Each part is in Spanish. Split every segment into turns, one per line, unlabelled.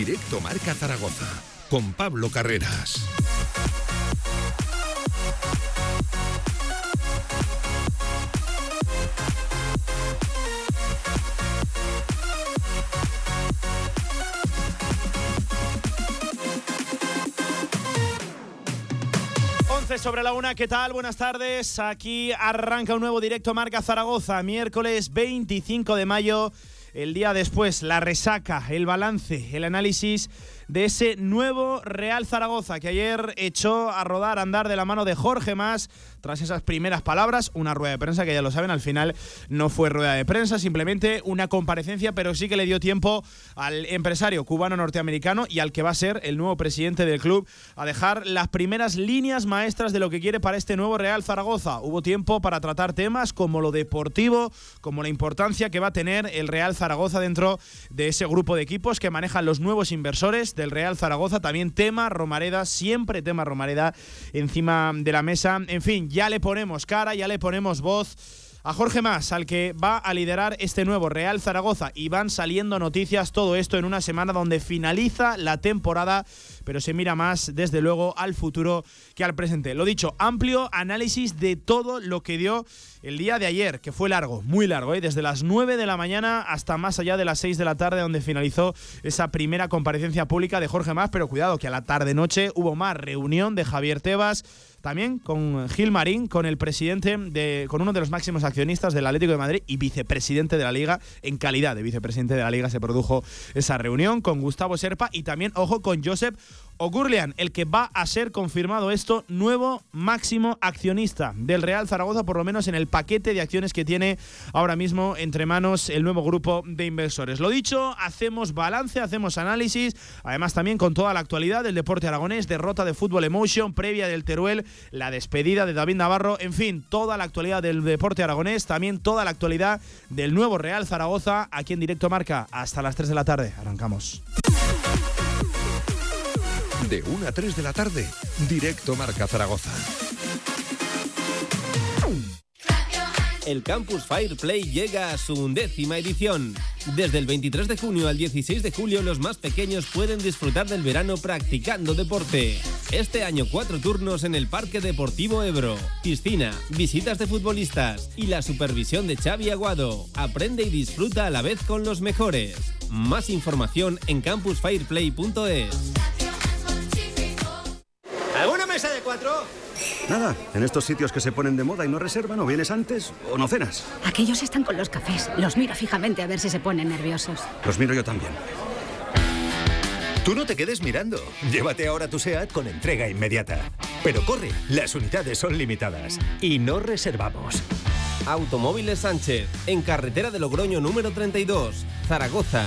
Directo Marca Zaragoza, con Pablo Carreras.
sobre la una, ¿qué tal? Buenas tardes. Aquí arranca un nuevo directo Marca Zaragoza, miércoles 25 de mayo. El día después, la resaca, el balance, el análisis de ese nuevo Real Zaragoza que ayer echó a rodar, a andar de la mano de Jorge Más tras esas primeras palabras, una rueda de prensa que ya lo saben, al final no fue rueda de prensa, simplemente una comparecencia, pero sí que le dio tiempo al empresario cubano norteamericano y al que va a ser el nuevo presidente del club a dejar las primeras líneas maestras de lo que quiere para este nuevo Real Zaragoza. Hubo tiempo para tratar temas como lo deportivo, como la importancia que va a tener el Real Zaragoza dentro de ese grupo de equipos que manejan los nuevos inversores del Real Zaragoza. También tema Romareda, siempre tema Romareda encima de la mesa. En fin, ya le ponemos cara, ya le ponemos voz a Jorge Más, al que va a liderar este nuevo Real Zaragoza. Y van saliendo noticias, todo esto en una semana donde finaliza la temporada, pero se mira más, desde luego, al futuro que al presente. Lo dicho, amplio análisis de todo lo que dio el día de ayer, que fue largo, muy largo, ¿eh? desde las 9 de la mañana hasta más allá de las 6 de la tarde, donde finalizó esa primera comparecencia pública de Jorge Más. Pero cuidado, que a la tarde-noche hubo más reunión de Javier Tebas también con Gil Marín, con el presidente de, con uno de los máximos accionistas del Atlético de Madrid y vicepresidente de la Liga. En calidad de vicepresidente de la Liga se produjo esa reunión con Gustavo Serpa y también, ojo, con Josep O'Gurlian, el que va a ser confirmado esto, nuevo máximo accionista del Real Zaragoza, por lo menos en el paquete de acciones que tiene ahora mismo entre manos el nuevo grupo de inversores. Lo dicho, hacemos balance, hacemos análisis, además también con toda la actualidad del deporte aragonés, derrota de Fútbol Emotion, previa del Teruel, la despedida de David Navarro, en fin, toda la actualidad del deporte aragonés, también toda la actualidad del nuevo Real Zaragoza, aquí en directo marca, hasta las 3 de la tarde. Arrancamos.
De 1 a 3 de la tarde, directo Marca Zaragoza.
El Campus Fireplay llega a su undécima edición. Desde el 23 de junio al 16 de julio los más pequeños pueden disfrutar del verano practicando deporte. Este año cuatro turnos en el Parque Deportivo Ebro, piscina, visitas de futbolistas y la supervisión de Xavi Aguado. Aprende y disfruta a la vez con los mejores. Más información en campusfireplay.es.
¿Alguna mesa de cuatro?
Nada, en estos sitios que se ponen de moda y no reservan, o vienes antes o no cenas.
Aquellos están con los cafés. Los miro fijamente a ver si se ponen nerviosos.
Los miro yo también.
Tú no te quedes mirando. Llévate ahora tu SEAT con entrega inmediata. Pero corre, las unidades son limitadas. Y no reservamos.
Automóviles Sánchez, en carretera de Logroño número 32, Zaragoza.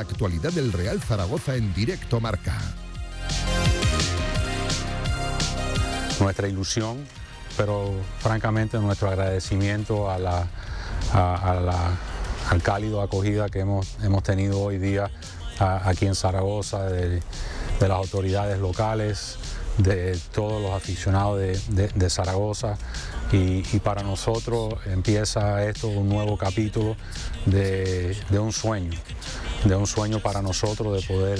La actualidad del Real Zaragoza en directo marca.
Nuestra ilusión, pero francamente nuestro agradecimiento a la, a- al cálido acogida que hemos, hemos tenido hoy día aquí en Zaragoza, de, las autoridades locales, de todos los aficionados de, Zaragoza. Y, para nosotros empieza esto un nuevo capítulo de un sueño, de un sueño para nosotros de poder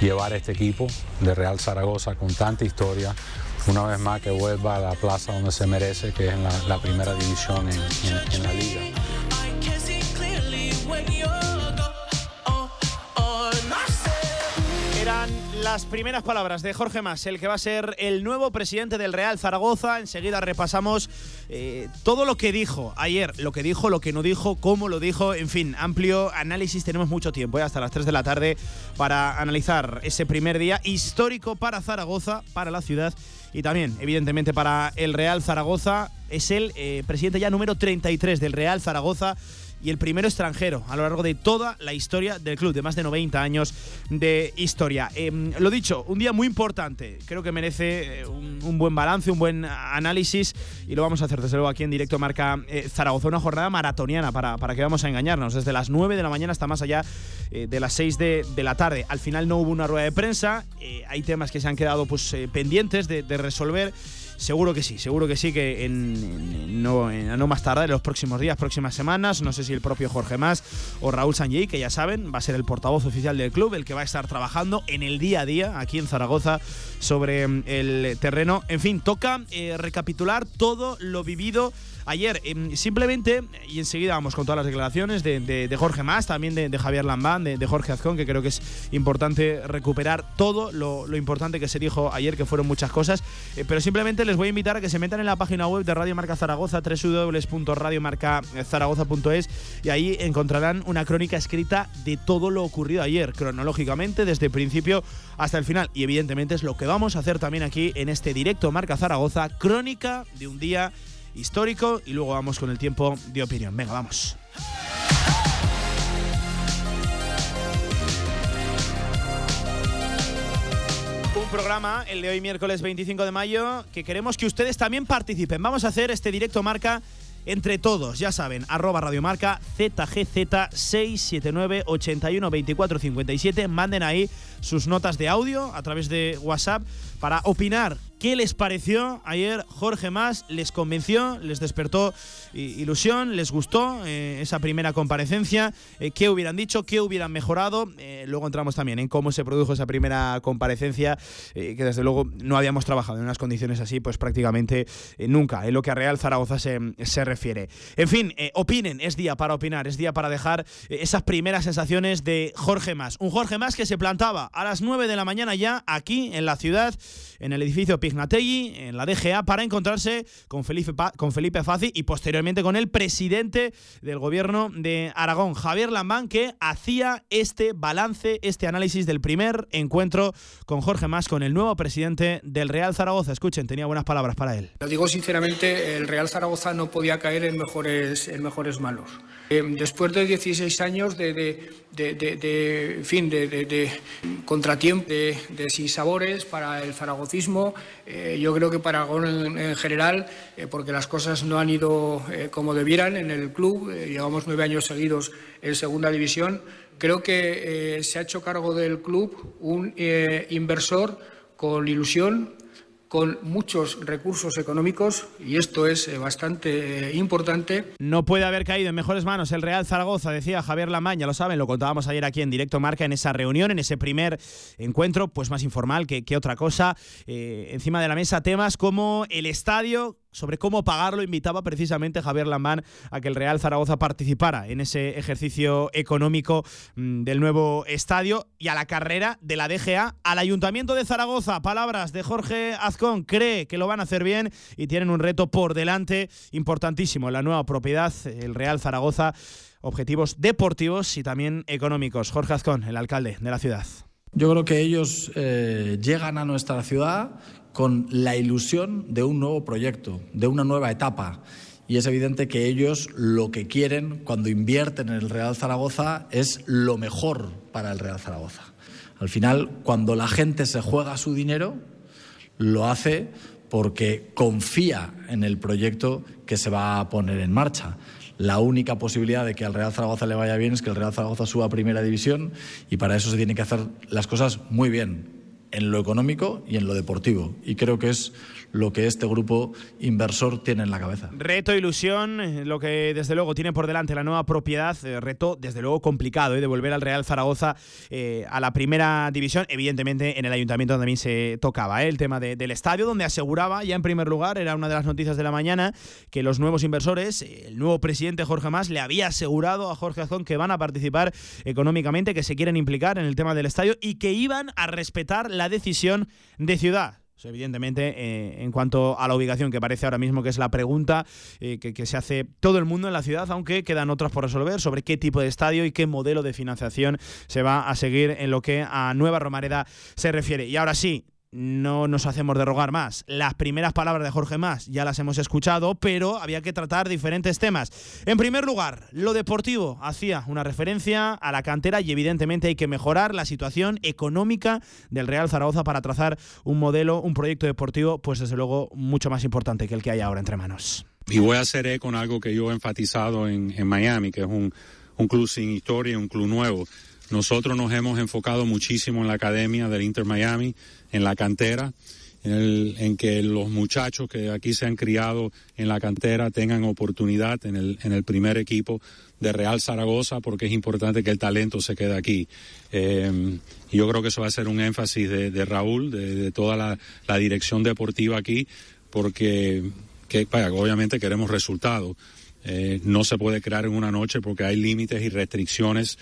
llevar este equipo de Real Zaragoza con tanta historia, una vez más que vuelva a la plaza donde se merece, que es en la, primera división en, la liga
las primeras palabras de Jorge Mas, el que va a ser el nuevo presidente del Real Zaragoza. Enseguida repasamos eh, todo lo que dijo ayer, lo que dijo, lo que no dijo, cómo lo dijo, en fin, amplio análisis. Tenemos mucho tiempo, eh, hasta las 3 de la tarde, para analizar ese primer día histórico para Zaragoza, para la ciudad y también, evidentemente, para el Real Zaragoza. Es el eh, presidente ya número 33 del Real Zaragoza y el primero extranjero a lo largo de toda la historia del club, de más de 90 años de historia. Em, lo dicho, un día muy importante, creo que merece eh, un, buen balance, un buen análisis y lo vamos a hacer desde luego aquí en directo marca eh, Zaragoza, una jornada maratoniana para, para que vamos a engañarnos, desde las 9 de la mañana hasta más allá eh, de las 6 de, la tarde. Al final no hubo una rueda de prensa, hay temas que se han quedado pues, pendientes de, de resolver. Seguro que sí, seguro que sí, que en, no, más tarde, en los próximos días, próximas semanas, no sé si el propio Jorge Más o Raúl Sanjay, que ya saben, va a ser el portavoz oficial del club, el que va a estar trabajando en el día a día aquí en Zaragoza sobre mm, el terreno. En fin, toca eh, recapitular todo lo vivido ayer. Em, simplemente, y enseguida vamos con todas las declaraciones de, Jorge Más, también de, Javier Lambán, de, Jorge Azcón, que creo que es importante recuperar todo lo, importante que se dijo ayer, que fueron muchas cosas. Eh, pero simplemente les voy a invitar a que se metan en la página web de Radio Marca Zaragoza, www.radiomarcazaragoza.es, y ahí encontrarán una crónica escrita de todo lo ocurrido ayer, cronológicamente, desde el principio hasta el final. Y evidentemente es lo que vamos a hacer también aquí en este directo Marca Zaragoza, crónica de un día histórico y luego vamos con el tiempo de opinión. Venga, vamos. Un programa, el de hoy miércoles 25 de mayo, que queremos que ustedes también participen. Vamos a hacer este directo marca entre todos, ya saben, arroba radiomarca ZGZ679 81 Manden ahí sus notas de audio a través de WhatsApp para opinar ¿Qué les pareció ayer Jorge Más? ¿Les convenció? ¿Les despertó ilusión? ¿Les gustó eh, esa primera comparecencia? Eh, ¿Qué hubieran dicho? ¿Qué hubieran mejorado? Eh, luego entramos también en cómo se produjo esa primera comparecencia, que desde luego no habíamos trabajado en unas condiciones así, pues prácticamente nunca, en lo que a Real Zaragoza se, se refiere. En fin, opinen, es día para opinar, es día para dejar esas primeras sensaciones de Jorge Más. Un Jorge Más que se plantaba a las 9 de la mañana ya aquí en la ciudad, en el edificio En la DGA para encontrarse con Felipe, con Felipe Fazi y posteriormente con el presidente del gobierno de Aragón, Javier Lambán, que hacía este balance, este análisis del primer encuentro con Jorge Más, con el nuevo presidente del Real Zaragoza. Escuchen, tenía buenas palabras para él.
Lo digo sinceramente, el Real Zaragoza no podía caer en mejores, en mejores manos. Eh, después de 16 años de, de, fin, de, contratiempo, de, sinsabores para el zaragocismo, eh, yo creo que para Aragón en, general, eh, porque las cosas no han ido como debieran en el club, llevamos nueve años seguidos en segunda división, creo que se ha hecho cargo del club un inversor con ilusión, con muchos recursos económicos y esto es eh, bastante eh, importante.
No puede haber caído en mejores manos el Real Zaragoza, decía Javier Lamaña, lo saben, lo contábamos ayer aquí en directo Marca en esa reunión, en ese primer encuentro, pues más informal que, otra cosa. Eh, encima de la mesa temas como el estadio, sobre cómo pagarlo, invitaba precisamente Javier Lambán a que el Real Zaragoza participara en ese ejercicio económico mm, del nuevo estadio y a la carrera de la DGA al Ayuntamiento de Zaragoza. Palabras de Jorge Azcón, cree que lo van a hacer bien y tienen un reto por delante importantísimo la nueva propiedad, el Real Zaragoza, objetivos deportivos y también económicos. Jorge Azcón, el alcalde de la ciudad.
Yo creo que ellos eh, llegan a nuestra ciudad con la ilusión de un nuevo proyecto, de una nueva etapa. Y es evidente que ellos lo que quieren cuando invierten en el Real Zaragoza es lo mejor para el Real Zaragoza. Al final, cuando la gente se juega su dinero, lo hace porque confía en el proyecto que se va a poner en marcha. La única posibilidad de que al Real Zaragoza le vaya bien es que el Real Zaragoza suba a primera división y para eso se tienen que hacer las cosas muy bien, en lo económico y en lo deportivo. Y creo que es lo que este grupo inversor tiene en la cabeza.
Reto, ilusión, eh, lo que desde luego tiene por delante la nueva propiedad, eh, reto desde luego complicado, ¿eh? de volver al Real Zaragoza a la primera división. Evidentemente en el ayuntamiento también se tocaba el tema del estadio, donde aseguraba ya en primer lugar, era una de las noticias de la mañana, que los nuevos inversores, el nuevo presidente Jorge Más, le había asegurado a Jorge Azón que van a participar económicamente, que se quieren implicar en el tema del estadio y que iban a respetar la decisión de Ciudad. Evidentemente, eh, en cuanto a la ubicación, que parece ahora mismo que es la pregunta eh, que, se hace todo el mundo en la ciudad, aunque quedan otras por resolver sobre qué tipo de estadio y qué modelo de financiación se va a seguir en lo que a Nueva Romareda se refiere. Y ahora sí, no nos hacemos de rogar más. Las primeras palabras de Jorge Más ya las hemos escuchado, pero había que tratar diferentes temas. En primer lugar, lo deportivo hacía una referencia a la cantera y evidentemente hay que mejorar la situación económica del Real Zaragoza para trazar un modelo, un proyecto deportivo, pues desde luego mucho más importante que el que hay ahora entre manos.
Y voy a hacer con algo que yo he enfatizado en, Miami, que es un, un club sin historia, un club nuevo. Nosotros nos hemos enfocado muchísimo en la academia del Inter Miami, en la cantera, en, que los muchachos que aquí se han criado en la cantera tengan oportunidad en el, en el primer equipo de Real Zaragoza, porque es importante que el talento se quede aquí. Eh, yo creo que eso va a ser un énfasis de, Raúl, de, toda la, dirección deportiva aquí, porque que, obviamente queremos resultados. Eh, no se puede crear en una noche porque hay límites y restricciones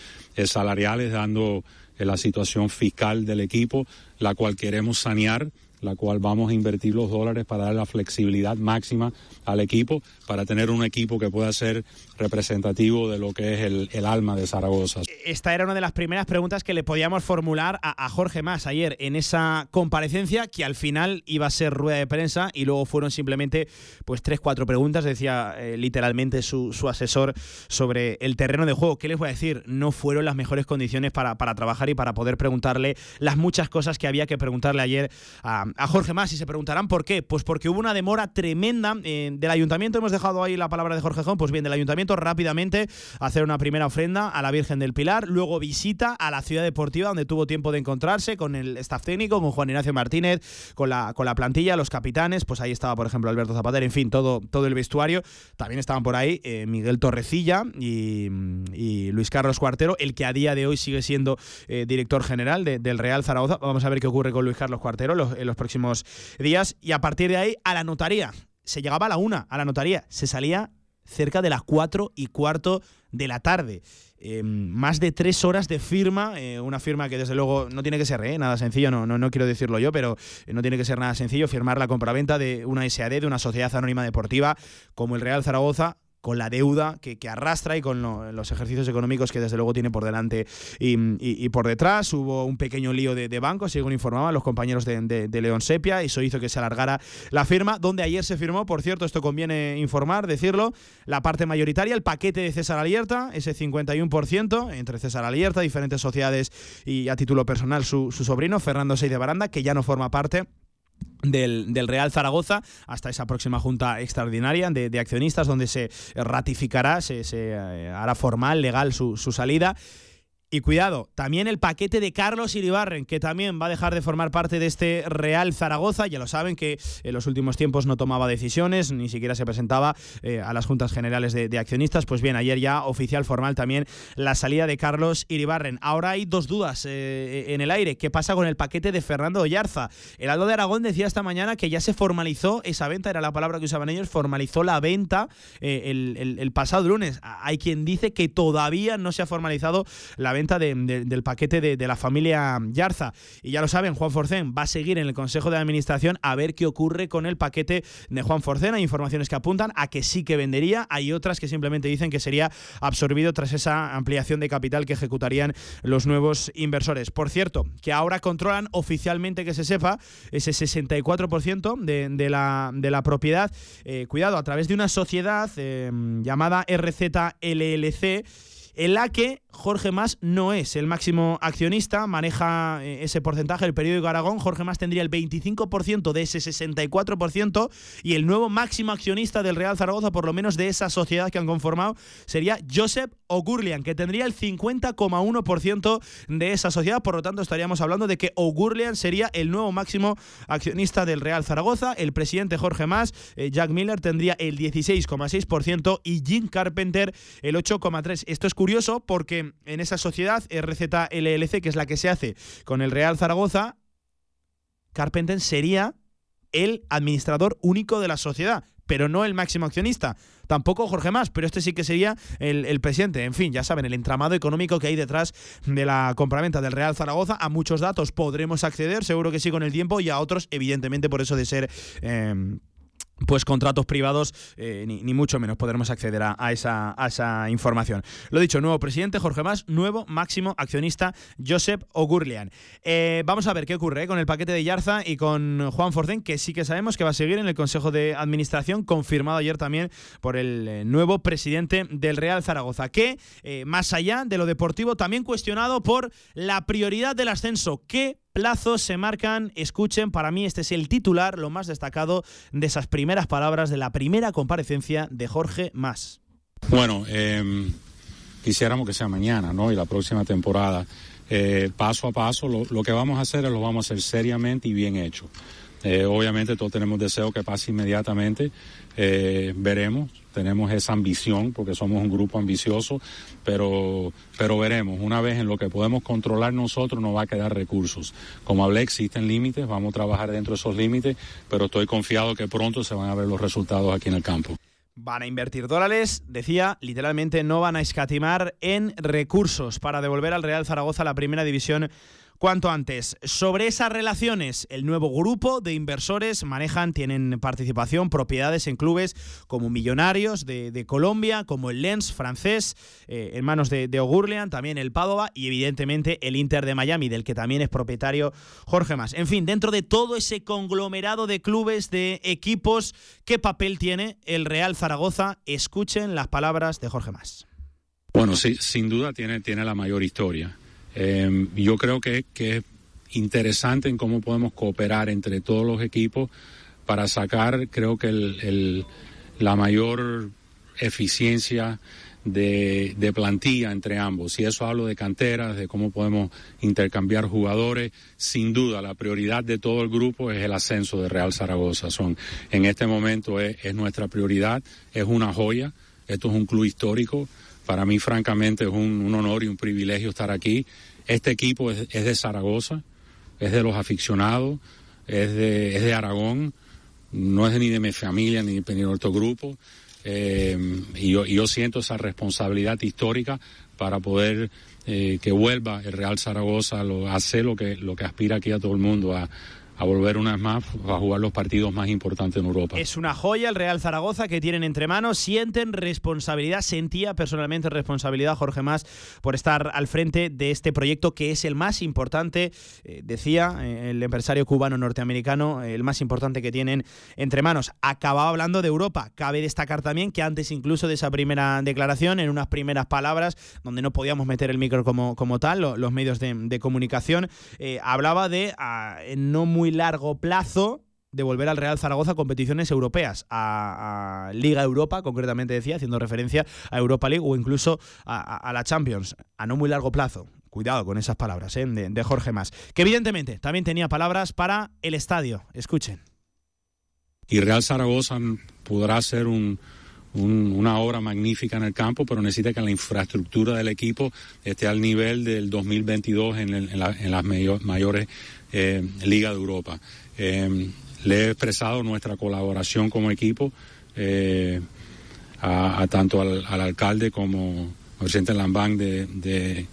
salariales dando la situación fiscal del equipo, la cual queremos sanear la cual vamos a invertir los dólares para dar la flexibilidad máxima al equipo, para tener un equipo que pueda ser representativo de lo que es el, alma de Zaragoza.
Esta era una de las primeras preguntas que le podíamos formular a, Jorge Más ayer en esa comparecencia que al final iba a ser rueda de prensa y luego fueron simplemente pues tres, cuatro preguntas, decía eh, literalmente su, asesor sobre el terreno de juego. ¿Qué les voy a decir? No fueron las mejores condiciones para, para trabajar y para poder preguntarle las muchas cosas que había que preguntarle ayer a, a Jorge Más y se preguntarán por qué. Pues porque hubo una demora tremenda eh, del ayuntamiento. Hemos dejado ahí la palabra de Jorge Jón. Pues bien, del ayuntamiento rápidamente hacer una primera ofrenda a la Virgen del Pilar. Luego visita a la ciudad deportiva donde tuvo tiempo de encontrarse con el staff técnico, con Juan Ignacio Martínez, con la, con la plantilla, los capitanes. Pues ahí estaba, por ejemplo, Alberto Zapatero. En fin, todo, todo el vestuario. También estaban por ahí eh, Miguel Torrecilla y, Luis Carlos Cuartero, el que a día de hoy sigue siendo eh, director general del Real Zaragoza. Vamos a ver qué ocurre con Luis Carlos Cuartero los próximos días. Y a partir de ahí, a la notaría. Se llegaba a la una, a la notaría. Se salía cerca de las cuatro y cuarto de la tarde. Em, más de tres horas de firma, eh, una firma que desde luego no tiene que ser eh, nada sencillo, no, no, no, quiero decirlo yo, pero eh, no tiene que ser nada sencillo firmar la compraventa de una SAD, de una sociedad anónima deportiva como el Real Zaragoza, con la deuda que, arrastra y con los ejercicios económicos que desde luego tiene por delante y, por detrás. Hubo un pequeño lío de, bancos, según informaban los compañeros de, León Sepia, y eso hizo que se alargara la firma, donde ayer se firmó, por cierto, esto conviene informar, decirlo, la parte mayoritaria, el paquete de César Alierta, ese 51% entre César Alierta, diferentes sociedades y a título personal su, sobrino, Fernando Sey de Baranda, que ya no forma parte del, Real Zaragoza hasta esa próxima junta extraordinaria de, accionistas donde se ratificará, se, eh, hará formal, legal su, su salida. Y cuidado, también el paquete de Carlos Iribarren, que también va a dejar de formar parte de este Real Zaragoza. Ya lo saben que en los últimos tiempos no tomaba decisiones, ni siquiera se presentaba eh, a las juntas generales de, accionistas. Pues bien, ayer ya oficial formal también la salida de Carlos Iribarren. Ahora hay dos dudas eh, en el aire. ¿Qué pasa con el paquete de Fernando Oyarza? El Aldo de Aragón decía esta mañana que ya se formalizó esa venta, era la palabra que usaban ellos, formalizó la venta eh, el, pasado lunes. Hay quien dice que todavía no se ha formalizado la venta del paquete de, la familia Yarza. Y ya lo saben, Juan Forcén va a seguir en el Consejo de Administración a ver qué ocurre con el paquete de Juan Forcén. Hay informaciones que apuntan a que sí que vendería, hay otras que simplemente dicen que sería absorbido tras esa ampliación de capital que ejecutarían los nuevos inversores. Por cierto, que ahora controlan oficialmente que se sepa ese 64% de, de, la, de la propiedad, eh, cuidado, a través de una sociedad eh, llamada RZLLC en la que Jorge Más no es el máximo accionista, maneja eh, ese porcentaje el periódico Aragón. Jorge Más tendría el 25% de ese 64% y el nuevo máximo accionista del Real Zaragoza, por lo menos de esa sociedad que han conformado, sería Josep O'Gurlian, que tendría el 50,1% de esa sociedad. Por lo tanto, estaríamos hablando de que O'Gurlian sería el nuevo máximo accionista del Real Zaragoza. El presidente Jorge Más, eh, Jack Miller, tendría el 16,6% y Jim Carpenter el 8,3%. Esto es curioso porque en esa sociedad RZLLC, que es la que se hace con el Real Zaragoza, Carpenter sería el administrador único de la sociedad pero no el máximo accionista. Tampoco Jorge Más, pero este sí que sería el, presidente. En fin, ya saben, el entramado económico que hay detrás de la compraventa del Real Zaragoza. A muchos datos podremos acceder, seguro que sí con el tiempo, y a otros, evidentemente, por eso de ser... Eh, pues contratos privados, eh, ni, mucho menos podremos acceder a, esa, esa, información. Lo dicho, nuevo presidente Jorge Más, nuevo máximo accionista Josep Ogurlian. Eh, vamos a ver qué ocurre eh, con el paquete de Yarza y con Juan Forcén, que sí que sabemos que va a seguir en el Consejo de Administración, confirmado ayer también por el nuevo presidente del Real Zaragoza, que más allá de lo deportivo, también cuestionado por la prioridad del ascenso. ¿Qué plazos se marcan. Escuchen, para mí este es el titular, lo más destacado de esas primeras palabras de la primera comparecencia de Jorge Más.
Bueno, em, quisiéramos que sea mañana, ¿no? Y la próxima temporada. Eh, paso a paso, lo, que vamos a hacer es lo vamos a hacer seriamente y bien hecho. Eh, obviamente todos tenemos deseo que pase inmediatamente, eh, veremos, tenemos esa ambición porque somos un grupo ambicioso, pero, pero veremos, una vez en lo que podemos controlar nosotros nos va a quedar recursos. Como hablé, existen límites, vamos a trabajar dentro de esos límites, pero estoy confiado que pronto se van a ver los resultados aquí en el campo.
Van a invertir dólares, decía, literalmente no van a escatimar en recursos para devolver al Real Zaragoza la primera división cuanto antes. Sobre esas relaciones, el nuevo grupo de inversores manejan, tienen participación, propiedades en clubes como Millonarios de, Colombia, como el Lens francés, eh, en manos de, de, también el Padova y evidentemente el Inter de Miami, del que también es propietario Jorge Mas. En fin, dentro de todo ese conglomerado de clubes, de equipos, ¿qué papel tiene el Real Zaragoza? Escuchen las palabras de Jorge Mas.
Bueno, sí, sin duda tiene la mayor historia. Eh, yo creo que, es interesante en cómo podemos cooperar entre todos los equipos para sacar, creo que el, la mayor eficiencia de, de, plantilla entre ambos. Y eso hablo de canteras, de cómo podemos intercambiar jugadores. Sin duda, la prioridad de todo el grupo es el ascenso de Real Zaragoza. Son, en este momento es, es nuestra prioridad, es una joya. Esto es un club histórico. Para mí, francamente, es un, honor y un privilegio estar aquí. Este equipo es, de Zaragoza, es de los aficionados, es de, de Aragón, no es ni de mi familia ni de otro grupo. Eh, y, yo, siento esa responsabilidad histórica para poder eh, que vuelva el Real Zaragoza a hacer lo que, lo que aspira aquí a todo el mundo, a, a volver una vez más a jugar los partidos más importantes en Europa.
Es una joya el Real Zaragoza que tienen entre manos, sienten responsabilidad, sentía personalmente responsabilidad Jorge Más por estar al frente de este proyecto que es el más importante, eh, decía eh, el empresario cubano norteamericano, el más importante que tienen entre manos. Acababa hablando de Europa, cabe destacar también que antes incluso de esa primera declaración, en unas primeras palabras, donde no podíamos meter el micro como, como tal, los medios de, comunicación, eh, hablaba de ah, no muy largo plazo de volver al Real Zaragoza a competiciones europeas, a, Liga Europa, concretamente decía, haciendo referencia a Europa League o incluso a, la Champions, a no muy largo plazo. Cuidado con esas palabras ¿eh? de, Jorge Más, que evidentemente también tenía palabras para el estadio. Escuchen.
Y Real Zaragoza podrá ser una obra magnífica en el campo, pero necesita que la infraestructura del equipo esté al nivel del 2022 en, en las mayores eh, Liga de Europa. Eh, le he expresado nuestra colaboración como equipo eh, a, tanto al, alcalde como al presidente Lambán de, de,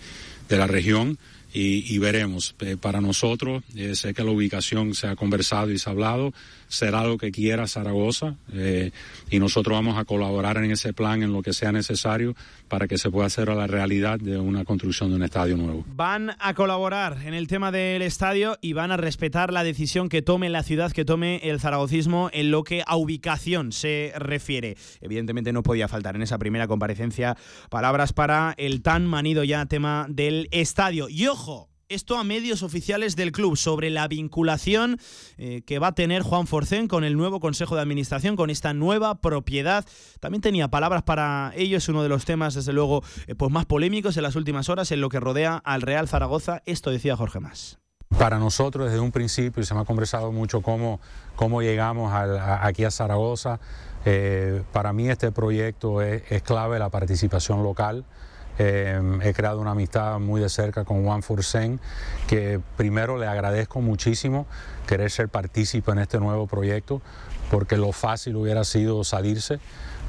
la región y, veremos. para nosotros, sé que la ubicación se ha conversado y se ha hablado, será lo que quiera Zaragoza eh, y nosotros vamos a colaborar en ese plan en lo que sea necesario para que se pueda hacer a la realidad de una construcción de un estadio nuevo.
Van a colaborar en el tema del estadio y van a respetar la decisión que tome la ciudad, que tome el zaragocismo en lo que a ubicación se refiere. Evidentemente no podía faltar en esa primera comparecencia palabras para el tan manido ya tema del estadio. Y ojo, esto a medios oficiales del club sobre la vinculación eh, que va a tener Juan Forcén con el nuevo Consejo de Administración, con esta nueva propiedad. También tenía palabras para ello, es uno de los temas, desde luego, eh, pues más polémicos en las últimas horas en lo que rodea al Real Zaragoza. Esto decía Jorge Más.
Para nosotros desde un principio, y se me ha conversado mucho cómo, cómo llegamos aquí a Zaragoza, eh, para mí este proyecto es clave la participación local. Eh, he creado una amistad muy de cerca con Juan Fursen, que primero le agradezco muchísimo querer ser partícipe en este nuevo proyecto, porque lo fácil hubiera sido salirse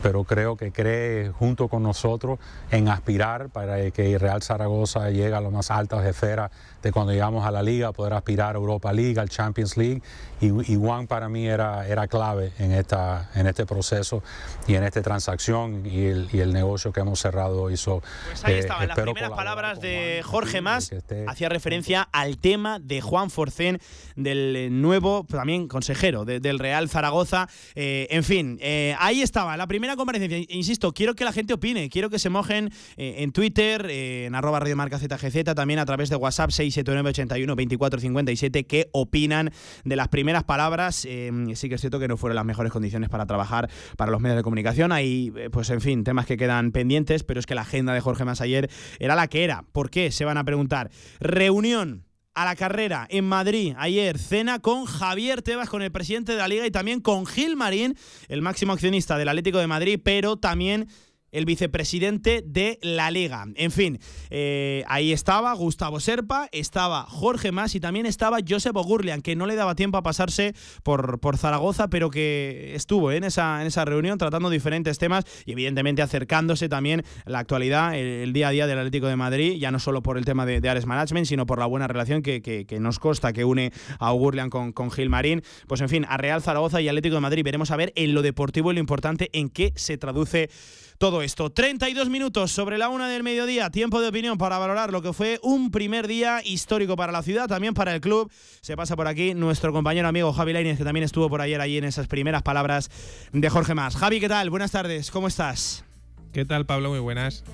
pero creo que cree junto con nosotros en aspirar para que Real Zaragoza llegue a las más altas esferas de cuando llegamos a la liga, poder aspirar a Europa League, al Champions League. Y, Juan para mí era, era clave en, esta, en este proceso y en esta transacción y el, y el negocio que hemos cerrado hoy.
pues ahí eh, estaban las primeras palabras de Jorge Más. Hacía referencia al tema de Juan Forcén, del nuevo también consejero del Real Zaragoza. Eh, en fin, eh, ahí estaba la primera comparecencia. Insisto, quiero que la gente opine, quiero que se mojen en Twitter, en arroba radiomarca ZGZ, también a través de WhatsApp 6 67981 2457 qué opinan de las primeras palabras. Eh, sí que es cierto que no fueron las mejores condiciones para trabajar para los medios de comunicación. Hay, eh, pues en fin, temas que quedan pendientes, pero es que la agenda de Jorge Mas ayer era la que era. ¿Por qué? Se van a preguntar. Reunión a la carrera en Madrid ayer, cena con Javier Tebas, con el presidente de la liga y también con Gil Marín, el máximo accionista del Atlético de Madrid, pero también el vicepresidente de la liga. En fin, eh, ahí estaba Gustavo Serpa, estaba Jorge Mas y también estaba Josep Ogurlian, que no le daba tiempo a pasarse por, Zaragoza, pero que estuvo en, esa, en esa reunión tratando diferentes temas y evidentemente acercándose también la actualidad, el, día a día del Atlético de Madrid, ya no solo por el tema de, Ares Management, sino por la buena relación que, nos consta que une a Ogurlian con, con Gil Marín. Pues en fin, a Real Zaragoza y Atlético de Madrid veremos a ver en lo deportivo y lo importante en qué se traduce todo esto. 32 minutos sobre la una del mediodía, tiempo de opinión para valorar lo que fue un primer día histórico para la ciudad, también para el club. Se pasa por aquí nuestro compañero amigo Javi Lainez, que también estuvo por ayer allí en esas primeras palabras de Jorge Más. Javi, ¿qué tal? Buenas tardes, ¿cómo estás?
¿Qué tal, Pablo? Muy buenas.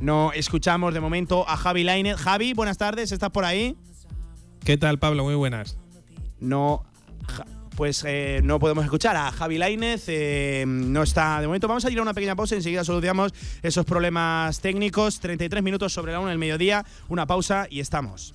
No escuchamos de momento a Javi Lainez. Javi, buenas tardes, ¿estás por ahí?
¿Qué tal, Pablo? Muy buenas.
No pues eh, no podemos escuchar a Javi Lainez, eh, no está de momento. Vamos a ir a una pequeña pausa, enseguida solucionamos esos problemas técnicos. 33 minutos sobre la una del mediodía, una pausa y estamos.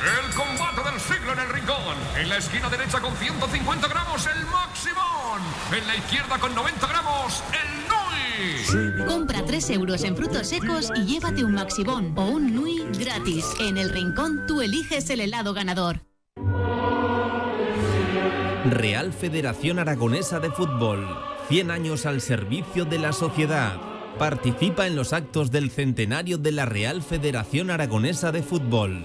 El combate del siglo en el rincón. En la esquina derecha con 150 gramos el Maximón. En la izquierda con 90 gramos el Nui.
Compra 3 euros en frutos secos y llévate un Maximón o un Nui gratis. En el rincón tú eliges el helado ganador.
Real Federación Aragonesa de Fútbol. 100 años al servicio de la sociedad. Participa en los actos del centenario de la Real Federación Aragonesa de Fútbol.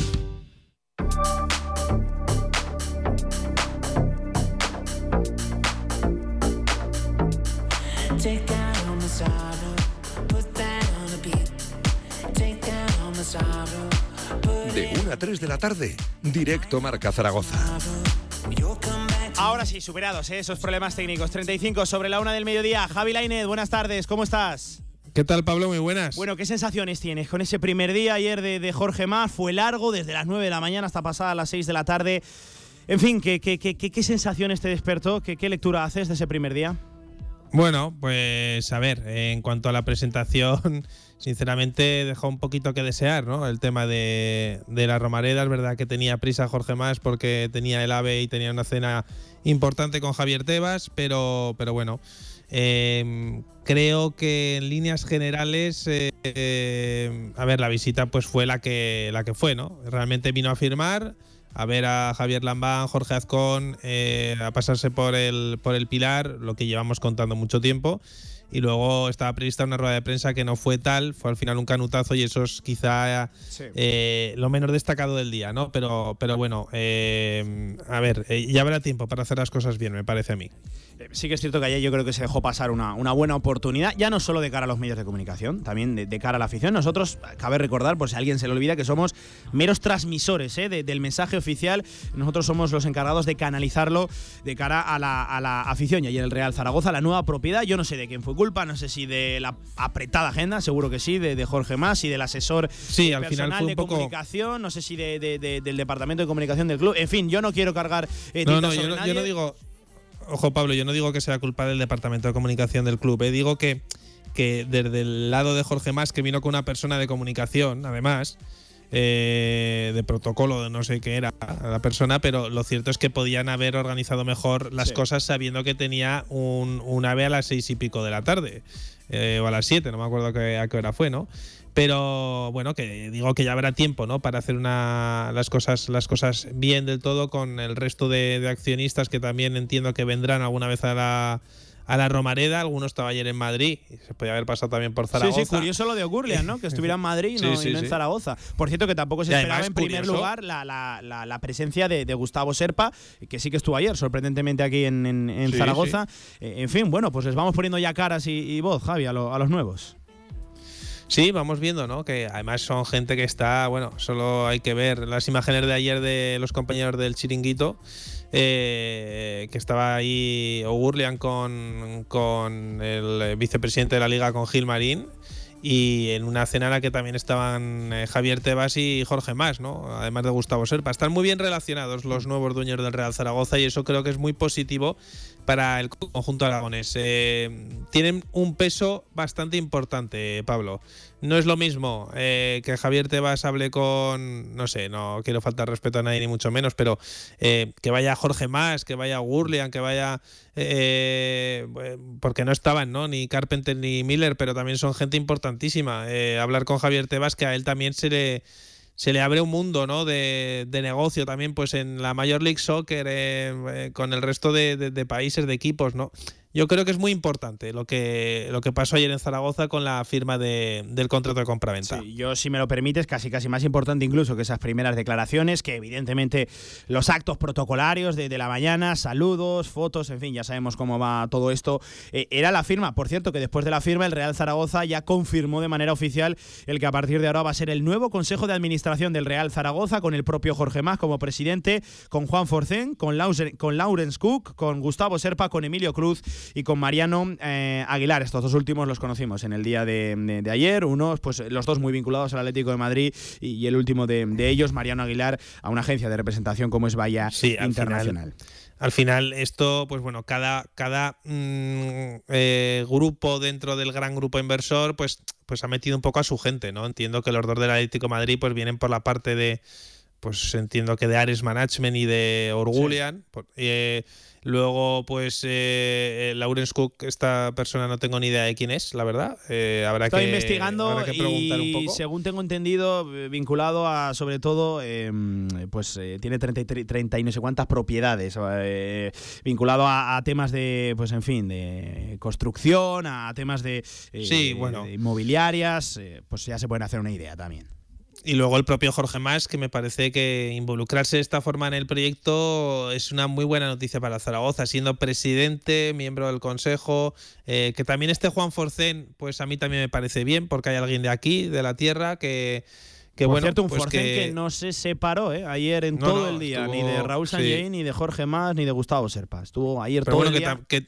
3 de la tarde, directo Marca Zaragoza.
Ahora sí, superados ¿eh? esos problemas técnicos. 35 sobre la una del mediodía. Javi Lainez, buenas tardes, ¿cómo estás?
¿Qué tal, Pablo? Muy buenas.
Bueno, ¿qué sensaciones tienes con ese primer día ayer de, Jorge Más? Fue largo, desde las 9 de la mañana hasta pasada las 6 de la tarde. En fin, ¿qué, qué, qué, qué sensaciones te despertó? ¿Qué, ¿Qué lectura haces de ese primer día?
Bueno, pues a ver, en cuanto a la presentación, sinceramente dejó un poquito que desear, ¿no? El tema de, la Romareda, es verdad que tenía prisa Jorge Más porque tenía el AVE y tenía una cena importante con Javier Tebas, pero, pero bueno, em, creo que en líneas generales, eh, a ver, la visita pues fue la que, la que fue, ¿no? Realmente vino a firmar a ver a Javier Lambán, Jorge Azcón, eh, a pasarse por el, por el Pilar, lo que llevamos contando mucho tiempo. Y luego estaba prevista una rueda de prensa que no fue tal, fue al final un canutazo y eso es quizá eh, lo menos destacado del día, ¿no? Pero, pero bueno, eh, a ver, ya habrá tiempo para hacer las cosas bien, me parece a mí.
Sí que es cierto que ayer yo creo que se dejó pasar una, una, buena oportunidad, ya no solo de cara a los medios de comunicación, también de, cara a la afición. Nosotros, cabe recordar, por si alguien se le olvida, que somos meros transmisores ¿eh? del mensaje oficial. Nosotros somos los encargados de canalizarlo de cara a la, a la afición. Y ayer el Real Zaragoza, la nueva propiedad, yo no sé de quién fue culpa, no sé si de la apretada agenda, seguro que sí, de, de Jorge Más y del asesor
sí, al final fue un
de
poco...
comunicación, no sé si de, del departamento de comunicación del club. En fin, yo no quiero cargar.
Eh, no, no, yo no, yo no digo ojo Pablo, yo no digo que sea culpa del departamento de comunicación del club, eh. digo que, que desde el lado de Jorge Más, que vino con una persona de comunicación, además, eh, de protocolo, de no sé qué era la persona, pero lo cierto es que podían haber organizado mejor las cosas sabiendo que tenía un, un ave a las seis y pico de la tarde, eh, o a las siete, no me acuerdo a qué hora fue, ¿no? Pero bueno, que digo que ya habrá tiempo, ¿no? Para hacer una, las cosas, las cosas bien del todo con el resto de, accionistas que también entiendo que vendrán alguna vez a la, a la Romareda, algunos estaba ayer en Madrid, y se podía haber pasado también por Zaragoza.
Sí, sí, curioso lo de Ogurlian, ¿no? Que estuviera en Madrid y no, en Zaragoza. Por cierto, que tampoco se esperaba en primer lugar la, la, la, presencia de, Gustavo Serpa, que sí que estuvo ayer, sorprendentemente aquí en, en, Zaragoza. Eh, en fin, bueno, pues les vamos poniendo ya caras y, voz, Javi, a, a los nuevos.
Sí, vamos viendo, ¿no? Que además son gente que está, bueno, solo hay que ver las imágenes de ayer de los compañeros del chiringuito, eh, que estaba ahí O'Gurlian con, con el vicepresidente de la liga, con Gil Marín, y en una cena en la que también estaban eh, Javier Tebas y Jorge Más, ¿no? además de Gustavo Serpa. Están muy bien relacionados los nuevos dueños del Real Zaragoza y eso creo que es muy positivo para el conjunto aragonés. Eh, tienen un peso bastante importante, Pablo. No es lo mismo eh, que Javier Tebas hable con, no sé, no quiero faltar respeto a nadie ni mucho menos, pero eh, que vaya Jorge Más, que vaya Gurlian, que vaya, porque no estaban, ¿no? Ni Carpenter ni Miller, pero también son gente importantísima. hablar con Javier Tebas, que a él también se le se le abre un mundo ¿no? de, negocio también pues en la Major League Soccer eh, eh, con el resto de, de, países, de equipos, ¿no? Yo creo que es muy importante lo que, lo que pasó ayer en Zaragoza con la firma de, del contrato de compraventa.
Yo, si me lo permites, casi casi más importante incluso que esas primeras declaraciones, que evidentemente los actos protocolarios de, la mañana, saludos, fotos, en fin, ya sabemos cómo va todo esto. Eh, era la firma, por cierto, que después de la firma, el Real Zaragoza ya confirmó de manera oficial el que a partir de ahora va a ser el nuevo Consejo de Administración del Real Zaragoza, con el propio Jorge Más como presidente, con Juan Forcén, con, con Lawrence Cook, con Gustavo Serpa, con Emilio Cruz y con Mariano eh, Aguilar. Estos dos últimos los conocimos en el día de, ayer. Unos, pues los dos muy vinculados al Atlético de Madrid y, el último de, ellos, Mariano Aguilar, a una agencia de representación como es Vaya Internacional.
al final esto, pues bueno, cada, cada mm, eh, grupo dentro del gran grupo inversor, pues, pues ha metido un poco a su gente, ¿no? Entiendo que los dos del Atlético de Madrid pues vienen por la parte de, pues entiendo que de Ares Management y de Orgulian. Eh, Luego, pues, eh, eh, Lawrence Cook, esta persona no tengo ni idea de quién es, la verdad. Eh, habrá
Estoy
que,
investigando y, según tengo entendido, vinculado a, sobre todo, em, pues tiene 30 y, no sé cuántas propiedades, vinculado a, temas de, pues, en fin, de construcción, a temas de,
sí, bueno.
de inmobiliarias, pues ya se pueden hacer una idea también
y luego el propio Jorge Más, que me parece que involucrarse de esta forma en el proyecto es una muy buena noticia para Zaragoza, siendo presidente, miembro del consejo, eh, que también esté Juan Forcén, pues a mí también me parece bien, porque hay alguien de aquí, de la tierra, que, que
Por
bueno,
cierto, un
pues
Forcén que, no se separó ¿eh? ayer en todo el día, ni de Raúl Sanjay, ni de Jorge Más, ni de Gustavo Serpa. Estuvo ayer todo el día.
Que,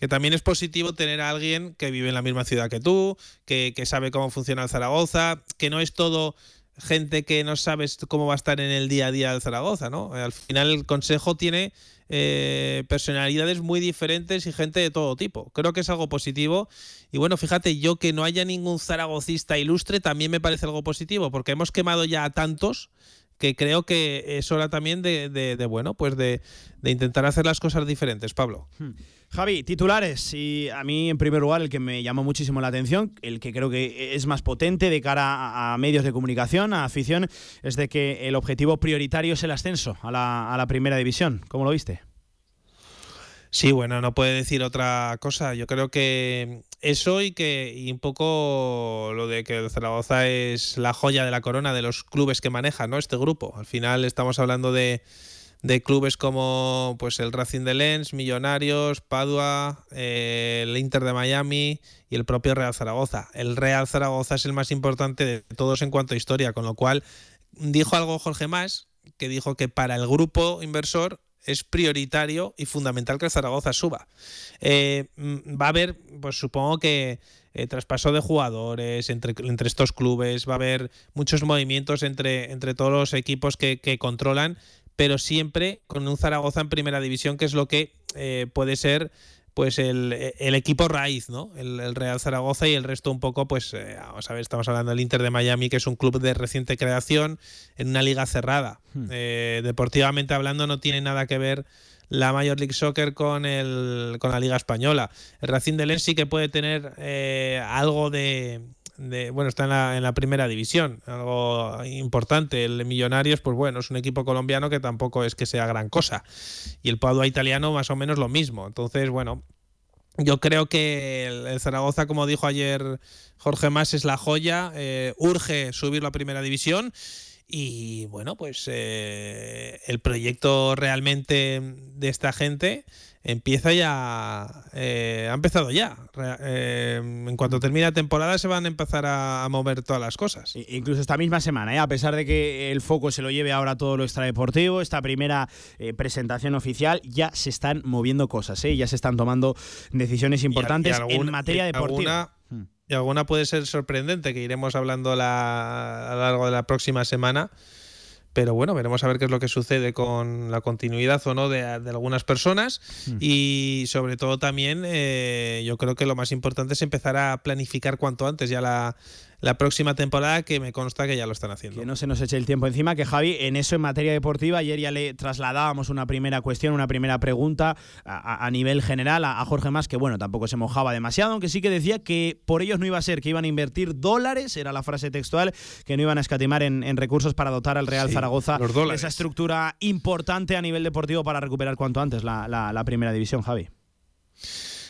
que también es positivo tener a alguien que vive en la misma ciudad que tú, que, que sabe cómo funciona Zaragoza, que no es todo gente que no sabes cómo va a estar en el día a día de Zaragoza, ¿no? Al final el consejo tiene eh, personalidades muy diferentes y gente de todo tipo. Creo que es algo positivo. Y bueno, fíjate, yo que no haya ningún zaragocista ilustre también me parece algo positivo, porque hemos quemado ya a tantos que creo que es hora también de, bueno, pues de, intentar hacer las cosas diferentes, Pablo.
Hmm. Javi, titulares. Y a mí, en primer lugar, el que me llamó muchísimo la atención, el que creo que es más potente de cara a, medios de comunicación, a afición, es de que el objetivo prioritario es el ascenso a la, primera división. ¿Cómo lo viste?
Sí, bueno, no puede decir otra cosa. Yo creo que eso y que y un poco lo de que Zaragoza es la joya de la corona de los clubes que maneja, ¿no? Este grupo. Al final estamos hablando de, clubes como pues el Racing de Lens, Millonarios, Padua, eh, el Inter de Miami y el propio Real Zaragoza. El Real Zaragoza es el más importante de todos en cuanto a historia, con lo cual dijo algo Jorge Más que dijo que para el grupo inversor es prioritario y fundamental que el Zaragoza suba. Eh, mm, va a haber, pues supongo que eh, traspaso de jugadores entre, entre, estos clubes, va a haber muchos movimientos entre, entre todos los equipos que, controlan, pero siempre con un Zaragoza en primera división, que es lo que eh, puede ser pues el, equipo raíz, ¿no? El, Real Zaragoza y el resto un poco, pues eh, vamos a ver, estamos hablando del Inter de Miami, que es un club de reciente creación en una liga cerrada. Hmm. Eh, deportivamente hablando no tiene nada que ver la Major League Soccer con, el, con la liga española. El Racing de Lens sí que puede tener eh, algo de, bueno, está en la, en la, primera división, algo importante. El Millonarios, pues bueno, es un equipo colombiano que tampoco es que sea gran cosa. Y el Padua italiano más o menos lo mismo. Entonces, bueno, yo creo que el, Zaragoza, como dijo ayer Jorge Más, es la joya. Eh, urge subirlo a primera división. Y bueno, pues eh, el proyecto realmente de esta gente empieza ya, eh, ha empezado ya. Eh, en cuanto termine la temporada se van a empezar a, mover todas las cosas.
Incluso esta misma semana, ¿eh? a pesar de que el foco se lo lleve ahora todo lo extradeportivo, esta primera presentación oficial, ya se están moviendo cosas, ya se están tomando decisiones importantes en materia deportiva.
Hmm. y alguna puede ser sorprendente, que iremos hablando a lo largo de la próxima semana. Pero bueno, veremos a ver qué es lo que sucede con la continuidad o no de, algunas personas. Hmm. Y sobre todo también, eh, yo creo que lo más importante es empezar a planificar cuanto antes ya la, la próxima temporada, que me consta que ya lo están haciendo.
Que no se nos eche el tiempo encima, que Javi, en eso en materia deportiva, ayer ya le trasladábamos una primera cuestión, una primera pregunta a, nivel general a, Jorge Más, que bueno, tampoco se mojaba demasiado, aunque sí que decía que por ellos no iba a ser, que iban a invertir dólares, era la frase textual, que no iban a escatimar en, recursos para dotar al Real Zaragoza de esa estructura importante a nivel deportivo para recuperar cuanto antes la, la primera división, Javi.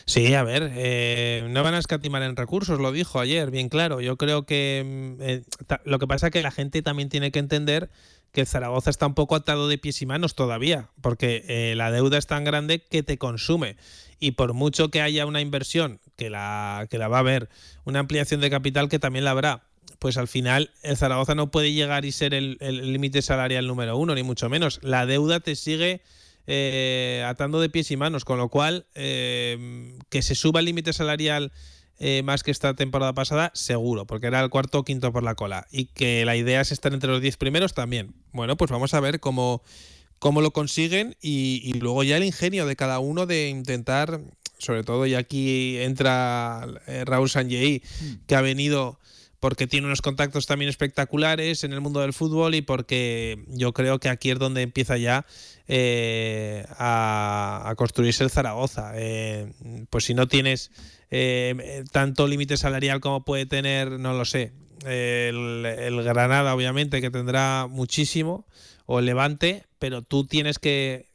Sí, a ver, eh, no van a escatimar en recursos, lo dijo ayer, bien claro. Yo creo que mm, eh, lo que pasa es que la gente también tiene que entender que Zaragoza está un poco atado de pies y manos todavía, porque eh, la deuda es tan grande que te consume. Y por mucho que haya una inversión, que la, que la va a haber, una ampliación de capital que también la habrá, pues al final el Zaragoza no puede llegar y ser el límite salarial número uno, ni mucho menos. La deuda te sigue eh, atando de pies y manos, con lo cual eh, que se suba el límite salarial eh, más que esta temporada pasada, seguro, porque era el cuarto o quinto por la cola. Y que la idea es estar entre los diez primeros también. Bueno, pues vamos a ver cómo, cómo lo consiguen y, luego ya el ingenio de cada uno de intentar, sobre todo, y aquí entra Raúl Sanjei, mm. que ha venido porque tiene unos contactos también espectaculares en el mundo del fútbol y porque yo creo que aquí es donde empieza ya eh, a, construirse el Zaragoza. Eh, pues si no tienes eh, tanto límite salarial como puede tener, no lo sé, el, Granada obviamente que tendrá muchísimo, o el Levante, pero tú tienes que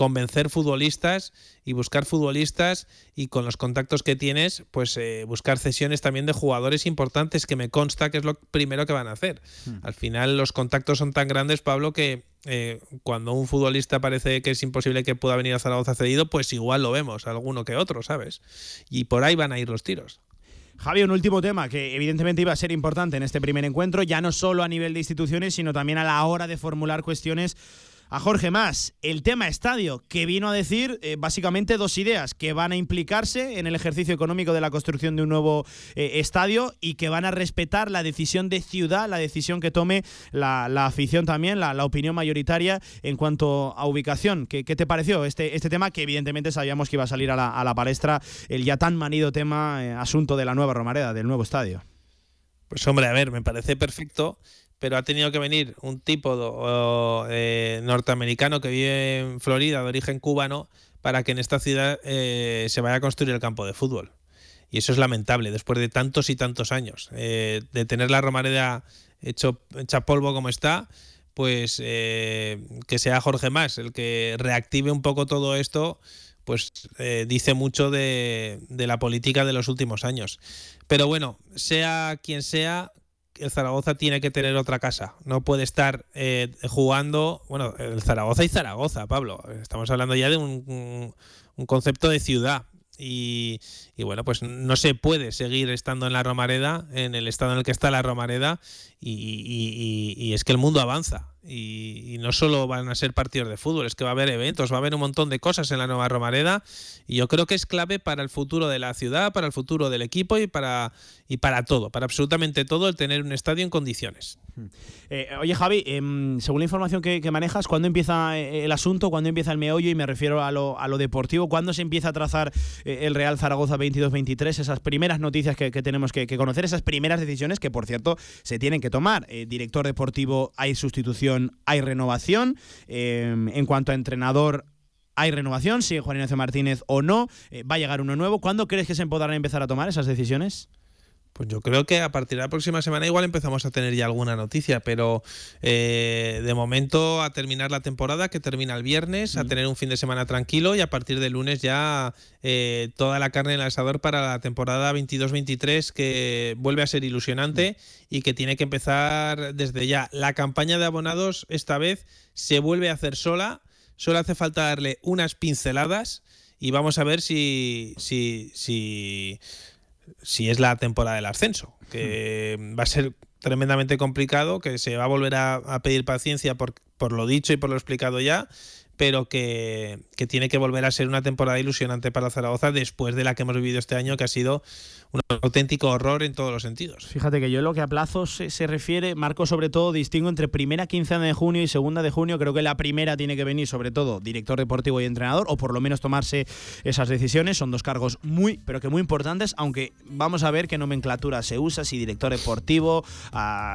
convencer futbolistas y buscar futbolistas y con los contactos que tienes, pues eh, buscar cesiones también de jugadores importantes que me consta que es lo primero que van a hacer. Hmm. Al final los contactos son tan grandes, Pablo, que eh, cuando un futbolista parece que es imposible que pueda venir a Zaragoza cedido, pues igual lo vemos, alguno que otro, ¿sabes? Y por ahí van a ir los tiros.
Javi, un último tema que evidentemente iba a ser importante en este primer encuentro, ya no solo a nivel de instituciones, sino también a la hora de formular cuestiones a Jorge Más. El tema estadio, que vino a decir eh, básicamente dos ideas, que van a implicarse en el ejercicio económico de la construcción de un nuevo eh, estadio y que van a respetar la decisión de ciudad, la decisión que tome la, afición también, la, opinión mayoritaria en cuanto a ubicación. ¿Qué, te pareció este, este tema que evidentemente sabíamos que iba a salir a la, palestra el ya tan manido tema, eh, asunto de la nueva Romareda, del nuevo estadio?
Pues hombre, a ver, me parece perfecto, pero ha tenido que venir un tipo eh, norteamericano que vive en Florida, de origen cubano, para que en esta ciudad eh, se vaya a construir el campo de fútbol. Y eso es lamentable, después de tantos y tantos años. Eh, de tener la Romareda hecho, hecha polvo como está, pues que sea Jorge Más el que reactive un poco todo esto, pues dice mucho de, de la política de los últimos años. Pero bueno, sea quien sea, el Zaragoza tiene que tener otra casa. No puede estar eh, jugando. Bueno, el Zaragoza y Zaragoza, Pablo. Estamos hablando ya de un, concepto de ciudad. Y, bueno, pues no se puede seguir estando en la Romareda, en el estado en el que está la Romareda, y, es que el mundo avanza. Y, no solo van a ser partidos de fútbol, es que va a haber eventos, va a haber un montón de cosas en la nueva Romareda, y yo creo que es clave para el futuro de la ciudad, para el futuro del equipo y para, y para todo, para absolutamente todo, el tener un estadio en condiciones.
Eh, oye, Javi, em, según la información que, manejas, ¿cuándo empieza eh, el asunto? ¿Cuándo empieza el meollo? Y me refiero a lo, a lo deportivo. ¿Cuándo se empieza a trazar eh, el Real Zaragoza 22-23? Esas primeras noticias que, tenemos que, conocer, esas primeras decisiones que, por cierto, se tienen que tomar. director deportivo, hay sustitución, hay renovación. Em, en cuanto a entrenador, hay renovación, si Juan Ignacio Martínez o no, va a llegar uno nuevo. ¿Cuándo crees que se podrán empezar a tomar esas decisiones?
Pues yo creo que a partir de la próxima semana igual empezamos a tener ya alguna noticia, pero eh, de momento a terminar la temporada que termina el viernes, a tener un fin de semana tranquilo y a partir del lunes ya eh, toda la carne en el asador para la temporada 22-23 que vuelve a ser ilusionante y que tiene que empezar desde ya. La campaña de abonados esta vez se vuelve a hacer sola, solo hace falta darle unas pinceladas y vamos a ver si, si, si si es la temporada del ascenso, que hmm. va a ser tremendamente complicado, que se va a volver a, pedir paciencia por, por, lo dicho y por lo explicado ya, pero que, que, tiene que volver a ser una temporada ilusionante para Zaragoza después de la que hemos vivido este año, que ha sido un auténtico horror en todos los sentidos.
Fíjate que yo lo que a plazos se, refiere, Marco sobre todo distingo entre primera quincena de junio y segunda de junio. Creo que la primera tiene que venir sobre todo director deportivo y entrenador, o por lo menos tomarse esas decisiones. Son dos cargos muy, pero que muy importantes, aunque vamos a ver qué nomenclatura se usa, si director deportivo,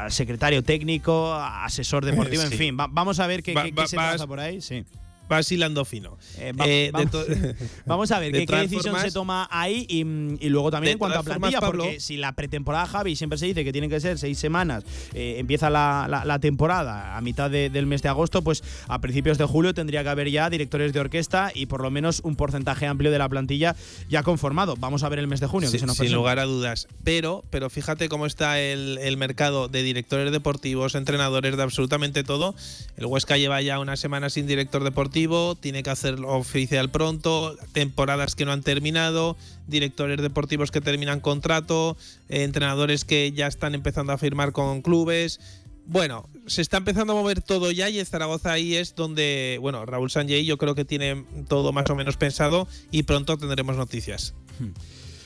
secretario técnico, asesor deportivo, en fin. vamos a ver qué, se pasa por ahí. Sí
vacilando fino.
Eh, eh, vamos, a ver qué, decisión se toma ahí y, luego también en cuanto a plantilla, porque si la pretemporada, Javi, siempre se dice que tiene que ser seis semanas, eh, empieza la, temporada a mitad del mes de agosto, pues a principios de julio tendría que haber ya directores de orquesta y por lo menos un porcentaje amplio de la plantilla ya conformado. Vamos a ver el mes de junio.
sin lugar a dudas. Pero, pero fíjate cómo está el, el mercado de directores deportivos, entrenadores, de absolutamente todo. El Huesca lleva ya una semana sin director deportivo tiene que hacerlo oficial pronto, temporadas que no han terminado, directores deportivos que terminan contrato, eh, entrenadores que ya están empezando a firmar con clubes. Bueno, se está empezando a mover todo ya y Zaragoza ahí es donde, bueno, Raúl Sanjay yo creo que tiene todo más o menos pensado y pronto tendremos noticias. Hmm.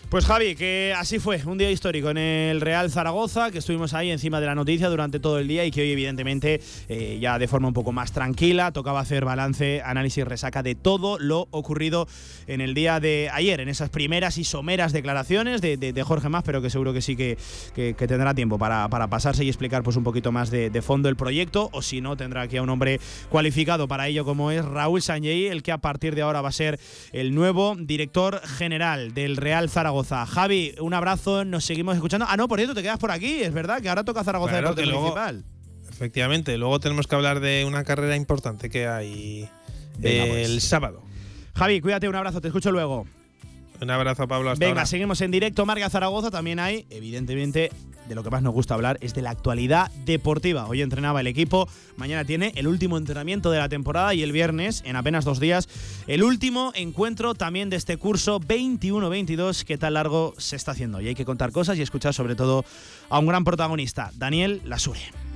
Pues Javi, que así fue, un día histórico en el Real Zaragoza, que estuvimos ahí encima de la noticia durante todo el día y que hoy evidentemente eh, ya de forma un poco más tranquila tocaba hacer balance, análisis, resaca de todo lo ocurrido en el día de ayer, en esas primeras y someras declaraciones de, Jorge Más, pero que seguro que sí que, tendrá tiempo para, pasarse y explicar pues un poquito más de, fondo el proyecto, o si no, tendrá aquí a un hombre cualificado para ello como es Raúl Sanjei, el que a partir de ahora va a ser el nuevo director general del Real Zaragoza. Javi, un abrazo, nos seguimos escuchando. Ah, no, por cierto, te quedas por aquí, es verdad, que ahora toca Zaragoza claro, Deporte Municipal.
Efectivamente, luego tenemos que hablar de una carrera importante que hay el pues. sábado.
Javi, cuídate, un abrazo, te escucho luego.
Un abrazo, Pablo.
Hasta Venga, seguimos en directo. Marga Zaragoza también hay, evidentemente, de lo que más nos gusta hablar es de la actualidad deportiva. Hoy entrenaba el equipo, mañana tiene el último entrenamiento de la temporada y el viernes, en apenas dos días, el último encuentro también de este curso 21-22 que tan largo se está haciendo. Y hay que contar cosas y escuchar sobre todo a un gran protagonista, Daniel Lasure.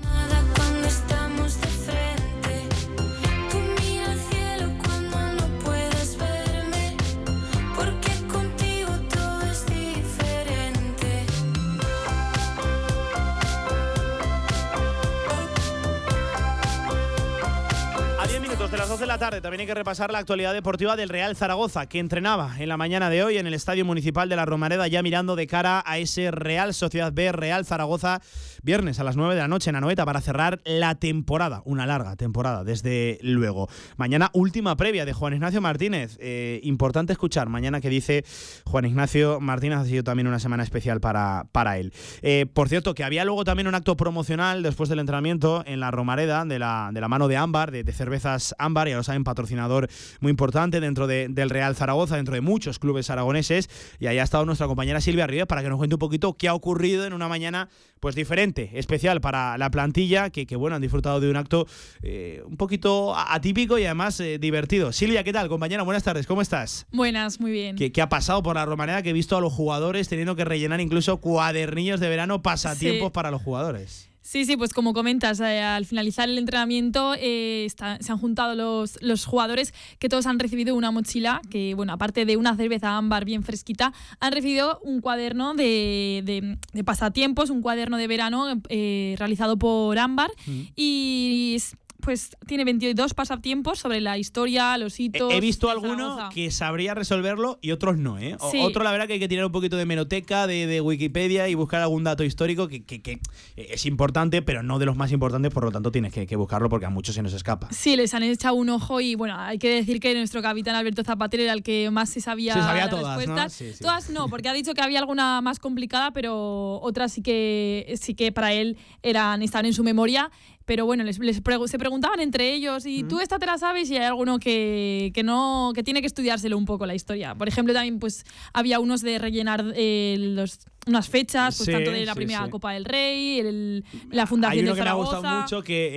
La tarde. También hay que repasar la actualidad deportiva del Real Zaragoza, que entrenaba en la mañana de hoy en el Estadio Municipal de la Romareda, ya mirando de cara a ese Real Sociedad B, Real Zaragoza, viernes a las 9 de la noche en Anoeta para cerrar la temporada, una larga temporada, desde luego. Mañana última previa de Juan Ignacio Martínez. Eh, importante escuchar mañana que dice Juan Ignacio Martínez, ha sido también una semana especial para, para él. Eh, por cierto, que había luego también un acto promocional después del entrenamiento en la Romareda de la, de la mano de Ámbar, de, cervezas Ámbar, ya lo saben, patrocinador muy importante dentro de- del Real Zaragoza, dentro de muchos clubes aragoneses. Y ahí ha estado nuestra compañera Silvia Ríos para que nos cuente un poquito qué ha ocurrido en una mañana pues diferente, especial para la plantilla, que, que, bueno, han disfrutado de un acto eh, un poquito atípico y además eh, divertido. Silvia, ¿qué tal, compañera? Buenas tardes, ¿cómo estás?
Buenas, muy bien.
¿Qué, qué ha pasado por la Romareda? Que he visto a los jugadores teniendo que rellenar incluso cuadernillos de verano, pasatiempos
Sí.
para los jugadores.
Sí, sí, pues como comentas, eh, al finalizar el entrenamiento eh, está- se han juntado los, los jugadores que todos han recibido una mochila, que bueno, aparte de una cerveza ámbar bien fresquita, han recibido un cuaderno de, de- de pasatiempos, un cuaderno de verano eh, realizado por ámbar y es- pues tiene 22 pasatiempos sobre la historia, los
He,
hitos.
he visto alguno que sabría resolverlo y otros no, ¿eh? O-
Sí.
Otro, la verdad, que hay que tirar un poquito de meroteca, de, de Wikipedia y buscar algún dato histórico que, que- que es importante, pero no de los más importantes, por lo tanto tienes que, que buscarlo porque a muchos se nos escapa.
Sí, les han echado un ojo y bueno, hay que decir que nuestro capitán Alberto Zapater era el que más se sabía,
Se sabía
las
todas, ¿no?
respuestas.
Sí, sí.
Todas no, porque ha dicho que había alguna más complicada, pero otras sí que sí que para él eran estaban en su memoria. Pero bueno, les, les se preguntaban entre ellos y tú esta te la sabes y hay alguno que, que no que tiene que estudiárselo un poco la historia. Por ejemplo, también pues había unos de rellenar eh, los unas fechas, pues
Sí,
tanto de la
sí,
primera
sí.
Copa del Rey, el- la
Hay
fundación
uno
de
que me ha
Zaragoza.
gustado mucho que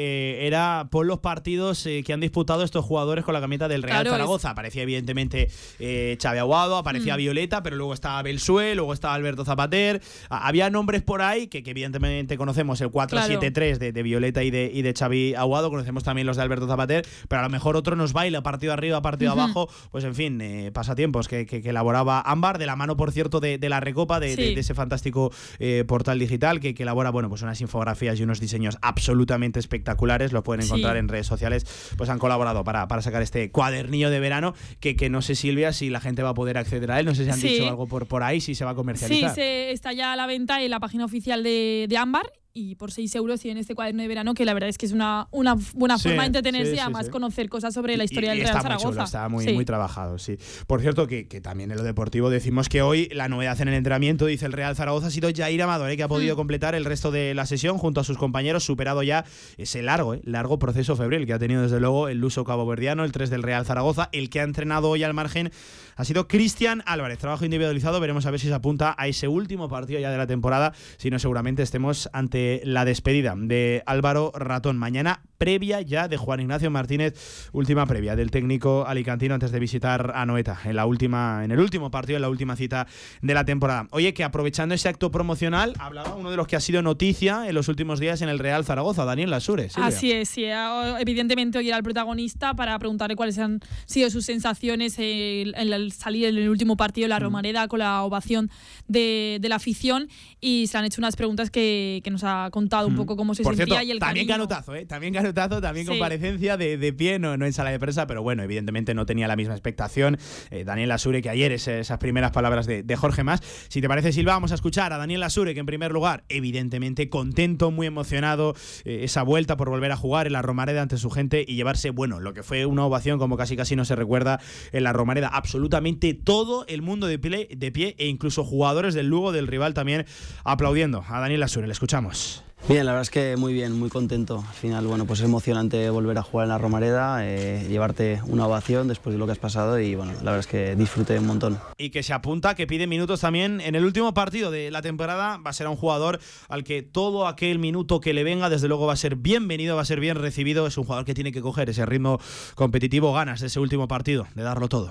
eh, era por los partidos eh, que han disputado estos jugadores con la camiseta del Real
Claro,
Zaragoza. Aparecía evidentemente eh, Xavi Aguado, aparecía
Mm.
Violeta, pero luego estaba Belsué, luego estaba Alberto Zapater. Había nombres por ahí que, que evidentemente conocemos, el 4-7-3 de, de Violeta y de, y de Xavi Aguado, conocemos también los de Alberto Zapater, pero a lo mejor otro nos baila partido arriba, partido abajo, pues en fin, eh, pasatiempos que, que- que elaboraba Ámbar, de la mano, por cierto, de, de la Recopa, de ese fantástico eh, portal digital que, que elabora bueno, pues unas infografías y unos diseños absolutamente espectaculares. Lo pueden
Sí.
encontrar en redes sociales. Pues han colaborado para, para sacar este cuadernillo de verano que, que no sé, Silvia, si la gente va a poder acceder a él. No sé si han
Sí.
dicho algo por, por ahí, si se va a
Sí,
comercializar.
se, está ya a la venta en la página oficial de, de Ámbar y por 6 euros tienen este cuaderno de verano que la verdad es que es una, una buena
Sí,
forma de entretenerse
sí,
y además
sí.
conocer cosas sobre la historia
Y- y
del Real
está muy
Zaragoza.
chulo, está muy, muy trabajado, sí. Por cierto, que, que también en lo deportivo decimos que hoy la novedad en el entrenamiento, dice el Real Zaragoza, ha sido Jair Amador, ¿eh? que ha podido
Mm.
completar el resto de la sesión junto a sus compañeros, superado ya ese largo, ¿eh? largo proceso febril que ha tenido desde luego el luso caboverdiano, el 3 del Real Zaragoza. El que ha entrenado hoy al margen ha sido Cristian Álvarez, trabajo individualizado. Veremos a ver si se apunta a ese último partido ya de la temporada, si no seguramente estemos ante la despedida de Álvaro Ratón. Mañana previa ya de Juan Ignacio Martínez, última previa del técnico alicantino antes de visitar a Noeta en la última en el último partido, en la última cita de la temporada. Oye, que aprovechando ese acto promocional, hablaba uno de los que ha sido noticia en los últimos días en el Real Zaragoza, Daniel Lasure. Silvia.
Así es, sí. Evidentemente hoy era el protagonista para preguntarle cuáles han sido sus sensaciones en salir en el último partido de la Romareda con la ovación de, de la afición y se han hecho unas preguntas que, que nos ha contado un
Mm.
poco cómo se
Por
sentía
cierto,
y el
también
cariño.
¿eh? También canutazo, también
Sí.
comparecencia de, de pie, no, no en sala de prensa, pero bueno, evidentemente no tenía la misma expectación. Eh, Daniel Lasure, que ayer es- esas primeras palabras de, de Jorge Más. Si te parece, Silva, vamos a escuchar a Daniel Lasure, que en primer lugar, evidentemente contento, muy emocionado, eh, esa vuelta por volver a jugar en la Romareda ante su gente y llevarse, bueno, lo que fue una ovación como casi casi no se recuerda en la Romareda. Absolutamente todo el mundo de pie, de pie e incluso jugadores del Lugo, del rival, también aplaudiendo a Daniel Lasure. Le escuchamos.
Bien, la verdad es que muy bien, muy contento. Al final, bueno, pues es emocionante volver a jugar en la Romareda, eh, llevarte una ovación después de lo que has pasado y bueno, la verdad es que disfruté un montón.
y que se apunta, que pide minutos también en el último partido de la temporada. Va a ser un jugador al que todo aquel minuto que le venga, desde luego va a ser bienvenido, va a ser bien recibido. Es un jugador que tiene que coger ese ritmo competitivo, ganas de ese último partido, de darlo todo.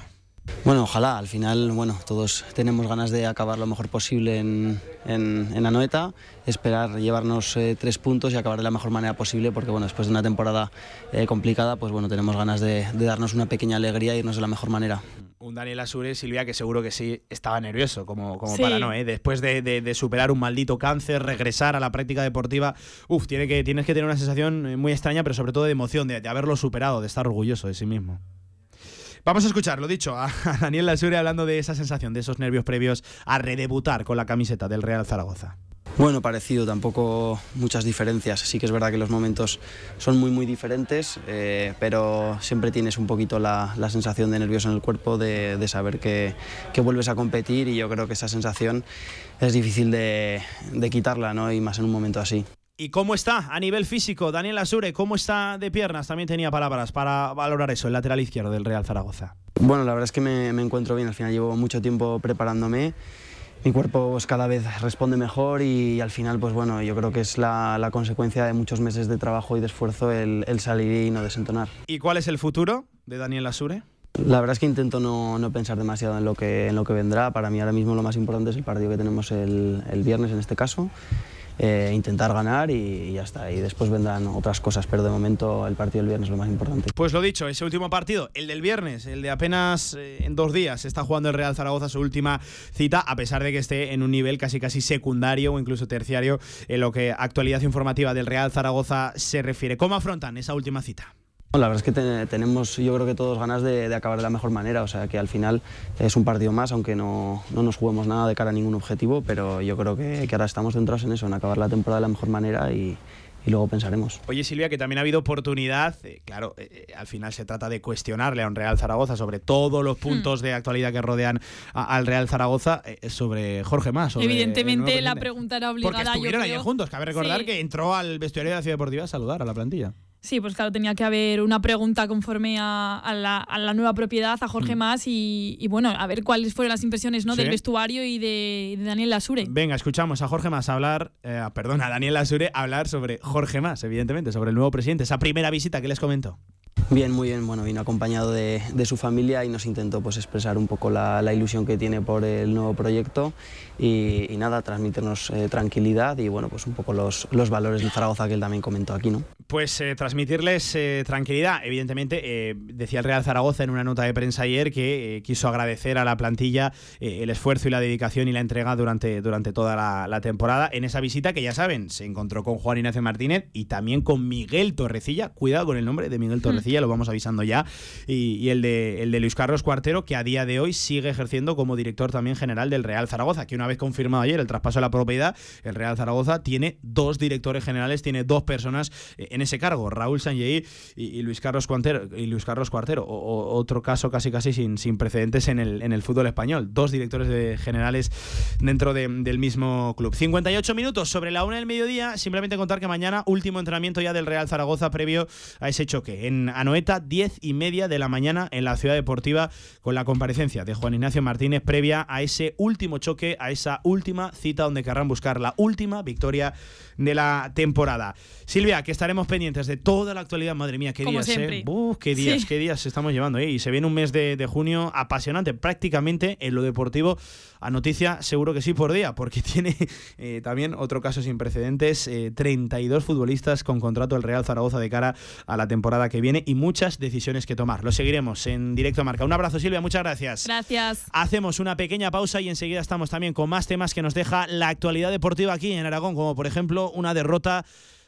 Bueno, ojalá, al final, bueno, todos tenemos ganas de acabar lo mejor posible en, en, en Anoeta, esperar llevarnos eh, tres puntos y acabar de la mejor manera posible, porque bueno, después de una temporada eh, complicada, pues bueno, tenemos ganas de, de darnos una pequeña alegría e irnos de la mejor manera.
Un Daniel Asure, Silvia, que seguro que sí estaba nervioso, como, como
Sí.
para no, ¿eh? Después de, de- de superar un maldito cáncer, regresar a la práctica deportiva, uf, tiene que, tienes que tener una sensación eh, muy extraña, pero sobre todo de emoción, de, de haberlo superado, de estar orgulloso de sí mismo. Vamos a escuchar, lo dicho, a, Daniel Lasure hablando de esa sensación, de esos nervios previos a redebutar con la camiseta del Real Zaragoza.
Bueno, parecido, tampoco muchas diferencias. Sí que es verdad que los momentos son muy, muy diferentes, eh, pero siempre tienes un poquito la, la sensación de nervios en el cuerpo, de, de saber que, que vuelves a competir y yo creo que esa sensación es difícil de, de quitarla, ¿no? Y más en un momento así.
¿Y cómo está a nivel físico? Daniel Asure, ¿cómo está de piernas? También tenía palabras para valorar eso, el lateral izquierdo del Real Zaragoza.
Bueno, la verdad es que me, me encuentro bien, al final llevo mucho tiempo preparándome. Mi cuerpo pues, cada vez responde mejor y, al final, pues bueno, yo creo que es la, la consecuencia de muchos meses de trabajo y de esfuerzo el, el salir y no desentonar.
¿Y cuál es el futuro de Daniel Asure?
La verdad es que intento no, no pensar demasiado en lo, que, en lo que vendrá. Para mí ahora mismo lo más importante es el partido que tenemos el, el viernes en este caso. Eh, intentar ganar y, ya está. Y después vendrán otras cosas, pero de momento el partido del viernes es lo más importante.
Pues lo dicho, ese último partido, el del viernes, el de apenas eh, en dos días, está jugando el Real Zaragoza su última cita, a pesar de que esté en un nivel casi casi secundario o incluso terciario en lo que actualidad informativa del Real Zaragoza se refiere. ¿Cómo afrontan esa última cita?
La verdad es que te- tenemos, yo creo que todos ganas de, de acabar de la mejor manera, o sea que al final es un partido más, aunque no, no nos juguemos nada de cara a ningún objetivo, pero yo creo que, que ahora estamos centrados en eso, en acabar la temporada de la mejor manera y, y luego pensaremos.
Oye Silvia, que también ha habido oportunidad, eh, claro, eh, eh, al final se trata de cuestionarle a un Real Zaragoza sobre todos los puntos de actualidad que rodean a- al Real Zaragoza, eh, sobre Jorge Más. sobre
Evidentemente la pregunta era
Porque
obligada. yo
estuvieron ayer
creo.
juntos, cabe recordar
Sí.
que entró al vestuario de la Ciudad Deportiva a saludar a la plantilla.
Sí, pues claro, tenía que haber una pregunta conforme a, a la, a la nueva propiedad, a Jorge Más, y, y bueno, a ver cuáles fueron las impresiones ¿no?
Mm. Sí.
del vestuario y de, de Daniel Lasure.
Venga, escuchamos a Jorge Más hablar, eh, perdón, a Daniel Asure hablar sobre Jorge Más, evidentemente, sobre el nuevo presidente, esa primera visita que les comentó.
Bien, muy bien. Bueno, vino acompañado de, de su familia y nos intentó pues, expresar un poco la, la ilusión que tiene por el nuevo proyecto y, y nada, transmitirnos eh, tranquilidad y bueno, pues un poco los, los valores del Zaragoza que él también comentó aquí, ¿no?
Pues eh, transmitirles eh, tranquilidad. Evidentemente, eh, decía el Real Zaragoza en una nota de prensa ayer que eh, quiso agradecer a la plantilla eh, el esfuerzo y la dedicación y la entrega durante, durante toda la, la temporada. En esa visita que ya saben, se encontró con Juan Ignacio Martínez y también con Miguel Torrecilla. Cuidado con el nombre de Miguel Torrecilla, lo vamos avisando ya. Y, el, de, el de Luis Carlos Cuartero, que a día de hoy sigue ejerciendo como director también general del Real Zaragoza, que una vez confirmado ayer el traspaso de la propiedad, el Real Zaragoza tiene dos directores generales, tiene dos personas eh, en ese cargo, Raúl Sanjei y, Luis Carlos Cuartero, y Luis Carlos Cuartero. Otro caso casi casi sin, sin precedentes en el, en el fútbol español. Dos directores de- generales dentro de- del mismo club. 58 minutos sobre la una del mediodía. Simplemente contar que mañana último entrenamiento ya del Real Zaragoza previo a ese choque. Anoeta, 10 y media de la mañana en la Ciudad Deportiva con la comparecencia de Juan Ignacio Martínez previa a ese último choque, a esa última cita donde querrán buscar la última victoria de la temporada. Silvia, que estaremos pendientes de toda la actualidad. Madre mía, qué
Como
días. ¿eh? Uf, qué días,
Sí.
qué días estamos llevando, ¿eh? Y se viene un mes de, de junio apasionante, prácticamente en lo deportivo, a noticia seguro que sí por día, porque tiene eh, también otro caso sin precedentes, eh, 32 futbolistas con contrato del Real Zaragoza de cara a la temporada que viene y muchas decisiones que tomar. Lo seguiremos en directo a marca. Un abrazo, Silvia, muchas gracias.
Gracias.
Hacemos una pequeña pausa y enseguida estamos también con más temas que nos deja la actualidad deportiva aquí en Aragón, como por ejemplo una derrota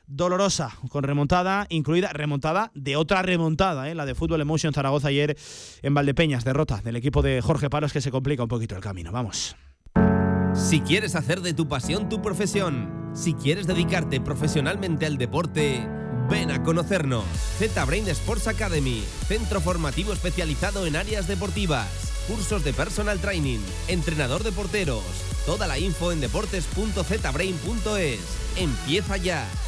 dolorosa, con remontada, incluida remontada de otra remontada, ¿eh? la de Fútbol Emotion Zaragoza ayer en Valdepeñas, derrota del equipo de Jorge Palos que se complica un poquito el camino. Vamos.
Si quieres hacer de tu pasión tu profesión, si quieres dedicarte profesionalmente al deporte, ven a conocernos. Z-Brain Sports Academy, centro formativo especializado en áreas deportivas, cursos de personal training, entrenador de porteros. Toda la info en deportes.zbrain.es. Empieza ya.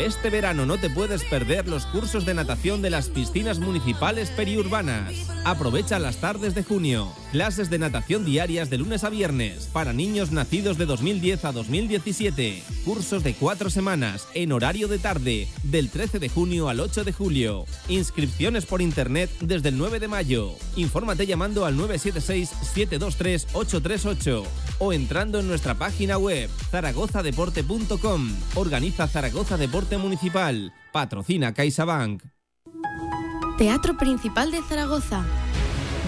Este verano no te puedes perder los cursos de natación de las piscinas municipales periurbanas. Aprovecha las tardes de junio. Clases de natación diarias de lunes a viernes para niños nacidos de 2010 a 2017. Cursos de cuatro semanas en horario de tarde del 13 de junio al 8 de julio. Inscripciones por internet desde el 9 de mayo. Infórmate llamando al 976-723-838 o entrando en nuestra página web zaragozadeporte.com. Organiza Zaragoza Deporte Municipal. Patrocina CaixaBank.
Teatro Principal de Zaragoza.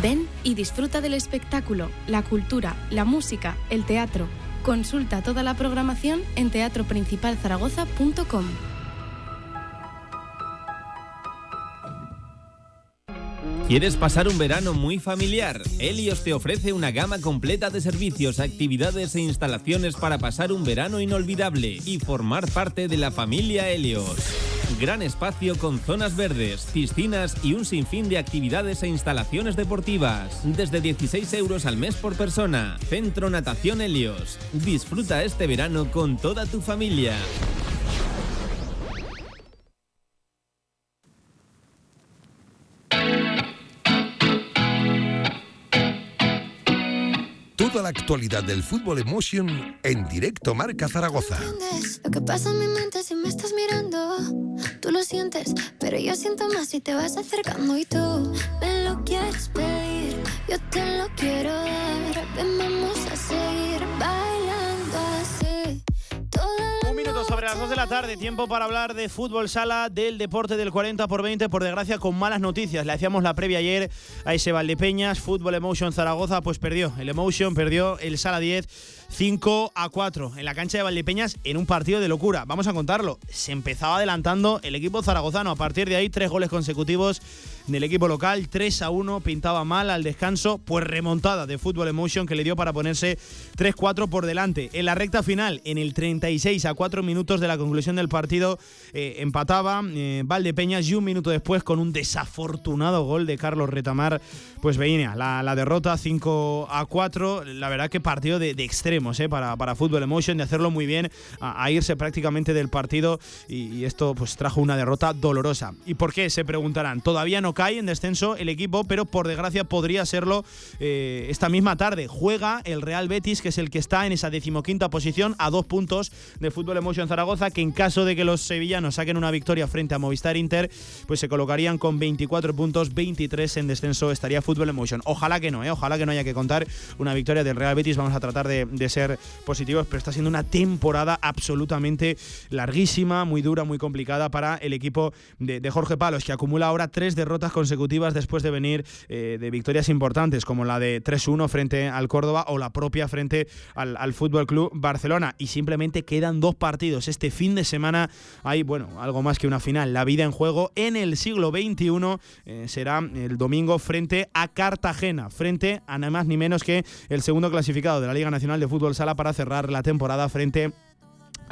Ven y disfruta del espectáculo, la cultura, la música, el teatro. Consulta toda la programación en teatroprincipalzaragoza.com.
¿Quieres pasar un verano muy familiar? Helios te ofrece una gama completa de servicios, actividades e instalaciones para pasar un verano inolvidable y formar parte de la familia Helios. Gran espacio con zonas verdes, piscinas y un sinfín de actividades e instalaciones deportivas. Desde 16 euros al mes por persona. Centro Natación Helios. Disfruta este verano con toda tu familia.
Toda la actualidad del fútbol emotion en directo Marca Zaragoza.
Lo que pasa en mi mente si me estás mirando, tú lo sientes, pero yo siento más si te vas acercando y tú me lo quieres pedir, yo te lo quiero dar, ven vamos a seguir
Sobre las 2 de la tarde, tiempo para hablar de fútbol sala del deporte del 40 por 20, por desgracia con malas noticias. Le hacíamos la previa ayer a ese Valdepeñas, Fútbol Emotion Zaragoza, pues perdió. El Emotion perdió el sala 10 5 a 4 en la cancha de Valdepeñas en un partido de locura. Vamos a contarlo. Se empezaba adelantando el equipo zaragozano. A partir de ahí, tres goles consecutivos del equipo local. 3 a 1 pintaba mal al descanso. Pues remontada de Fútbol Emotion que le dio para ponerse 3-4 por delante. En la recta final, en el 36 a 4 minutos de la conclusión del partido, eh, empataba eh, Valdepeñas y un minuto después, con un desafortunado gol de Carlos Retamar, pues venía la, derrota 5 a 4. La verdad que partido de extremo eh, para, para Fútbol Emotion, de hacerlo muy bien, a, irse prácticamente del partido y, esto pues trajo una derrota dolorosa. ¿Y por qué? Se preguntarán. Todavía no cae en descenso el equipo, pero por desgracia podría serlo eh, esta misma tarde. Juega el Real Betis, que es el que está en esa decimoquinta posición, a dos puntos de Fútbol Emotion Zaragoza, que en caso de que los sevillanos saquen una victoria frente a Movistar Inter, pues se colocarían con 24 puntos, 23 en descenso estaría Fútbol Emotion. Ojalá que no, ¿eh? ojalá que no haya que contar una victoria del Real Betis. Vamos a tratar de ser positivos, pero está siendo una temporada absolutamente larguísima, muy dura, muy complicada para el equipo de, Jorge Palos, que acumula ahora tres derrotas consecutivas después de venir eh, de victorias importantes, como la de 3-1 frente al Córdoba o la propia frente al, al Fútbol Club Barcelona. Y simplemente quedan dos partidos. Este fin de semana hay, bueno, algo más que una final. La vida en juego en el siglo XXI eh, será el domingo frente a Cartagena, frente a nada más ni menos que el segundo clasificado de la Liga Nacional de Fútbol Sala para cerrar la temporada frente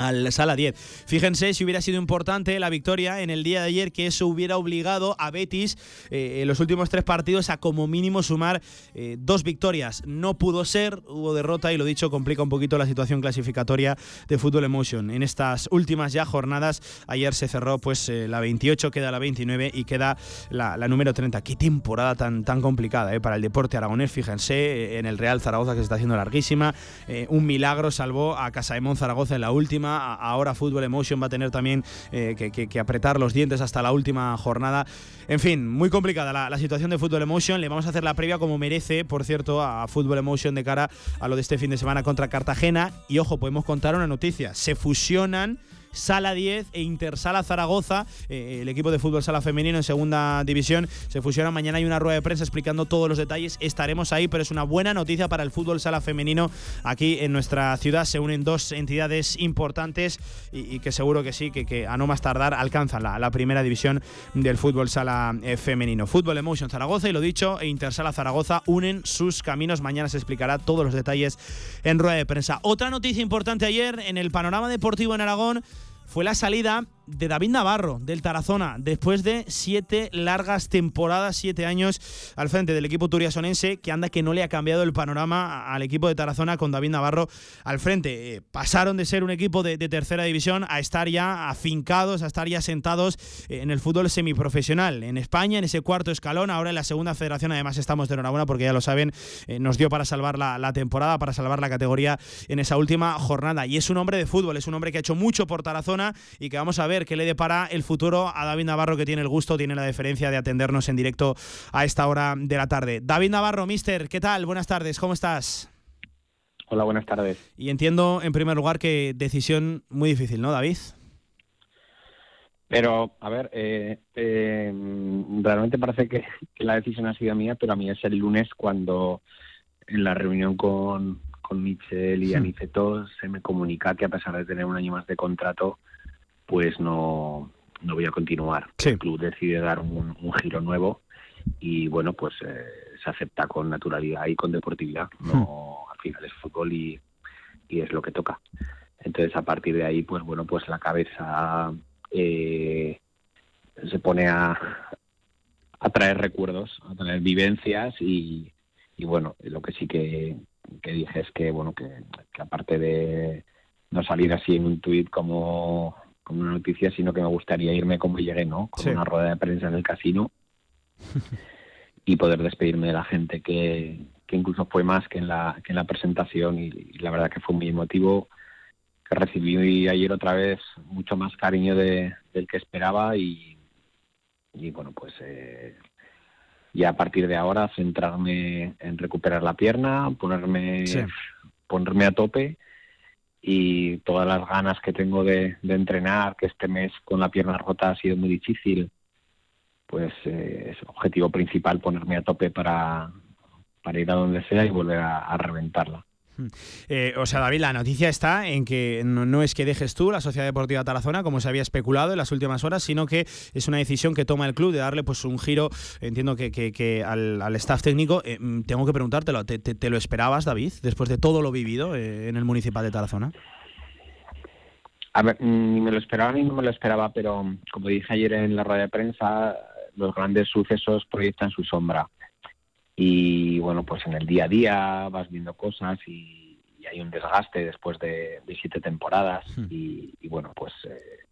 al Sala 10. Fíjense si hubiera sido importante la victoria en el día de ayer, que eso hubiera obligado a Betis eh, en los últimos tres partidos a como mínimo sumar eh, dos victorias. No pudo ser, hubo derrota y lo dicho, complica un poquito la situación clasificatoria de Fútbol Emotion. En estas últimas ya jornadas, ayer se cerró pues eh, la 28, queda la 29 y queda la, número 30. Qué temporada tan, tan complicada para el deporte aragonés, fíjense, en el Real Zaragoza que se está haciendo larguísima. un milagro salvó a Casaemón Zaragoza en la última ahora Fútbol Emotion va a tener también eh, que, apretar los dientes hasta la última jornada. En fin, muy complicada la, la, situación de Fútbol Emotion. Le vamos a hacer la previa como merece, por cierto, a Fútbol Emotion de cara a lo de este fin de semana contra Cartagena. Y ojo, podemos contar una noticia. Se fusionan. Sala 10 e Intersala Zaragoza, eh, el equipo de fútbol sala femenino en segunda división, se fusionan. Mañana hay una rueda de prensa explicando todos los detalles. Estaremos ahí, pero es una buena noticia para el fútbol sala femenino. Aquí en nuestra ciudad se unen dos entidades importantes y, que seguro que sí, que, que, a no más tardar alcanzan la, la primera división del fútbol sala eh, femenino. Fútbol Emotion Zaragoza y lo dicho, e Intersala Zaragoza unen sus caminos. Mañana se explicará todos los detalles en rueda de prensa. Otra noticia importante ayer en el panorama deportivo en Aragón fue la salida de David Navarro, del Tarazona, después de siete largas temporadas, siete años al frente del equipo turiasonense, que anda que no le ha cambiado el panorama al equipo de Tarazona con David Navarro al frente. Eh, pasaron de ser un equipo de, tercera división a estar ya afincados, a estar ya sentados en el fútbol semiprofesional. En España, en ese cuarto escalón, ahora en la segunda federación, además estamos de enhorabuena porque ya lo saben, eh, nos dio para salvar la temporada, para salvar la categoría en esa última jornada. Y es un hombre de fútbol, es un hombre que ha hecho mucho por Tarazona y que vamos a ver qué le depara el futuro a David Navarro, que tiene el gusto, tiene la deferencia de atendernos en directo a esta hora de la tarde. David Navarro, mister, ¿qué tal? Buenas tardes, ¿cómo estás?
Hola, buenas tardes.
Y entiendo, en primer lugar, que decisión muy difícil, ¿no, David?
Pero, a ver, eh, eh, realmente parece que, la decisión ha sido mía, pero a mí es el lunes cuando en la reunión con, con Michel y hmm. Aniceto se me comunica que a pesar de tener un año más de contrato, pues no, no voy a continuar. El club decide dar un, giro nuevo y bueno, pues eh, se acepta con naturalidad y con deportividad. No, hmm. al final es fútbol y, y es lo que toca. Entonces a partir de ahí, pues bueno, pues la cabeza eh, se pone a, a traer recuerdos, a traer vivencias y, y bueno, lo que sí que, que dije es que, bueno, que, aparte de no salir así en un tuit como, una noticia, sino que me gustaría irme como llegué, ¿no? Con una rueda de prensa en el casino. Y poder despedirme de la gente que, que incluso fue más que en la, que en la presentación. Y, la verdad que fue muy emotivo que recibí ayer otra vez mucho más cariño de, del que esperaba. Y, y bueno pues eh, y a partir de ahora centrarme en recuperar la pierna, ponerme, ponerme a tope y todas las ganas que tengo de, entrenar, que este mes con la pierna rota ha sido muy difícil, pues eh, es objetivo principal ponerme a tope para, para ir a donde sea y volver a reventarla.
Eh, o sea, David, la noticia está en que no, es que dejes tú la Sociedad Deportiva Tarazona, como se había especulado en las últimas horas, sino que es una decisión que toma el club de darle pues un giro, entiendo que, al, staff técnico. Eh, mm, tengo que preguntártelo, ¿te, lo esperabas, David, después de todo lo vivido eh, en el municipal de Tarazona?
A ver, mm, ni me lo esperaba ni no me lo esperaba, pero como dije ayer en la rueda de prensa, los grandes sucesos proyectan su sombra y bueno, pues en el día a día vas viendo cosas y, hay un desgaste después de, siete temporadas hmm. y, bueno, pues eh,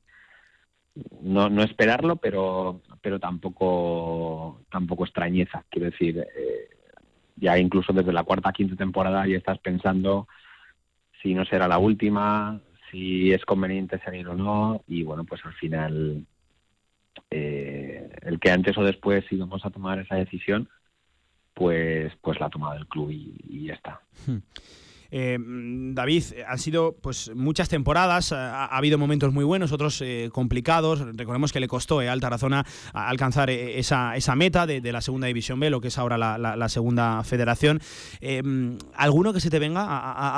no, no esperarlo, pero pero tampoco tampoco extrañeza, quiero decir, eh, ya incluso desde la cuarta quinta temporada ya estás pensando si no será la última, si es conveniente seguir o no y bueno, pues al final eh, el que antes o después íbamos a tomar esa decisión pues, pues la ha tomado el club y, ya está. Hmm.
Eh, David, han sido pues muchas temporadas, ha, habido momentos muy buenos, otros eh, complicados. Recordemos que le costó eh, al Tarazona alcanzar eh, esa, esa meta de, la segunda división B, lo que es ahora la, segunda federación. ¿Alguno que se te venga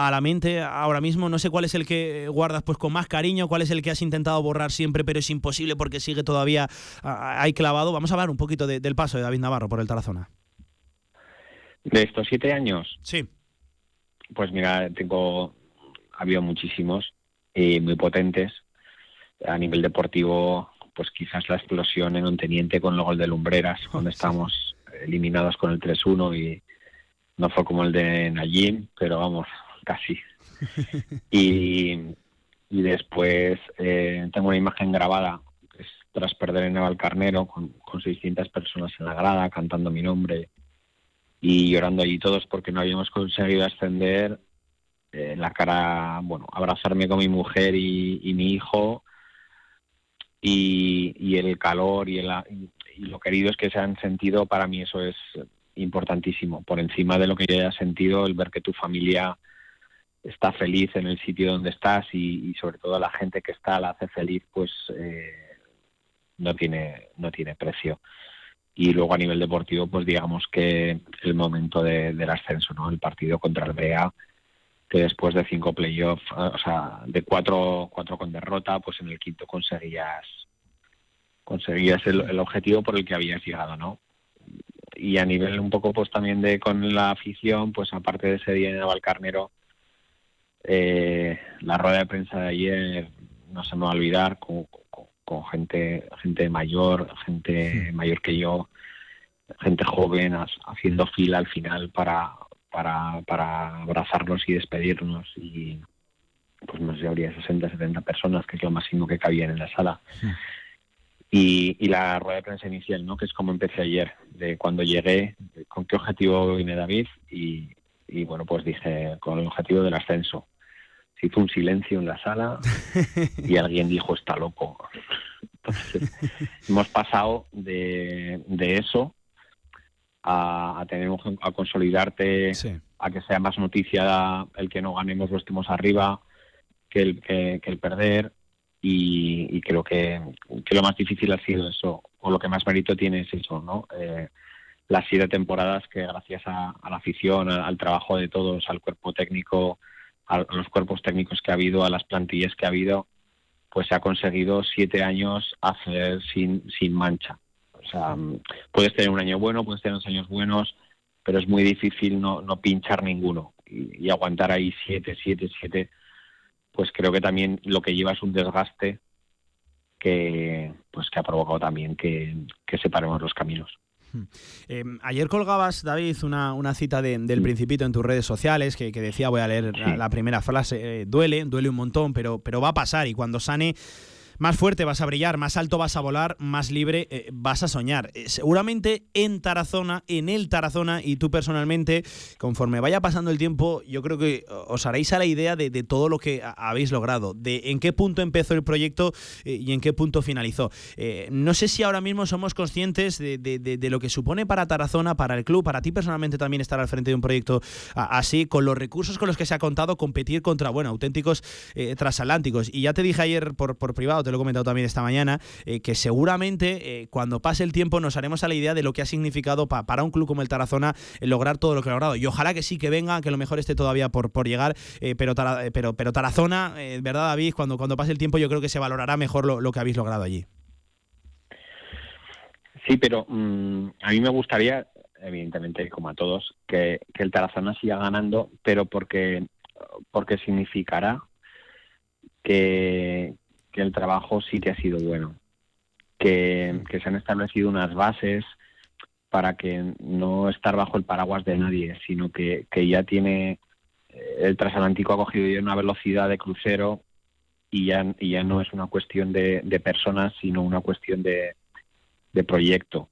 a, la mente ahora mismo? No sé cuál es el que guardas pues con más cariño, cuál es el que has intentado borrar siempre, pero es imposible porque sigue todavía ahí clavado. Vamos a hablar un poquito del paso de David Navarro por el Tarazona.
De estos siete años.
Sí.
Pues mira, tengo, ha habido muchísimos y muy potentes. A nivel deportivo, pues quizás la explosión en un teniente con el gol de Lumbreras, cuando estamos eliminados con el 3-1 y no fue como el de Nayim, pero vamos, casi. y, y después eh, tengo una imagen grabada tras perder en Navalcarnero con, con 600 personas en la grada cantando mi nombre y llorando allí todos porque no habíamos conseguido ascender. Eh, la cara, bueno, abrazarme con mi mujer y, mi hijo y, el calor y, el, y lo queridos que se han sentido, para mí eso es importantísimo. Por encima de lo que yo haya sentido, el ver que tu familia está feliz en el sitio donde estás y, sobre todo la gente que está la hace feliz, pues eh, no tiene no tiene precio y luego a nivel deportivo pues digamos que el momento del ascenso no el partido contra el Brea que después de cinco playoffs o sea de cuatro cuatro con derrota pues en el quinto conseguías conseguías el, objetivo por el que habías llegado no y a nivel un poco pues también de con la afición pues aparte de ese día en Navalcarnero eh, la rueda de prensa de ayer no se me va a olvidar con gente, gente mayor, gente mayor que yo, gente joven, as- haciendo fila al final para, para, para abrazarnos y despedirnos. Y pues no sé, habría 60, 70 personas, que es lo máximo que cabían en la sala. Y, y la rueda de prensa inicial, ¿no? que es como empecé ayer, de cuando llegué, con qué objetivo viene David, y, y bueno, pues dije, con el objetivo del ascenso. Se hizo un silencio en la sala y alguien dijo, está loco. Entonces, hemos pasado de, de eso a, a tener a consolidarte, a que sea más noticia el que no ganemos o estemos arriba que el, que, que el perder. Y, y creo que, que lo más difícil ha sido eso, o lo que más mérito tiene es eso, ¿no? Eh, las siete temporadas que gracias a, a la afición, al trabajo de todos, al cuerpo técnico, a, los cuerpos técnicos que ha habido, a las plantillas que ha habido, pues se ha conseguido siete años hacer sin, sin mancha. O sea, mm, puedes tener un año bueno, puedes tener dos años buenos, pero es muy difícil no, no pinchar ninguno y, y aguantar ahí siete, siete, siete, pues creo que también lo que lleva es un desgaste que pues que ha provocado también que, que separemos los caminos.
Eh, ayer colgabas, David, una, una cita de- del Principito en tus redes sociales que, que decía, voy a leer la, la primera frase, eh, duele, duele un montón, pero, pero va a pasar y cuando sane... Más fuerte vas a brillar, más alto vas a volar, más libre eh, vas a soñar. Eh, seguramente en Tarazona, en el Tarazona, y tú personalmente, conforme vaya pasando el tiempo, yo creo que os haréis a la idea de, de todo lo que ha- habéis logrado, de en qué punto empezó el proyecto eh, y en qué punto finalizó. No sé si ahora mismo somos conscientes de, de- de- lo que supone para Tarazona, para el club, para ti personalmente también estar al frente de un proyecto así, con los recursos con los que se ha contado, competir contra, bueno, auténticos transatlánticos. Y ya te dije ayer por, por privado, lo he comentado también esta mañana, eh, que seguramente eh, cuando pase el tiempo nos haremos a la idea de lo que ha significado pa- para un club como el Tarazona eh, lograr todo lo que ha logrado. Y ojalá que sí, que venga, que lo mejor esté todavía por, por llegar, pero, pero, pero Tarazona, ¿verdad, David? Cuando, cuando pase el tiempo yo creo que se valorará mejor lo, lo que habéis logrado allí.
Sí, pero mm, a mí me gustaría, evidentemente, como a todos, que, que el Tarazona siga ganando, pero porque, porque significará que, que el trabajo sí que ha sido bueno, que, que se han establecido unas bases para que no estar bajo el paraguas de nadie, sino que, que ya tiene eh, el transatlántico ha cogido ya una velocidad de crucero y ya, y ya no es una cuestión de, de personas, sino una cuestión de, de proyecto.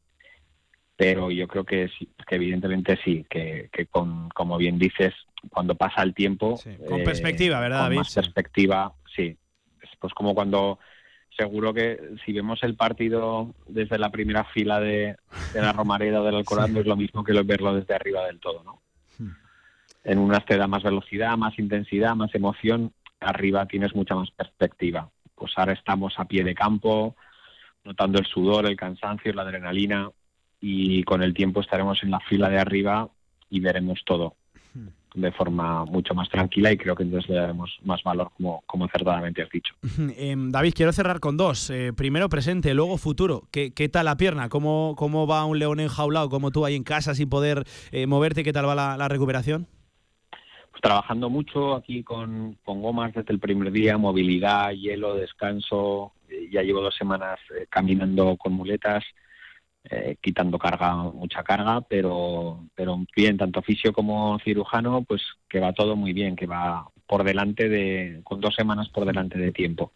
Pero yo creo que sí, que evidentemente sí, que, que con, como bien dices, cuando pasa el tiempo...
con
eh,
perspectiva, ¿verdad,
con
David?
más
Sí.
perspectiva, sí. Es pues como cuando seguro que si vemos el partido desde la primera fila de, de la Romareda o del Alcorán, no es lo mismo que lo- verlo desde arriba del todo, ¿no? En unas te da más velocidad, más intensidad, más emoción, arriba tienes mucha más perspectiva. Pues ahora estamos a pie de campo, notando el sudor, el cansancio, la adrenalina, y con el tiempo estaremos en la fila de arriba y veremos todo de forma mucho más tranquila y creo que entonces le daremos más valor como, como acertadamente has dicho.
Em, David, quiero cerrar con dos. Eh, primero presente, luego futuro. ¿Qué, qué tal la pierna? ¿Cómo, ¿Cómo va un león enjaulado como tú ahí en casa sin poder eh, moverte? ¿Qué tal va la, la recuperación?
Pues trabajando mucho aquí con, con gomas desde el primer día, movilidad, hielo, descanso. Eh, ya llevo dos semanas eh, caminando con muletas, eh, quitando carga, mucha carga, pero, pero bien, tanto fisio como cirujano, pues que va todo muy bien, que va por delante de, con dos semanas por delante de tiempo.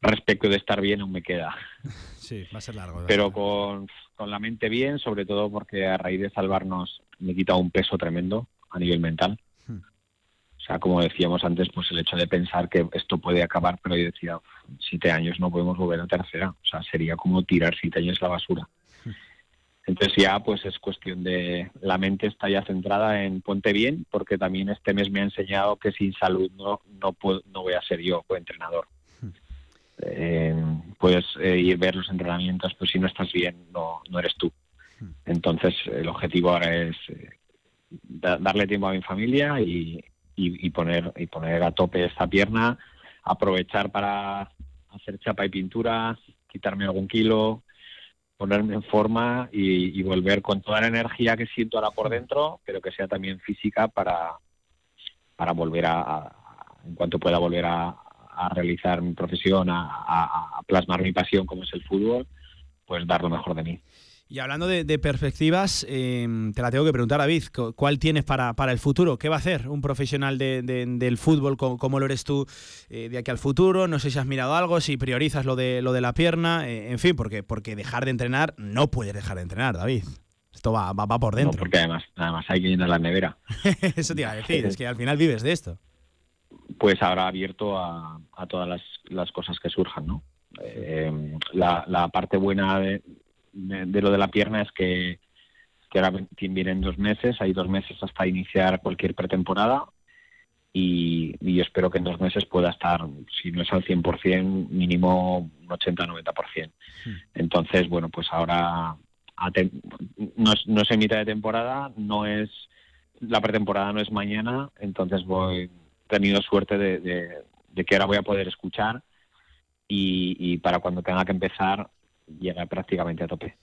Respecto de estar bien, aún me queda.
Sí, va a ser largo.
pero con, con la mente bien, sobre todo porque a raíz de salvarnos me he quitado un peso tremendo a nivel mental. O sea, como decíamos antes, pues el hecho de pensar que esto puede acabar, pero yo decía, "Uf, siete años no podemos volver a tercera. O sea, sería como tirar siete años la basura. Entonces ya pues es cuestión de la mente está ya centrada en ponte bien, porque también este mes me ha enseñado que sin salud no no puedo, no voy a ser yo entrenador. Eh, puedes eh, ir ver los entrenamientos, pues si no estás bien no no eres tú. Entonces el objetivo ahora es eh, da- darle tiempo a mi familia y, y, y poner y poner a tope esta pierna, aprovechar para hacer chapa y pintura, quitarme algún kilo, ponerme en forma y, volver con toda la energía que siento ahora por dentro, pero que sea también física para, para volver a, a- en cuanto pueda volver a, a a, realizar mi profesión, a, plasmar mi pasión como es el fútbol, pues dar lo mejor de mí.
Y hablando de, perspectivas, em, te la tengo que preguntar, David, ¿cuál tienes para, para el futuro? ¿Qué va a hacer un profesional del fútbol como, lo eres tú eh, de aquí al futuro? No sé si has mirado algo, si priorizas lo de, lo de la pierna, eh, en fin, porque, porque dejar de entrenar, no puedes dejar de entrenar, David. Esto va, va, por dentro.
porque además, además hay que llenar la nevera.
Eso te iba a decir, es que al final vives de esto.
Pues ahora abierto a, todas las, las, cosas que surjan, ¿no? Eh, la, la, parte buena de, de, lo de la pierna es que, que ahora vienen dos meses, hay dos meses hasta iniciar cualquier pretemporada y, y espero que en dos meses pueda estar, si no es al 100%, mínimo un 80-90%. Hmm. Entonces, bueno, pues ahora no, es, no es en mitad de temporada, no es la pretemporada no es mañana, entonces voy tenido suerte de, de, que ahora voy a poder escuchar y, y, para cuando tenga que empezar llega prácticamente a tope.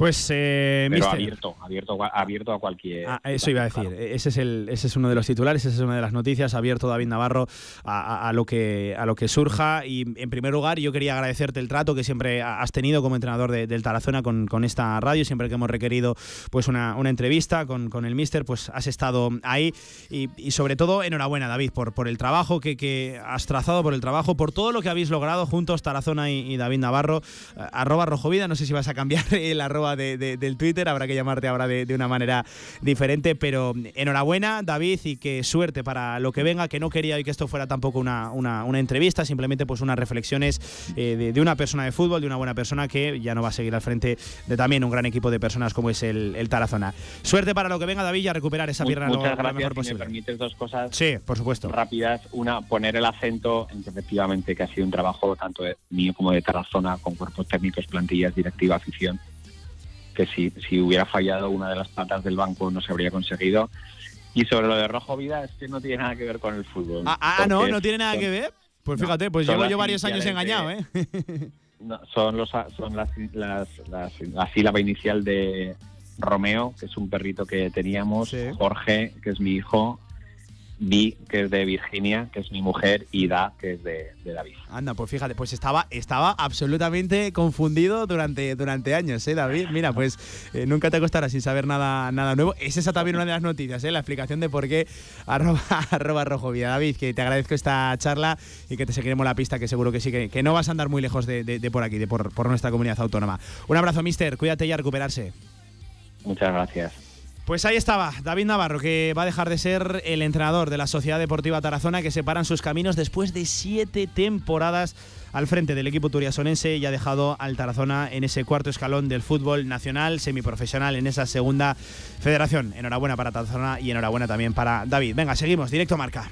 Pues, eh,
Pero abierto, abierto, abierto a cualquier.
Ah, eso iba a decir. Ese es el, ese es uno de los titulares, esa es una de las noticias. Abierto David Navarro a, lo que a lo que surja. Y en primer lugar, yo quería agradecerte el trato que siempre has tenido como entrenador del Tarazona con, con, esta radio. Siempre que hemos requerido pues una, una entrevista con, con, el Mister, pues has estado ahí. Y, y, sobre todo, enhorabuena, David, por, por el trabajo que, que, has trazado, por el trabajo, por todo lo que habéis logrado juntos, Tarazona y, David Navarro. Uh, arroba Rojovida, no sé si vas a cambiar el arroba del Twitter, habrá que llamarte ahora de, una manera diferente, pero enhorabuena David y que suerte para lo que venga, que no quería hoy que esto fuera tampoco una, una, entrevista, simplemente pues unas reflexiones eh, de, una persona de fútbol, de una buena persona que ya no va a seguir al frente de también un gran equipo de personas como es el, el Tarazona. Suerte para lo que venga David y a recuperar esa pierna
lo,
mejor
posible. me permites dos cosas
sí, por supuesto.
rápidas. Una, poner el acento en que efectivamente que ha sido un trabajo tanto mío como de Tarazona, con cuerpos técnicos, plantillas, directiva, afición, que si, si hubiera fallado una de las patas del banco no se habría conseguido. Y sobre lo de Rojo Vida, es que no tiene nada que ver con el fútbol.
Ah, ah no, no tiene nada que ver. Pues fíjate, pues llevo yo varios años engañado, ¿eh?
son los, son las, las, la sílaba inicial de Romeo, que es un perrito que teníamos, Jorge, que es mi hijo, Vi, que es de Virginia, que es mi mujer, y Da, que es de, David.
Anda, pues fíjate, pues estaba, estaba absolutamente confundido durante, durante años, ¿eh, David? Mira, pues eh, nunca te acostarás sin saber nada, nada nuevo. Es esa también una de las noticias, ¿eh? La explicación de por qué arroba, arroba rojo vía. David, que te agradezco esta charla y que te seguiremos la pista, que seguro que sí, que, no vas a andar muy lejos de, por aquí, de por, por nuestra comunidad autónoma. Un abrazo, mister. Cuídate y a recuperarse.
Muchas gracias.
Pues ahí estaba, David Navarro, que va a dejar de ser el entrenador de la Sociedad Deportiva Tarazona, que separan sus caminos después de siete temporadas al frente del equipo turiasonense y ha dejado al Tarazona en ese cuarto escalón del fútbol nacional semiprofesional en esa segunda federación. Enhorabuena para Tarazona y enhorabuena también para David. Venga, seguimos, directo marca.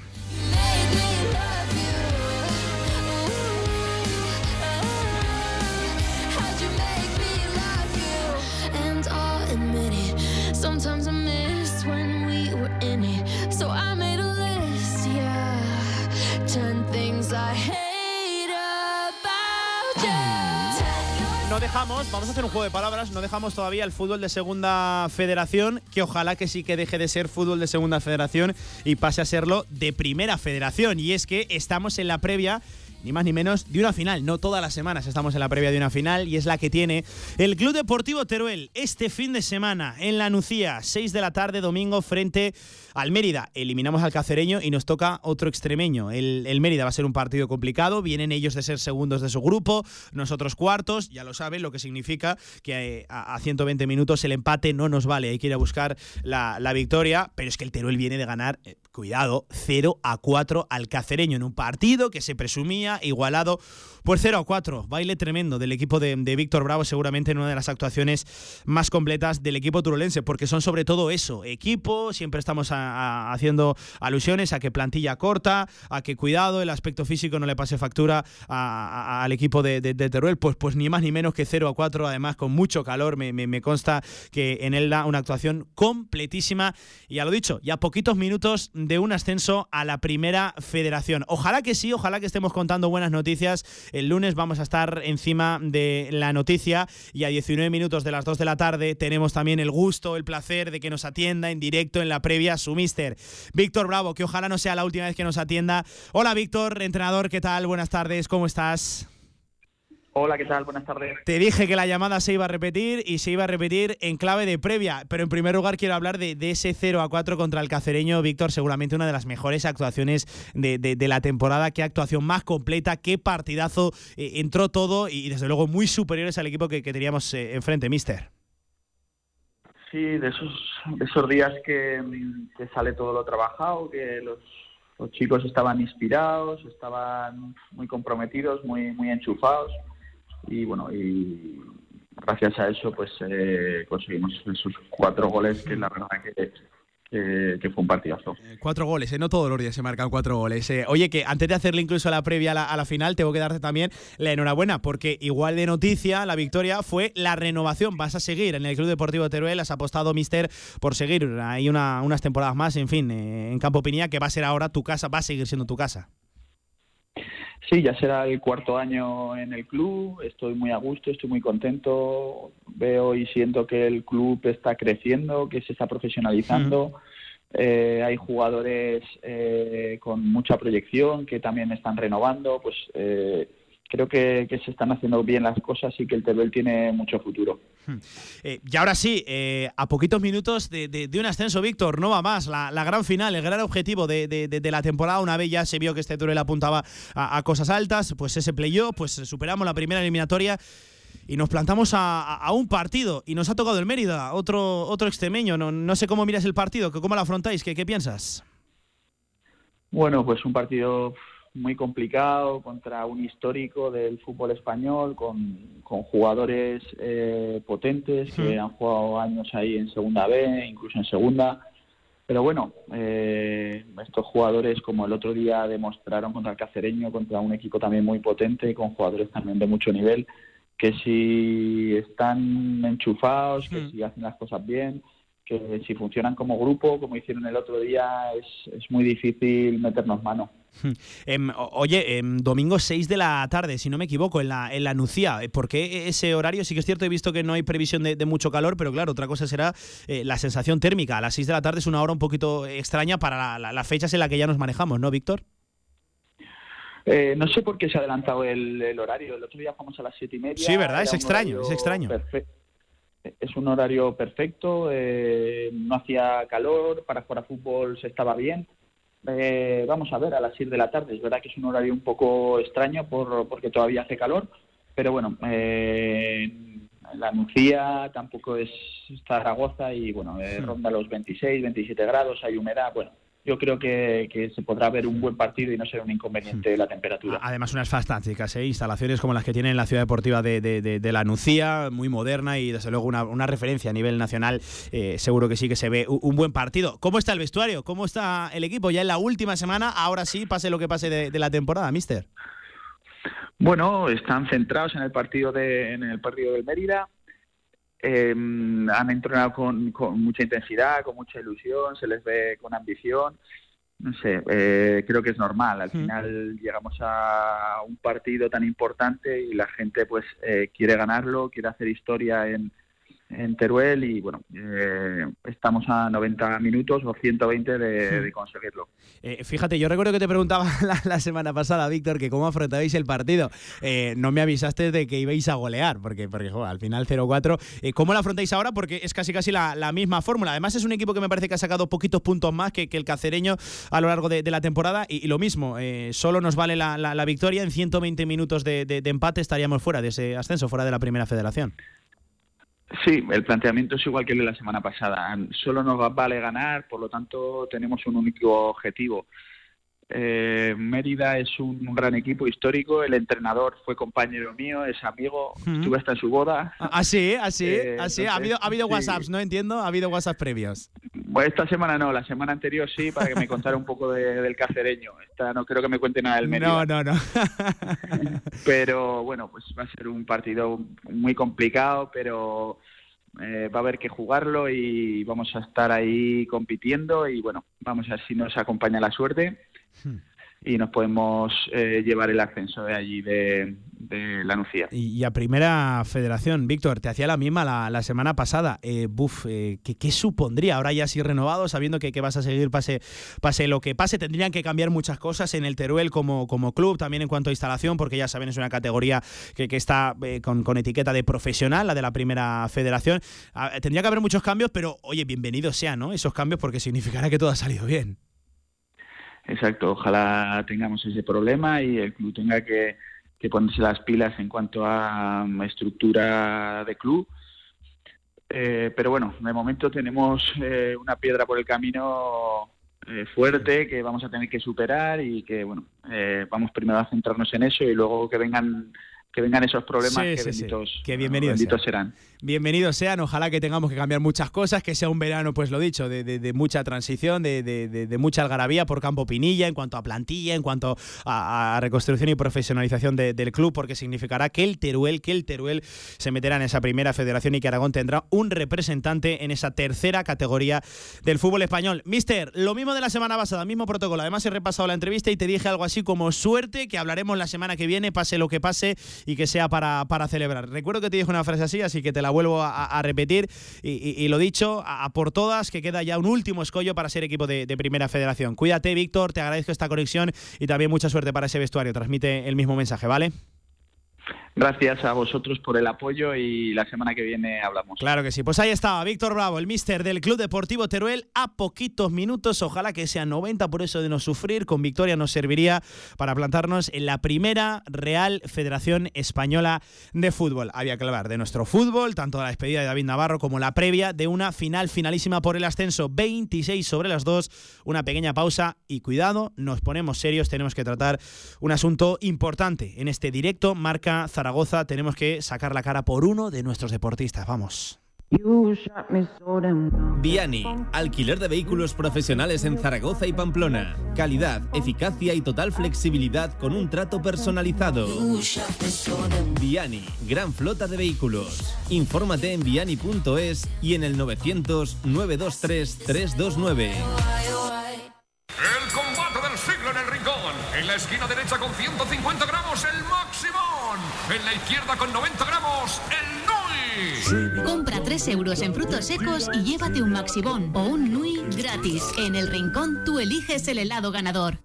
No dejamos, vamos a hacer un juego de palabras, no dejamos todavía el fútbol de segunda federación, que ojalá que sí que deje de ser fútbol de segunda federación y pase a serlo de primera federación. Y es que estamos en la previa ni más ni menos de una final. No todas las semanas estamos en la previa de una final y es la que tiene el Club Deportivo Teruel este fin de semana en la Nucía, 6 de la tarde, domingo, frente al Mérida. Eliminamos al Cacereño y nos toca otro extremeño. El, Mérida va a ser un partido complicado. Vienen ellos de ser segundos de su grupo, nosotros cuartos. Ya lo saben, lo que significa que eh, a, 120 minutos el empate no nos vale. Hay que ir a buscar la, victoria. Pero es que el Teruel viene de ganar, eh, cuidado, 0 a 4 al Cacereño en un partido que se presumía igualado pues 0 a 4, baile tremendo del equipo de, Víctor Bravo, seguramente en una de las actuaciones más completas del equipo turolense, porque son sobre todo eso, equipo, siempre estamos haciendo alusiones a que plantilla corta, a que cuidado, el aspecto físico no le pase factura al equipo de, Teruel, pues, pues ni más ni menos que 0 a 4, además con mucho calor, me, me, consta que en él da una actuación completísima, y ya lo dicho, ya poquitos minutos de un ascenso a la primera federación. Ojalá que sí, ojalá que estemos contando buenas noticias. El lunes vamos a estar encima de la noticia y a 19 minutos de las 2 de la tarde tenemos también el gusto, el placer de que nos atienda en directo en la previa su mister, Víctor Bravo, que ojalá no sea la última vez que nos atienda. Hola Víctor, entrenador, ¿qué tal? Buenas tardes, ¿cómo estás?
Hola, ¿qué tal? Buenas tardes.
Te dije que la llamada se iba a repetir y se iba a repetir en clave de previa, pero en primer lugar quiero hablar de, ese 0 a 4 contra el cacereño. Víctor, seguramente una de las mejores actuaciones de, la temporada. Qué actuación más completa, qué partidazo. Eh, entró todo y desde luego muy superiores al equipo que, teníamos eh, enfrente, mister.
Sí, de esos, esos días que, sale todo lo trabajado, que los, los chicos estaban inspirados, estaban muy comprometidos, muy, muy enchufados y bueno, y gracias a eso pues eh, conseguimos esos cuatro goles que la verdad que, que, fue un partidazo.
Eh, cuatro goles, ¿eh? no todos los días se marcan cuatro goles. oye, que antes de hacerle incluso la previa a la, final, tengo que darte también la enhorabuena, porque igual de noticia, la victoria fue la renovación. Vas a seguir en el Club Deportivo Teruel, has apostado, mister, por seguir ahí una, unas temporadas más, en fin, en Campo Pinilla, que va a ser ahora tu casa, va a seguir siendo tu casa.
Sí, ya será el cuarto año en el club, estoy muy a gusto, estoy muy contento, veo y siento que el club está creciendo, que se está profesionalizando, eh, hay jugadores eh, con mucha proyección que también están renovando, pues eh, creo que, se están haciendo bien las cosas y que el Teruel tiene mucho futuro. Hmm.
Eh, y ahora sí, eh, a poquitos minutos de, un ascenso, Víctor, no va más. La, gran final, el gran objetivo de, la temporada, una vez ya se vio que este Teruel apuntaba a, cosas altas, pues ese playoff, pues superamos la primera eliminatoria y nos plantamos a, un partido y nos ha tocado el Mérida, otro, otro extremeño. No, no sé cómo miras el partido, cómo lo afrontáis, qué, qué piensas.
Bueno, pues un partido muy complicado contra un histórico del fútbol español, con, con jugadores eh, potentes que han jugado años ahí en Segunda B, incluso en Segunda. Pero bueno, eh, estos jugadores, como el otro día demostraron contra el Cacereño, contra un equipo también muy potente, con jugadores también de mucho nivel, que si están enchufados, que si hacen las cosas bien, que si funcionan como grupo, como hicieron el otro día, es, es muy difícil meternos mano.
Em, oye, em, domingo 6 de la tarde, si no me equivoco, en la, en la Nucía. ¿Por qué ese horario? Sí que es cierto, he visto que no hay previsión de, mucho calor, pero claro, otra cosa será eh, la sensación térmica. A las 6 de la tarde es una hora un poquito extraña para las fechas en las que ya nos manejamos, ¿no, Víctor?
Eh, no sé por qué se ha adelantado el, horario. El otro día fuimos a las 7 y media.
Sí, ¿verdad? Es extraño, es extraño.
Es un horario perfecto, eh, no hacía calor, para jugar a fútbol se estaba bien eh, vamos a ver, a las 6 de la tarde. Es verdad que es un horario un poco extraño por, porque todavía hace calor, pero bueno, eh, la Nucía tampoco es Zaragoza y bueno, eh, ronda los 26, 27 grados, hay humedad, bueno, yo creo que, se podrá ver un buen partido y no será un inconveniente la temperatura.
Además, unas fantásticas ¿eh? instalaciones como las que tiene en la ciudad deportiva de, la Nucía, muy moderna y desde luego una, referencia a nivel nacional. Eh, seguro que sí que se ve un, buen partido. ¿Cómo está el vestuario? ¿Cómo está el equipo? Ya en la última semana, ahora sí, pase lo que pase de, la temporada, mister.
Bueno, están centrados en el partido de, en el partido del Mérida eh, han entrenado con, mucha intensidad, con mucha ilusión, se les ve con ambición. No sé, eh, creo que es normal. Al final llegamos a un partido tan importante y la gente pues eh, quiere ganarlo, quiere hacer historia en, en Teruel y bueno, eh, estamos a 90 minutos o 120 de, conseguirlo.
Eh, fíjate, yo recuerdo que te preguntaba la, semana pasada, Víctor, que cómo afrontabais el partido. Eh, no me avisaste de que ibais a golear, porque, porque al final 0-4. ¿Cómo lo afrontáis ahora? Porque es casi casi la, misma fórmula. Además es un equipo que me parece que ha sacado poquitos puntos más que, el cacereño a lo largo de, la temporada y, lo mismo, solo nos vale la, victoria. En 120 minutos de, de empate estaríamos fuera de ese ascenso, fuera de la primera federación.
Sí, el planteamiento es igual que el de la semana pasada. Solo nos vale ganar, por lo tanto tenemos un único objetivo. Eh, Mérida es un gran equipo histórico, el entrenador fue compañero mío, es amigo, estuve hasta en su boda.
Así, ah, así, ah, así. Ah, ha habido, ha habido WhatsApps, ¿no entiendo? Ha habido WhatsApp previos.
Bueno, esta semana no, la semana anterior sí, para que me contara un poco del cacereño. Esta no creo que me cuente nada del Mérida.
No, no, no.
pero bueno, pues va a ser un partido muy complicado, pero eh, va a haber que jugarlo y vamos a estar ahí compitiendo y bueno, vamos a ver si nos acompaña la suerte. Hmm. y nos podemos eh, llevar el ascenso de allí de, de la Nucía.
Y, a Primera Federación, Víctor, te hacía la misma la, semana pasada. Eh, buf, eh, ¿qué, supondría ahora ya así renovado, sabiendo que, que, vas a seguir pase, pase lo que pase? Tendrían que cambiar muchas cosas en el Teruel como, como club, también en cuanto a instalación, porque ya saben, es una categoría que, que está eh, con, con, etiqueta de profesional, la de la Primera Federación. Ah, tendría que haber muchos cambios, pero oye, bienvenidos sean ¿no? esos cambios porque significará que todo ha salido bien.
Exacto, ojalá tengamos ese problema y el club tenga que que ponerse las pilas en cuanto a mm, estructura de club. Eh, pero bueno, de momento tenemos eh, una piedra por el camino eh, fuerte que vamos a tener que superar y que bueno, vamos primero a centrarnos en eso y luego que vengan que vengan esos problemas que, benditos,
que bienvenidos
serán
bienvenidos sean. Ojalá que tengamos que cambiar muchas cosas, que sea un verano, pues lo dicho, de, mucha transición, de, mucha algarabía por Campo Pinilla, en cuanto a plantilla, en cuanto a, reconstrucción y profesionalización del club, porque significará que el Teruel, que el Teruel se meterá en esa primera federación y que Aragón tendrá un representante en esa tercera categoría del fútbol español. Mister, lo mismo de la semana pasada, mismo protocolo. Además, he repasado la entrevista y te dije algo así como suerte, que hablaremos la semana que viene, pase lo que pase y que sea para, para celebrar. Recuerdo que te dije una frase así, así que te la vuelvo a, repetir. Y, lo dicho, a, por todas, que queda ya un último escollo para ser equipo de, de Primera Federación. Cuídate, Víctor, te agradezco esta conexión y también mucha suerte para ese vestuario. Transmite el mismo mensaje, ¿vale?
Gracias a vosotros por el apoyo y la semana que viene hablamos.
Claro que sí. Pues ahí estaba Víctor Bravo, el mister del Club Deportivo Teruel, a poquitos minutos. Ojalá que sean 90 por eso de no sufrir. Con victoria nos serviría para plantarnos en la primera Real Federación Española de Fútbol. Había que hablar de nuestro fútbol, tanto la despedida de David Navarro como la previa de una final finalísima por el ascenso 26 sobre las dos. Una pequeña pausa y cuidado, nos ponemos serios. Tenemos que tratar un asunto importante en este directo. Marca Zaragoza tenemos que sacar la cara por uno de nuestros deportistas. Vamos.
Viani, alquiler de vehículos profesionales en Zaragoza y Pamplona. Calidad, eficacia y total flexibilidad con un trato personalizado. Viani, gran flota de vehículos. Infórmate en viani.es y en el 900 923 329.
El combate del siglo en el rincón. En la esquina derecha con 150 gramos el Maximón. En la izquierda con 90 gramos el Nui.
Compra 3 euros en frutos secos y llévate un Maximón o un Nui gratis. En el rincón tú eliges el helado ganador.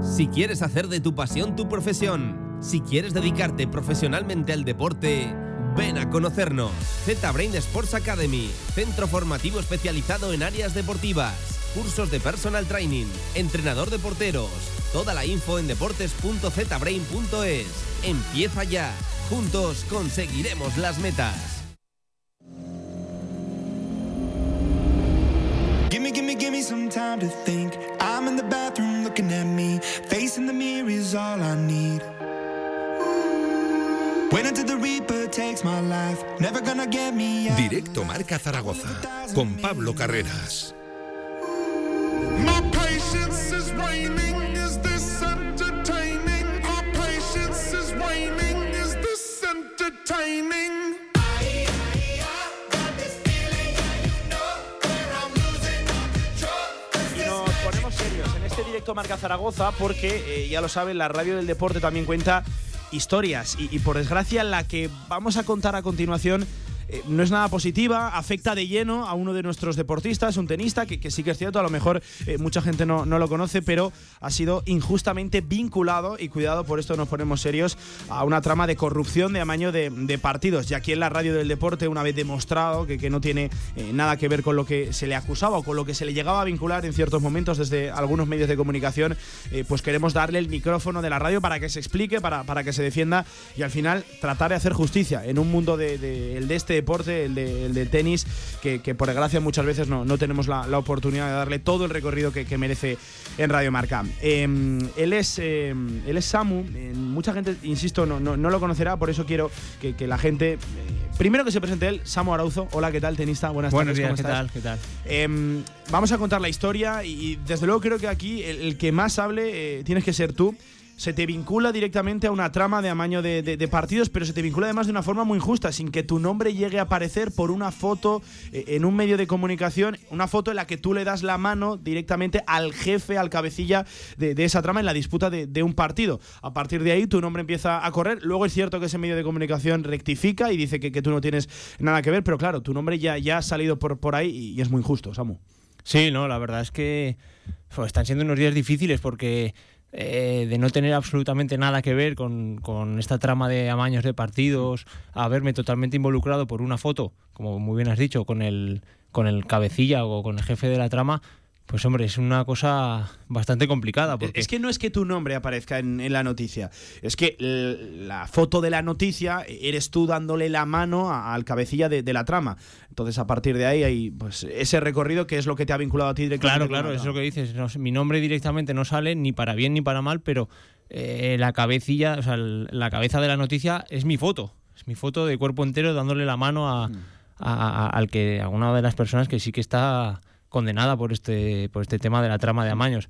Si quieres hacer de tu pasión tu profesión, si quieres dedicarte profesionalmente al deporte, ven a conocernos. Z-Brain Sports Academy, centro formativo especializado en áreas deportivas cursos de personal training, entrenador de porteros. Toda la info en deportes.zbrain.es. Empieza ya. Juntos conseguiremos las metas. Gimme, gimme, gimme some time to think. I'm in the bathroom looking at me. Facing the mirror is all I need.
Directo Marca Zaragoza con Pablo Carreras.
Marca Zaragoza porque, eh, ya lo saben, la radio del deporte también cuenta historias y por desgracia la que vamos a contar a continuación eh, no es nada positiva, afecta de lleno a uno de nuestros deportistas, un tenista, que, sí que es cierto, a lo mejor eh, mucha gente no, lo conoce, pero ha sido injustamente vinculado, y cuidado, por esto nos ponemos serios, a una trama de corrupción de amaño de, partidos. Y aquí en la radio del deporte, una vez demostrado que, no tiene eh, nada que ver con lo que se le acusaba o con lo que se le llegaba a vincular en ciertos momentos desde algunos medios de comunicación, pues queremos darle el micrófono de la radio para que se explique, para, para que se defienda y al final tratar de hacer justicia en un mundo de, de este deporte, el, de, del tenis, que, por desgracia muchas veces no, no tenemos la, oportunidad de darle todo el recorrido que, merece en Radio Marca. Em, él, es, em, él es Samu, mucha gente, insisto, no, no, lo conocerá, por eso quiero que, la gente... Eh, primero que se presente él, Samu Arauzo. Hola, ¿qué tal, tenista? Buenas
Buenos
tardes.
Días, ¿qué tal? ¿Qué tal?
Em, vamos a contar la historia y, desde luego creo que aquí el, que más hable eh, tienes que ser tú. Se te vincula directamente a una trama de amaño de, de, partidos, pero se te vincula además de una forma muy injusta, sin que tu nombre llegue a aparecer por una foto eh, en un medio de comunicación, una foto en la que tú le das la mano directamente al jefe, al cabecilla de, esa trama en la disputa de, un partido. A partir de ahí tu nombre empieza a correr. Luego es cierto que ese medio de comunicación rectifica y dice que, que tú no tienes nada que ver, pero claro, tu nombre ya, ya ha salido por, por ahí y, es muy injusto, Samu.
Sí, no, la verdad es que están siendo unos días difíciles porque eh, de no tener absolutamente nada que ver con, con, esta trama de amaños de partidos, a verme totalmente involucrado por una foto, como muy bien has dicho, con el, con el cabecilla o con el jefe de la trama, pues hombre, es una cosa bastante complicada. Porque...
Es que no es que tu nombre aparezca en, la noticia, es que la foto de la noticia eres tú dándole la mano al cabecilla de, la trama. Entonces, a partir de ahí hay pues, ese recorrido que es lo que te ha vinculado a ti
directamente. Claro, claro, es lo que dices. mi nombre directamente no sale ni para bien ni para mal, pero eh, la cabecilla, o sea, la cabeza de la noticia es mi foto. Es mi foto de cuerpo entero dándole la mano a, mm. al que, a una de las personas que sí que está condenada por este, por este tema de la trama de amaños.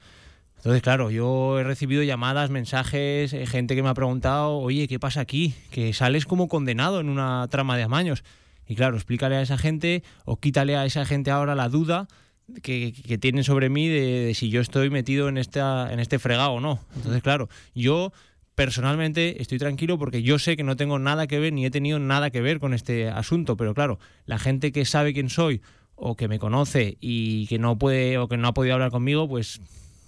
Entonces, claro, yo he recibido llamadas, mensajes, eh, gente que me ha preguntado, oye, ¿qué pasa aquí? Que sales como condenado en una trama de amaños. Y claro, explícale a esa gente o quítale a esa gente ahora la duda que, que tienen sobre mí de, si yo estoy metido en, esta, en este fregado o no. Entonces, claro, yo personalmente estoy tranquilo porque yo sé que no tengo nada que ver ni he tenido nada que ver con este asunto, pero claro, la gente que sabe quién soy o que me conoce y que no puede o que no ha podido hablar conmigo, pues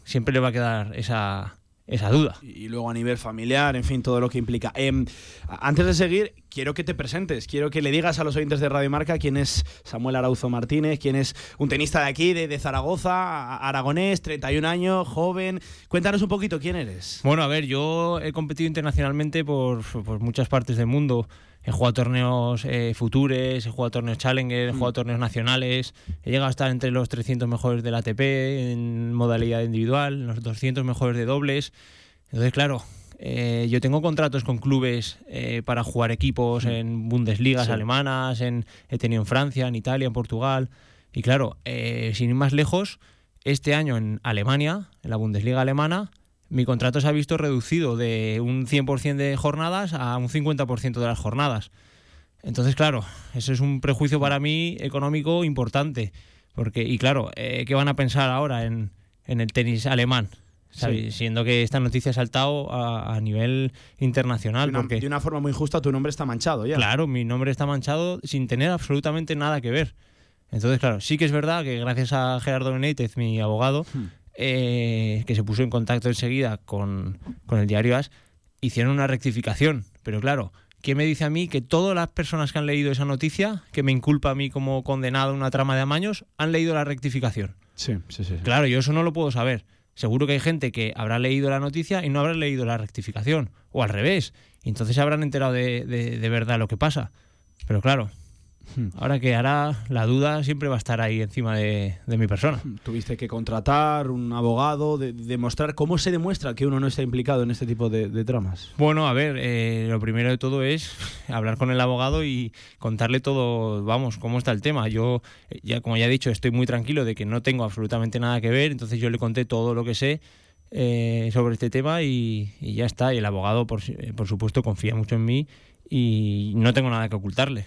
siempre le va a quedar esa, esa duda.
Y luego a nivel familiar, en fin, todo lo que implica. Em, antes de seguir, quiero que te presentes, quiero que le digas a los oyentes de Radio Marca quién es Samuel Arauzo Martínez, quién es un tenista de aquí, de, Zaragoza, aragonés, 31 años, joven. Cuéntanos un poquito quién eres.
Bueno, a ver, yo he competido internacionalmente por, por muchas partes del mundo. He jugado torneos eh, futures, he jugado torneos Challenger, he jugado mm. torneos nacionales, he llegado a estar entre los 300 mejores del ATP en modalidad individual, en los 200 mejores de dobles. Entonces, claro, eh, yo tengo contratos con clubes eh, para jugar equipos mm. en Bundesligas alemanas, en, he tenido en Francia, en Italia, en Portugal. Y claro, sin ir más lejos, este año en Alemania, en la Bundesliga alemana, mi contrato se ha visto reducido de un 100% de jornadas a un 50% de las jornadas. Entonces, claro, eso es un prejuicio para mí económico importante. Porque, y claro, eh, ¿qué van a pensar ahora en, el tenis alemán? Siendo que esta noticia ha saltado a, nivel internacional.
De una,
porque,
de una forma muy justa, tu nombre está manchado ya.
Claro, mi nombre está manchado sin tener absolutamente nada que ver. Entonces, claro, sí que es verdad que gracias a Gerardo Benítez, mi abogado, hmm. Eh, que se puso en contacto enseguida con, el diario As, hicieron una rectificación. Pero claro, ¿quién me dice a mí que todas las personas que han leído esa noticia, que me inculpa a mí como condenado en una trama de amaños, han leído la rectificación?
Sí, sí, sí.
Claro, yo eso no lo puedo saber. Seguro que hay gente que habrá leído la noticia y no habrá leído la rectificación. O al revés. Y entonces se habrán enterado de, de verdad lo que pasa. Pero claro. Ahora que hará, la duda siempre va a estar ahí encima de, mi persona. Hmm.
Tuviste que contratar un abogado, demostrar cómo se demuestra que uno no está implicado en este tipo de, tramas.
Bueno, a ver, eh, lo primero de todo es hablar con el abogado y contarle todo, vamos, cómo está el tema. Yo, ya como ya he dicho, estoy muy tranquilo de que no tengo absolutamente nada que ver, entonces yo le conté todo lo que sé. Eh, sobre este tema y, ya está. Y el abogado, por, por supuesto, confía mucho en mí y no tengo nada que ocultarle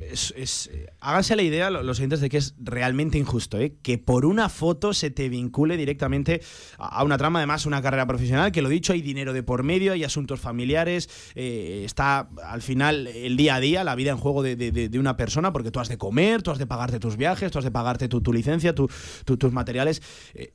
es, eh, háganse la idea los oyentes de que es realmente injusto, ¿eh? que por una foto se te vincule directamente a una trama, además una carrera profesional, que lo dicho, hay dinero de por medio, hay asuntos familiares, eh, está al final el día a día, la vida en juego de, una persona, porque tú has de comer, tú has de pagarte tus viajes, tú has de pagarte tu, licencia, tus materiales,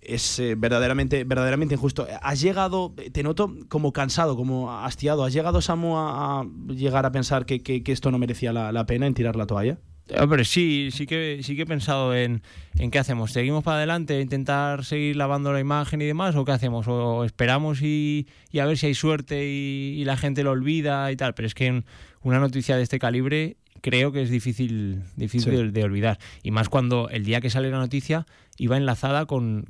es verdaderamente, verdaderamente injusto. Has llegado, te noto como cansado, como hastiado, has llegado, Samu, a, llegar a pensar que, esto no merecía la pena tirar la toalla?
Hombre, sí, sí que, sí que he pensado en, en qué hacemos. ¿Seguimos para adelante, intentar seguir lavando la imagen y demás? ¿O qué hacemos? ¿O esperamos y, a ver si hay suerte y, la gente lo olvida y tal? Pero es que una noticia de este calibre creo que es difícil, difícil de, olvidar. Y más cuando el día que sale la noticia iba enlazada con,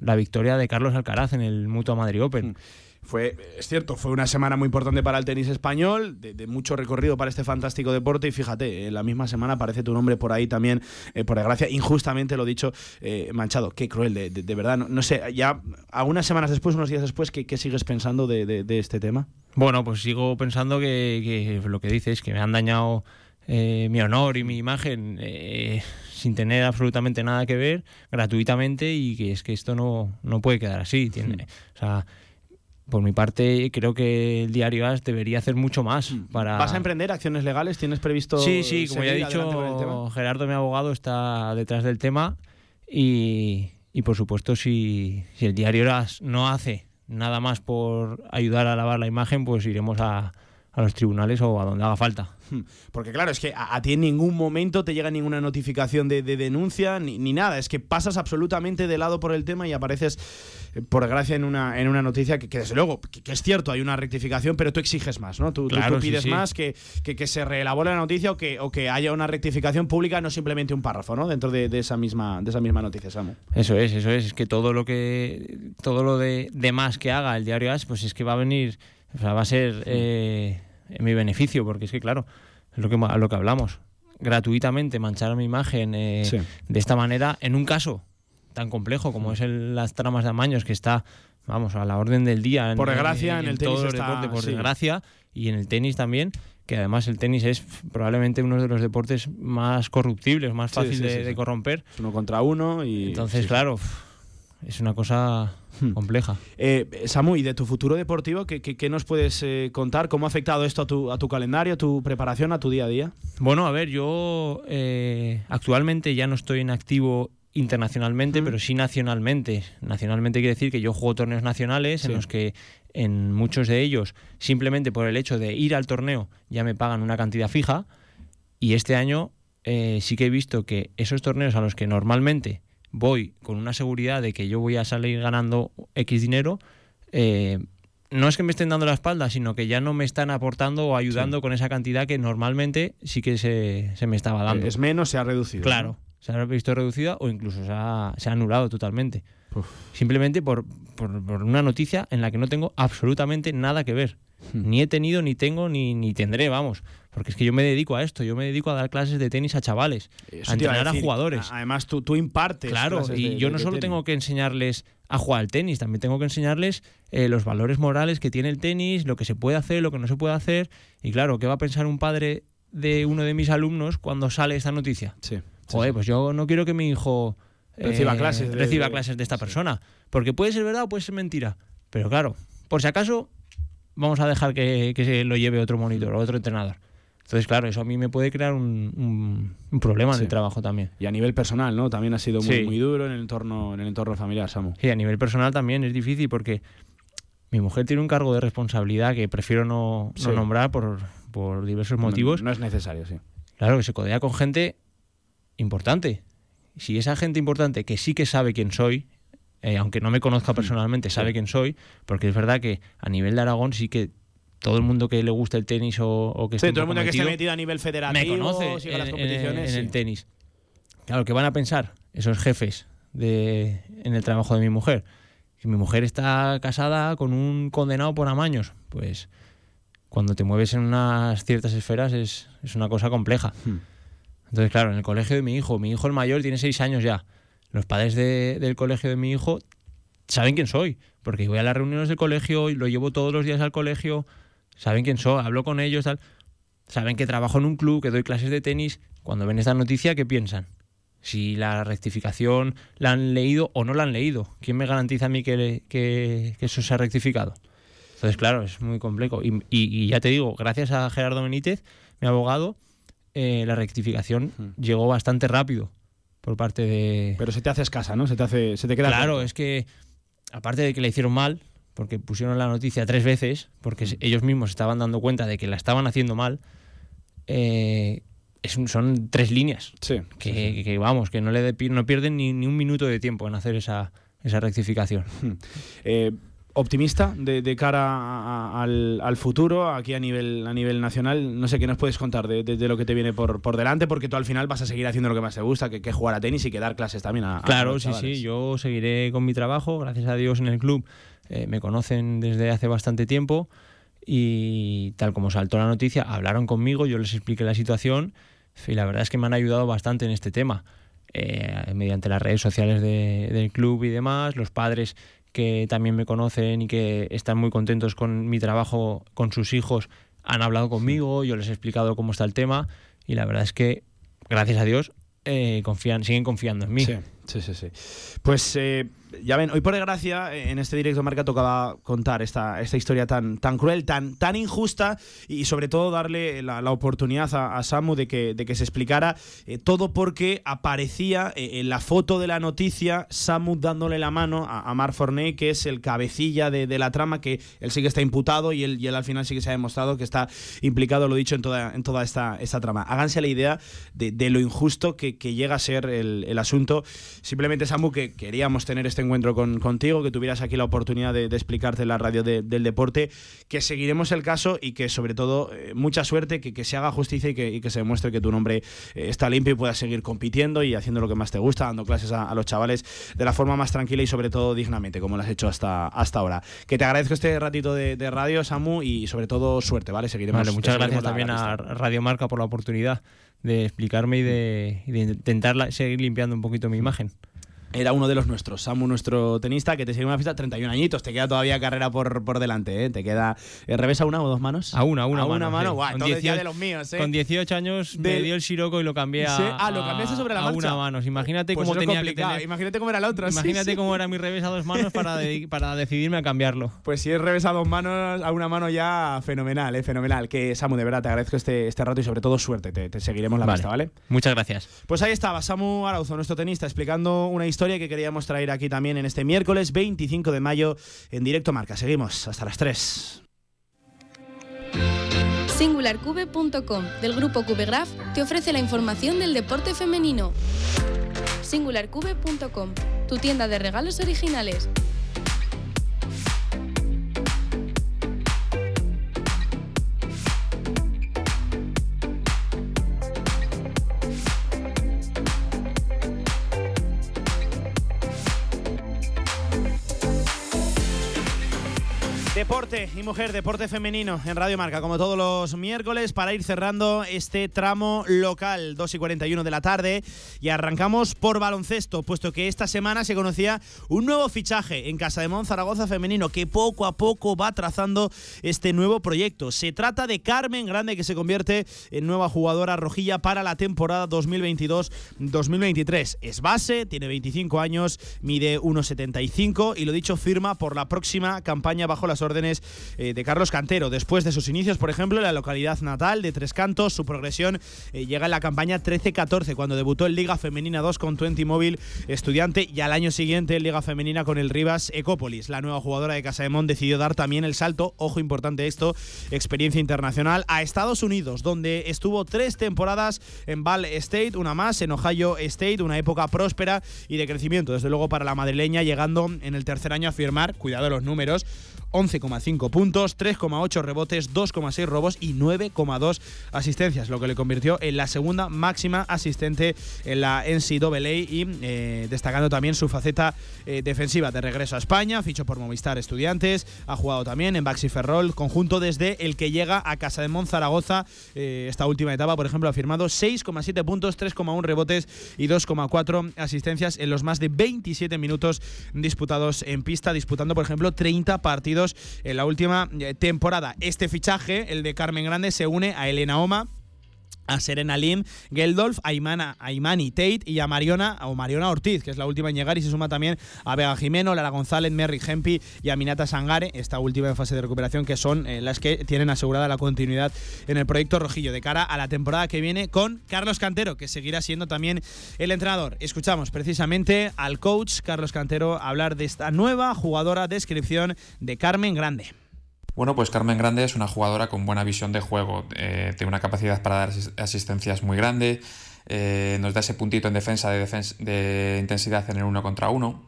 la victoria de Carlos Alcaraz en el Mutua Madrid Open. Mm.
Fue, es cierto, fue una semana muy importante para el tenis español, de, de mucho recorrido para este fantástico deporte y fíjate, en la misma semana aparece tu nombre por ahí también, eh, por desgracia, injustamente lo dicho, eh, manchado. Qué cruel, de, de- de verdad. No, no sé, ya a unas semanas después, unos días después, ¿qué, qué sigues pensando de, este tema?
Bueno, pues sigo pensando que, que lo que dices, que me han dañado eh, mi honor y mi imagen eh, sin tener absolutamente nada que ver, gratuitamente, y que es que esto no, no puede quedar así. Tiene, o sea, por mi parte, creo que el diario AS debería hacer mucho más para...
¿Vas a emprender acciones legales? ¿Tienes previsto
Sí, sí, como ya he dicho, Gerardo, mi abogado, está detrás del tema y, y, por supuesto, si, si el diario AS no hace nada más por ayudar a lavar la imagen, pues iremos a, a los tribunales o a donde haga falta.
Porque claro, es que a, a ti en ningún momento te llega ninguna notificación de, de denuncia ni, ni nada. Es que pasas absolutamente de lado por el tema y apareces, eh, por gracia, en una, en una noticia que, que desde luego, que, que es cierto, hay una rectificación, pero tú exiges más, ¿no? Tú, tú-
Claro,
tú
sí,
pides
sí.
más que, que, que se reelabore la noticia o que, o que haya una rectificación pública, no simplemente un párrafo, ¿no? Dentro de, de esa, misma, de esa misma noticia, Samu.
Eso es, eso es. Es que todo lo que todo lo de, de más que haga el diario AS, pues es que va a venir, o sea, va a ser eh, en mi beneficio, porque es que claro, es lo que a lo que hablamos, gratuitamente manchar mi imagen eh,
Sí.
de esta manera en un caso tan complejo como es el, las tramas de amaños que está vamos a la orden del día
Por desgracia, en el tenis está-
por
sí.
desgracia y en el tenis también que además el tenis es probablemente uno de los deportes más corruptibles más fácil
sí,
de,
sí, sí.
de corromper
uno contra uno y...
entonces claro es una cosa compleja
Eh, Samu, y de tu futuro deportivo, ¿qué, qué- qué nos puedes eh, contar? ¿Cómo ha afectado esto a tu, a tu calendario, a tu preparación, a tu día a día?
Bueno, a ver, yo eh, actualmente ya no estoy en activo internacionalmente, pero sí nacionalmente. Nacionalmente quiere decir que yo juego torneos nacionales en los que en muchos de ellos, simplemente por el hecho de ir al torneo, ya me pagan una cantidad fija. Y este año eh, sí que he visto que esos torneos a los que normalmente voy con una seguridad de que yo voy a salir ganando X dinero, eh, no es que me estén dando la espalda, sino que ya no me están aportando o ayudando con esa cantidad que normalmente sí que se, se me estaba dando.
Es menos, se ha reducido.
Claro, se ha visto reducida o incluso se ha, se ha anulado totalmente. Simplemente por, por- por una noticia en la que no tengo absolutamente nada que ver. Ni he tenido, ni tengo, ni, ni tendré, vamos. Porque es que yo me dedico a esto, yo me dedico a dar clases de tenis a chavales,
Eso
a entrenar a, jugadores.
Además, tú, tú impartes.
Claro, y
de-
yo
de-
no solo
tenis.
tengo que enseñarles a jugar al tenis, también tengo que enseñarles eh, los valores morales que tiene el tenis, lo que se puede hacer, lo que no se puede hacer. Y claro, ¿qué va a pensar un padre de uno de mis alumnos cuando sale esta noticia?
Sí.
Joder, pues yo no quiero que mi hijo eh,
Reciba clases de-
reciba clases de esta persona. Porque puede ser verdad o puede ser mentira. Pero claro, por si acaso, vamos a dejar que, que se lo lleve otro monitor o otro entrenador. Entonces, claro, eso a mí me puede crear un, un- un problema en
Sí.
el trabajo también.
Y a nivel personal, ¿no? También ha sido muy,
Sí.
muy duro en el entorno, en el entorno familiar, Samu.
Sí, a nivel personal también es difícil porque mi mujer tiene un cargo de responsabilidad que prefiero no, nombrar por, por diversos
No-
motivos.
No, es necesario, sí.
Claro, que se codea con gente importante. Si esa gente importante que sí que sabe quién soy, eh, aunque no me conozca personalmente, sabe quién soy, porque es verdad que a nivel de Aragón sí que todo el mundo que le gusta el tenis o, o que
Sí,
esté
todo el mundo que esté
metido,
a nivel federativo,
me conoce
siga
en- en-
competiciones.
en el tenis. Claro, ¿qué van a pensar esos jefes de, en el trabajo de mi mujer? Que mi mujer está casada con un condenado por amaños. Pues cuando te mueves en unas ciertas esferas es, es una cosa compleja. Entonces, claro, en el colegio de mi hijo, mi hijo el mayor tiene seis años ya. Los padres de- del colegio de mi hijo saben quién soy, porque voy a las reuniones del colegio y lo llevo todos los días al colegio, saben quién soy, hablo con ellos, tal. Saben que trabajo en un club, que doy clases de tenis. Cuando ven esta noticia, ¿qué piensan? Si la rectificación la han leído o no la han leído. ¿Quién me garantiza a mí que, que- que eso se ha rectificado? Entonces, claro, es muy complejo. Y, y- y ya te digo, gracias a Gerardo Benítez, mi abogado, eh, la rectificación llegó bastante rápido por parte de...
Pero se te hace escasa, ¿no? Se te, hace, se te queda
Claro, es que aparte de que la hicieron mal, porque pusieron la noticia tres veces, porque se- ellos mismos estaban dando cuenta de que la estaban haciendo mal, eh, es un- son tres líneas.
Sí.
Que, que- que, vamos, que no, le de- no pierden ni, ni un minuto de tiempo en hacer esa, esa rectificación.
Eh, optimista de, de cara a- a- al, al futuro, aquí a nivel, a nivel nacional. No sé qué nos puedes contar de, de- de lo que te viene por, por delante, porque tú al final vas a seguir haciendo lo que más te gusta, que, que jugar a tenis y que dar clases también a, a
Claro,
los
sí, sí, yo seguiré con mi trabajo, gracias a Dios en el club. eh, me conocen desde hace bastante tiempo y tal como saltó la noticia, hablaron conmigo, yo les expliqué la situación y la verdad es que me han ayudado bastante en este tema. Eh, mediante las redes sociales del club y demás, los padres que también me conocen y que están muy contentos con mi trabajo con sus hijos han hablado conmigo, yo les he explicado cómo está el tema y la verdad es que, gracias a Dios, eh, confían, siguen confiando en mí.
Sí, sí, sí. sí. Pues eh, ya ven, hoy por desgracia, en este directo Marca tocaba contar esta, esta historia tan, tan cruel, tan, tan injusta y sobre todo darle la, oportunidad a, Samu de que, de que se explicara eh, todo porque aparecía eh, en la foto de la noticia Samu dándole la mano a, a Marc Forney, que es el cabecilla de, la trama, que él sí que está imputado y él, y él al final sí que se ha demostrado que está implicado, lo dicho, en toda, en toda esta, esta trama. Háganse la idea de, lo injusto que, llega a ser el, el asunto. Simplemente, Samu, que queríamos tener este encuentro con, contigo, que tuvieras aquí la oportunidad de, explicarte en la radio del deporte, que seguiremos el caso y que sobre todo eh, mucha suerte, que, que, se haga justicia y que, se demuestre que tu nombre eh, está limpio y puedas seguir compitiendo y haciendo lo que más te gusta, dando clases a, los chavales de la forma más tranquila y sobre todo dignamente, como lo has hecho hasta, hasta ahora. Que te agradezco este ratito de, radio, Samu, y sobre todo suerte, ¿vale? Seguiremos.
Vale, muchas gracias también a Radio Marca por la oportunidad de explicarme y de, y de intentar seguir limpiando un poquito mi imagen
era uno de los nuestros, Samu, nuestro tenista, que te sigue una fiesta, 31 añitos, te queda todavía carrera por, por delante, ¿eh? Te queda. ¿eh, ¿Revés a una o dos manos?
A una, a una,
a
una
mano. Con 18, de los míos, ¿eh?
Con 18 años me dio el Siroco y lo cambié a.
Ah, lo cambiaste sobre la
a
una
manos. Imagínate
pues
cómo tenía
que tener. Imagínate cómo era el otro.
Imagínate cómo era mi revés a dos manos para, para decidirme a cambiarlo.
Pues si es revés a dos manos, a una mano ya, fenomenal, ¿eh? Fenomenal. Que Samu, de verdad, te agradezco este, este rato y sobre todo suerte. Te, seguiremos la pista, ¿vale?
Muchas gracias.
Pues ahí estaba Samu Arauzo, nuestro tenista, explicando una historia que queríamos traer aquí también en este miércoles 25 de mayo en directo Marca. Seguimos hasta las 3.
SingularCube.com del grupo CubeGraph te ofrece la información del deporte femenino. SingularCube.com, tu tienda de regalos originales
Deporte y mujer, deporte femenino en Radio Marca, como todos los miércoles, para ir cerrando este tramo local, 2 y 41 de la tarde. Y arrancamos por baloncesto, puesto que esta semana se conocía un nuevo fichaje en Casa de Mon Zaragoza Femenino, que poco a poco va trazando este nuevo proyecto. Se trata de Carmen Grande, que se convierte en nueva jugadora rojilla para la temporada 2022-2023. Es base, tiene 25 años, mide 1,75 y lo dicho, firma por la próxima campaña bajo las órdenes órdenes eh, de Carlos Cantero. Después de sus inicios, por ejemplo, en la localidad natal de Tres Cantos, su progresión eh, llega en la campaña 13-14, cuando debutó en Liga Femenina 2 con Twenty Móvil Estudiante y al año siguiente en Liga Femenina con el Rivas Ecópolis. La nueva jugadora de Casa de Mon decidió dar también el salto, ojo importante esto, experiencia internacional, a Estados Unidos, donde estuvo tres temporadas en Ball State, una más en Ohio State, una época próspera y de crecimiento, desde luego para la madrileña, llegando en el tercer año a firmar, cuidado los números, 11,5 puntos, 3,8 rebotes, 2,6 robos y 9,2 asistencias, lo que le convirtió en la segunda máxima asistente en la NCAA y eh, destacando también su faceta eh, defensiva de regreso a España, fichó por Movistar Estudiantes, ha jugado también en Baxi Ferrol, conjunto desde el que llega a Casa de Monzaragoza. Eh, esta última etapa, por ejemplo, ha firmado 6,7 puntos, 3,1 rebotes y 2,4 asistencias en los más de 27 minutos disputados en pista, disputando, por ejemplo, 30 partidos en la última eh, temporada. Este fichaje, el de Carmen Grande, se une a Elena Oma a Serena Lim, Geldolf, a, Imani Tate y a Mariona o Mariona Ortiz, que es la última en llegar y se suma también a Vega Jimeno, Lara González, Merry Gempi y a Minata Sangare, esta última en fase de recuperación, que son eh, las que tienen asegurada la continuidad en el proyecto Rojillo de cara a la temporada que viene con Carlos Cantero, que seguirá siendo también el entrenador. Escuchamos precisamente al coach Carlos Cantero hablar de esta nueva jugadora descripción de Carmen Grande.
Bueno, pues Carmen Grande es una jugadora con buena visión de juego, eh, tiene una capacidad para dar asistencias muy grande, eh, nos da ese puntito en defensa de, de, intensidad en el uno contra uno.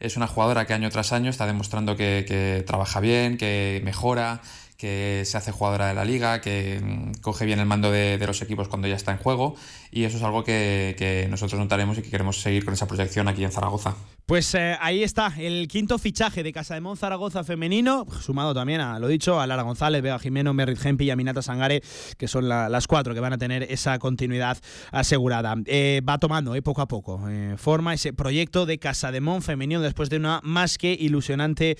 Es una jugadora que año tras año está demostrando que, trabaja bien, que mejora, que se hace jugadora de la liga, que mm, coge bien el mando de, los equipos cuando ya está en juego y eso es algo que, nosotros notaremos y que queremos seguir con esa proyección aquí en Zaragoza.
Pues eh, ahí está el quinto fichaje de Casa Zaragoza femenino, sumado también a lo dicho, a Lara González, Vega Jimeno, Merrit Gempi y Aminata Sangare, que son la- las cuatro que van a tener esa continuidad asegurada. Eh, va tomando eh, poco a poco forma ese proyecto de Casa de femenino después de una más que ilusionante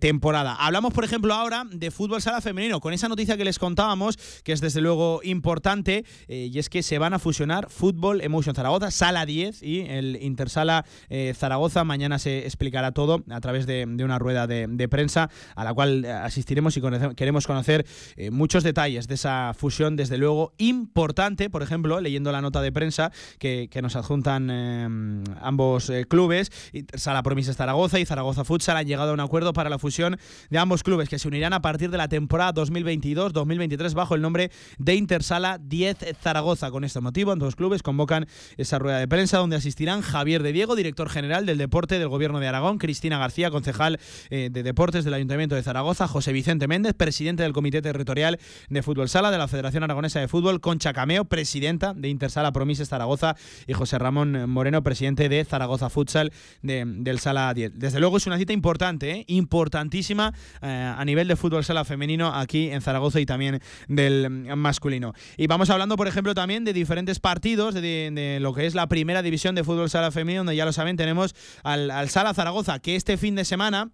temporada. Hablamos, por ejemplo, ahora de fútbol sala femenino, con esa noticia que les contábamos, que es desde luego importante, eh, y es que se van a fusionar Fútbol Emotion Zaragoza, Sala 10 y el Intersala eh, Zaragoza. Mañana se explicará todo a través de, una rueda de, prensa a la cual asistiremos y queremos conocer eh, muchos detalles de esa fusión, desde luego importante, por ejemplo, leyendo la nota de prensa que, nos adjuntan eh, ambos eh, clubes, Sala Promises Zaragoza y Zaragoza Futsal han llegado a un acuerdo para la fusión de ambos clubes que se unirán a partir de la temporada 2022-2023 bajo el nombre de Intersala 10 Zaragoza. Con este motivo, ambos clubes convocan esa rueda de prensa donde asistirán Javier de Diego, director general del deporte del Gobierno de Aragón, Cristina García, concejal eh, de deportes del Ayuntamiento de Zaragoza, José Vicente Méndez, presidente del Comité Territorial de Fútbol Sala de la Federación Aragonesa de Fútbol, Concha Cameo, presidenta de Intersala Promises Zaragoza y José Ramón Moreno, presidente de Zaragoza Futsal de- del Sala 10. Desde luego es una cita importante, ¿eh? importantísima eh, a nivel de fútbol sala femenino aquí en Zaragoza y también del mm, masculino. Y vamos hablando, por ejemplo, también de diferentes partidos de, lo que es la primera división de fútbol sala femenino, donde ya lo saben, tenemos al, al Sala Zaragoza, que este fin de semana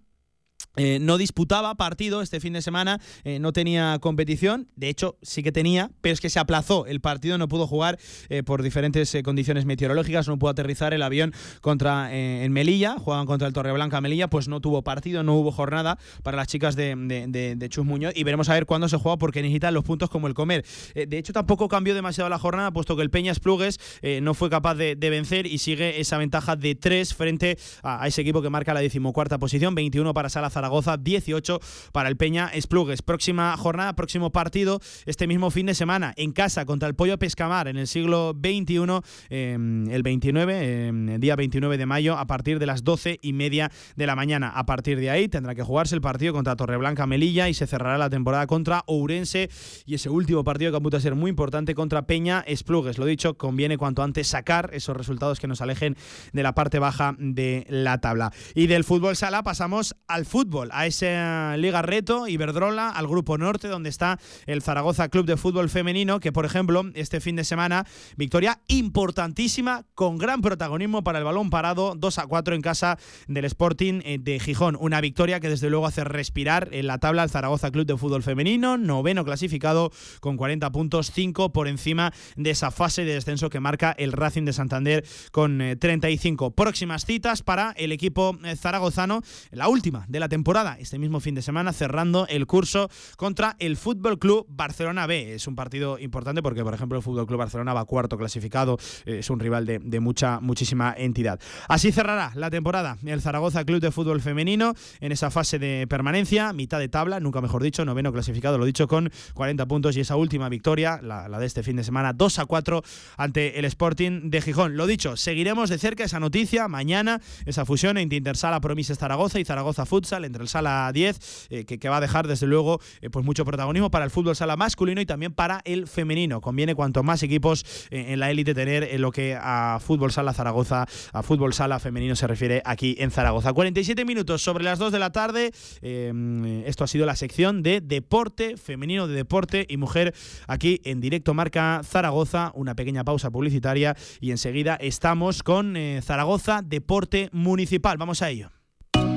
eh, no disputaba partido este fin de semana, eh, no tenía competición, de hecho sí que tenía, pero es que se aplazó el partido, no pudo jugar eh, por diferentes condiciones meteorológicas, no pudo aterrizar el avión contra en Melilla, jugaban contra el Torreblanca Melilla, pues no tuvo partido, no hubo jornada para las chicas de, de, Chus Muñoz y veremos a ver cuándo se juega porque necesitan los puntos como el comer. De hecho tampoco cambió demasiado la jornada, puesto que el Peñas Plugues no fue capaz de, vencer y sigue esa ventaja de 3 frente a, a ese equipo que marca la decimocuarta posición, 21 para Sala Zaragoza, 18 para el Peña Esplugues. Próxima jornada, próximo partido, este mismo fin de semana, en casa contra el Pollo Pescamar en el siglo XXI, eh, el 29, eh, día 29 de mayo, a partir de las 12 y media de la mañana. A partir de ahí tendrá que jugarse el partido contra Torreblanca Melilla y se cerrará la temporada contra Ourense y ese último partido que apunta a ser muy importante contra Peña Esplugues. Lo dicho, conviene cuanto antes sacar esos resultados que nos alejen de la parte baja de la tabla. Y del fútbol sala pasamos al fútbol, a esa Liga Reto, Iberdrola, al Grupo Norte, donde está el Zaragoza Club de Fútbol Femenino, que por ejemplo, este fin de semana, victoria importantísima, con gran protagonismo para el balón parado, 2 a 4 en casa del Sporting eh, de Gijón. Una victoria que desde luego hace respirar en la tabla al Zaragoza Club de Fútbol Femenino, noveno clasificado con 40 puntos, 5 por encima de esa fase de descenso que marca el Racing de Santander con eh, 35. Próximas citas para el equipo eh, zaragozano, la última de la temporada, este mismo fin de semana, cerrando el curso contra el Fútbol Club Barcelona B. Es un partido importante porque, por ejemplo, el Fútbol Club Barcelona va cuarto clasificado, eh, es un rival de, mucha, muchísima entidad. Así cerrará la temporada el Zaragoza Club de Fútbol Femenino en esa fase de permanencia, mitad de tabla, nunca mejor dicho, noveno clasificado, lo dicho, con 40 puntos y esa última victoria, la, de este fin de semana, 2 a 4 ante el Sporting de Gijón. Lo dicho, seguiremos de cerca esa noticia mañana, esa fusión entre Intersala Promises Zaragoza y Zaragoza Futsal, entre el Sala 10, eh, que, va a dejar desde luego eh, pues mucho protagonismo para el fútbol sala masculino y también para el femenino. Conviene cuanto más equipos eh, en la élite tener en lo que a fútbol sala Zaragoza, a fútbol sala femenino se refiere aquí en Zaragoza. 47 minutos sobre las 2 de la tarde. esto ha sido la sección de deporte femenino, de deporte y mujer aquí en directo marca Zaragoza. Una pequeña pausa publicitaria y enseguida estamos con Zaragoza Deporte Municipal. Vamos a ello.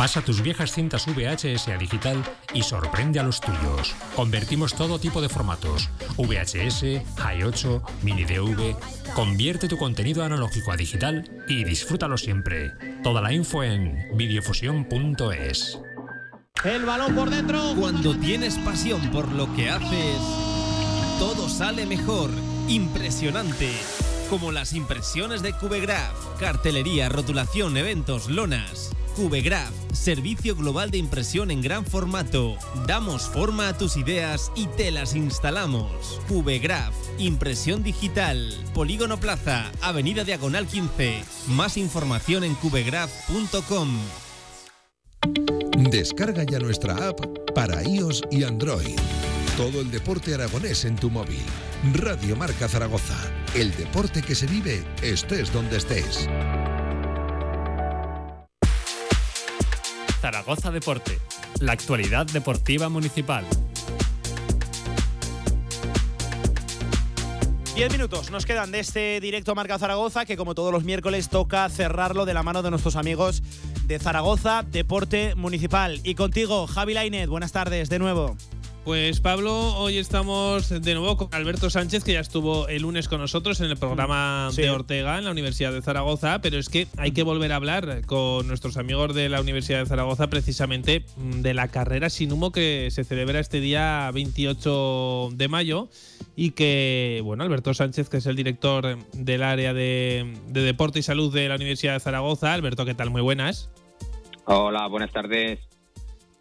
Pasa tus viejas cintas VHS a digital y sorprende a los tuyos. Convertimos todo tipo de formatos: VHS, i8, mini DV. Convierte tu contenido analógico a digital y disfrútalo siempre. Toda la info en videofusión.es.
El balón por dentro.
Cuando tienes pasión por lo que haces, todo sale mejor. Impresionante. Como las impresiones de Cubegraph, cartelería, rotulación, eventos, lonas. Cubegraph, servicio global de impresión en gran formato. Damos forma a tus ideas y te las instalamos. Cubegraph, impresión digital. Polígono Plaza, Avenida Diagonal 15. Más información en cubegraph.com.
Descarga ya nuestra app para iOS y Android. Todo el deporte aragonés en tu móvil. Radio Marca Zaragoza. El deporte que se vive estés donde estés.
Zaragoza Deporte, la actualidad deportiva municipal.
Diez minutos nos quedan de este directo Marca Zaragoza, que como todos los miércoles toca cerrarlo de la mano de nuestros amigos de Zaragoza Deporte Municipal. Y contigo, Javi Lainet, buenas tardes de nuevo.
Pues Pablo, hoy estamos de nuevo con Alberto Sánchez, que ya estuvo el lunes con nosotros en el programa
Sí.
de Ortega en la Universidad de Zaragoza, pero es que hay que volver a hablar con nuestros amigos de la Universidad de Zaragoza precisamente mm, de la carrera sin humo que se celebra este día 28 de mayo y que, bueno, Alberto Sánchez, que es el director del área de, de Deporte y Salud de la Universidad de Zaragoza. Alberto, ¿qué tal? Muy buenas.
Hola, buenas tardes.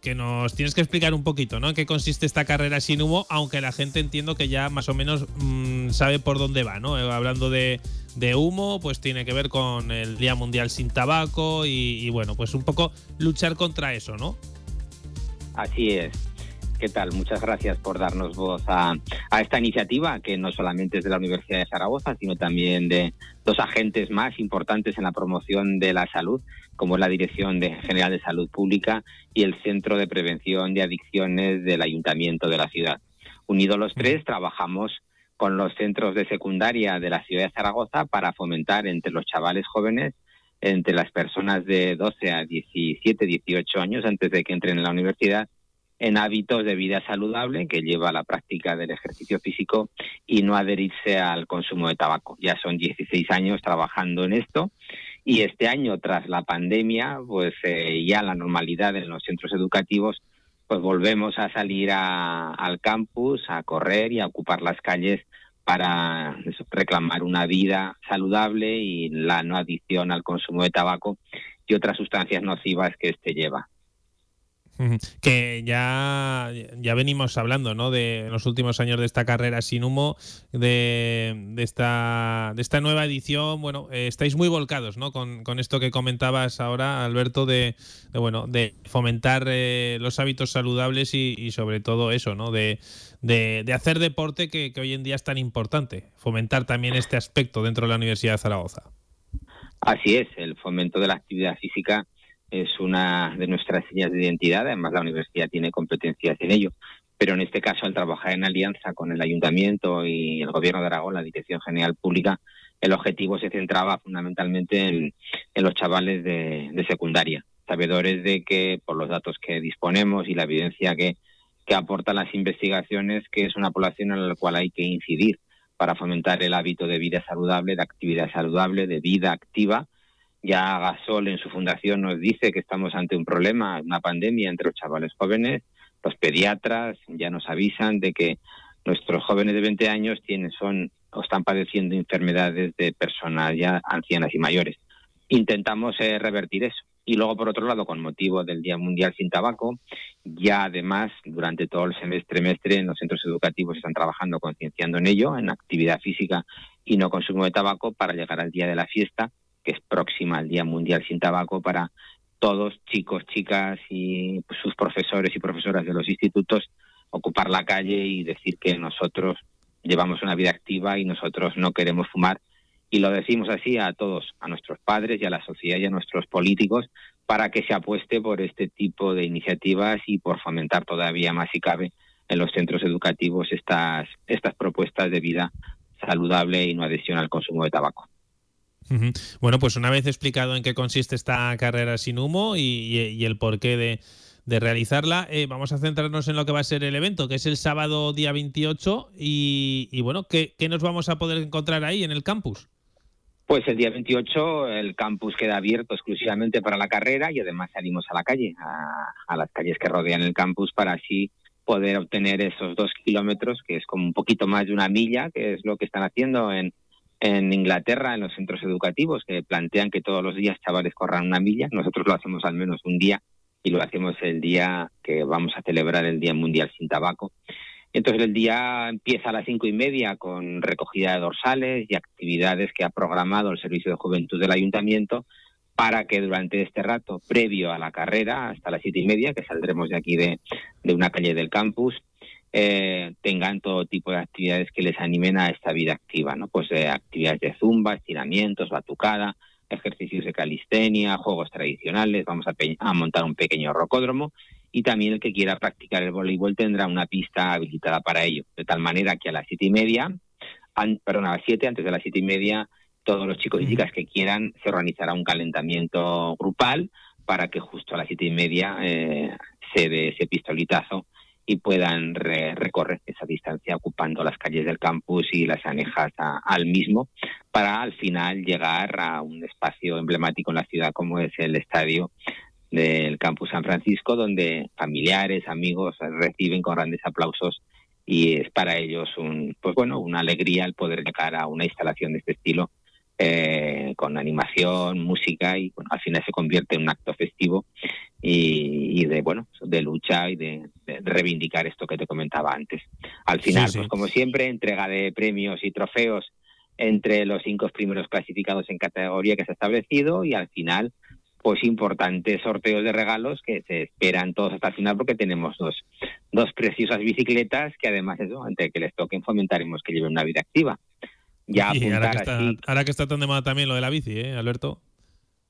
Que nos tienes que explicar un poquito, ¿no? En qué consiste esta carrera sin humo, aunque la gente entiendo que ya más o menos mm, sabe por dónde va, ¿no? Eh, Hablando de, de humo, pues tiene que ver con el Día Mundial sin Tabaco y, y, bueno, pues un poco luchar contra eso, ¿no?
Así es. ¿Qué tal? Muchas gracias por darnos voz a, a, esta iniciativa, que no solamente es de la Universidad de Zaragoza, sino también de dos agentes más importantes en la promoción de la salud, como es la Dirección de General de Salud Pública y el Centro de Prevención de Adicciones del Ayuntamiento de la ciudad. Unidos los tres, trabajamos con los centros de secundaria de la ciudad de Zaragoza para fomentar entre los chavales jóvenes, entre las personas de 12 a 17, 18 años, antes de que entren en la universidad, en hábitos de vida saludable que lleva a la práctica del ejercicio físico y no adherirse al consumo de tabaco. Ya son 16 años trabajando en esto y este año, tras la pandemia, pues eh, ya la normalidad en los centros educativos, pues volvemos a salir al campus, a correr y a ocupar las calles para reclamar una vida saludable y la no adicción al consumo de tabaco y otras sustancias nocivas que este lleva.
Que ya, ya venimos hablando, ¿no? De en los últimos años de esta carrera sin humo, de, de esta, de esta nueva edición. Bueno, eh, estáis muy volcados, ¿no? Con, con, esto que comentabas ahora, Alberto, de, de bueno, de fomentar eh, los hábitos saludables y, y, sobre todo eso, ¿no? De, de, de hacer deporte que, que hoy en día es tan importante. Fomentar también este aspecto dentro de la Universidad de Zaragoza.
Así es, el fomento de la actividad física es una de nuestras señas de identidad, además la universidad tiene competencias en ello. Pero en este caso, al trabajar en alianza con el ayuntamiento y el gobierno de Aragón, la Dirección General Pública, el objetivo se centraba fundamentalmente en, los chavales de, de, secundaria, sabedores de que, por los datos que disponemos y la evidencia que, que aportan las investigaciones, que es una población en la cual hay que incidir para fomentar el hábito de vida saludable, de actividad saludable, de vida activa, ya Gasol en su fundación nos dice que estamos ante un problema, una pandemia entre los chavales jóvenes. Los pediatras ya nos avisan de que nuestros jóvenes de 20 años tienen, son o están padeciendo enfermedades de personas ya ancianas y mayores. Intentamos eh, revertir eso. Y luego, por otro lado, con motivo del Día Mundial sin Tabaco, ya además, durante todo el semestre, en los centros educativos están trabajando, concienciando en ello, en actividad física y no consumo de tabaco, para llegar al día de la fiesta, que es próxima al Día Mundial sin Tabaco para todos, chicos, chicas y sus profesores y profesoras de los institutos, ocupar la calle y decir que nosotros llevamos una vida activa y nosotros no queremos fumar y lo decimos así a todos, a nuestros padres y a la sociedad y a nuestros políticos, para que se apueste por este tipo de iniciativas y por fomentar todavía más si cabe en los centros educativos estas, estas propuestas de vida saludable y no adhesión al consumo de tabaco.
Bueno, pues una vez explicado en qué consiste esta carrera sin humo y, el porqué de, de realizarla, eh, vamos a centrarnos en lo que va a ser el evento, que es el sábado día 28. Y, bueno, ¿qué, ¿qué, nos vamos a poder encontrar ahí en el campus?
Pues el día 28 el campus queda abierto exclusivamente para la carrera y además salimos a la calle, a, las calles que rodean el campus para así poder obtener esos dos kilómetros, que es como un poquito más de una milla, que es lo que están haciendo en, en Inglaterra, en los centros educativos, que plantean que todos los días chavales corran una milla. Nosotros lo hacemos al menos un día y lo hacemos el día que vamos a celebrar el Día Mundial sin Tabaco. Entonces el día empieza a las cinco y media con recogida de dorsales y actividades que ha programado el Servicio de Juventud del Ayuntamiento para que durante este rato, previo a la carrera, hasta las siete y media, que saldremos de aquí de, una calle del campus, eh, tengan todo tipo de actividades que les animen a esta vida activa, ¿no? Pues eh, actividades de zumba, estiramientos, batucada, ejercicios de calistenia, juegos tradicionales, vamos a, a montar un pequeño rocódromo. Y también el que quiera practicar el voleibol tendrá una pista habilitada para ello, de tal manera que a las siete y media, perdón, a las siete, antes de las siete y media, todos los chicos y chicas que quieran se organizará un calentamiento grupal para que justo a las siete y media eh, se dé ese pistolitazo y puedan recorrer esa distancia ocupando las calles del campus y las anejas al mismo para al final llegar a un espacio emblemático en la ciudad como es el estadio del campus San Francisco, donde familiares, amigos reciben con grandes aplausos y es para ellos un, pues bueno, una alegría el poder llegar a una instalación de este estilo eh, con animación, música y bueno, al final se convierte en un acto festivo y, de bueno, de lucha y de, reivindicar esto que te comentaba antes. Al final, pues como siempre, entrega de premios y trofeos entre los cinco primeros clasificados en categoría que se ha establecido y al final pues importantes sorteos de regalos que se esperan todos hasta el final porque tenemos dos, dos preciosas bicicletas que además eso, antes que les toquen fomentaremos que lleven una vida activa.
Ya ahora, que está, ahora que está tan de moda también lo de la bici, ¿eh, Alberto?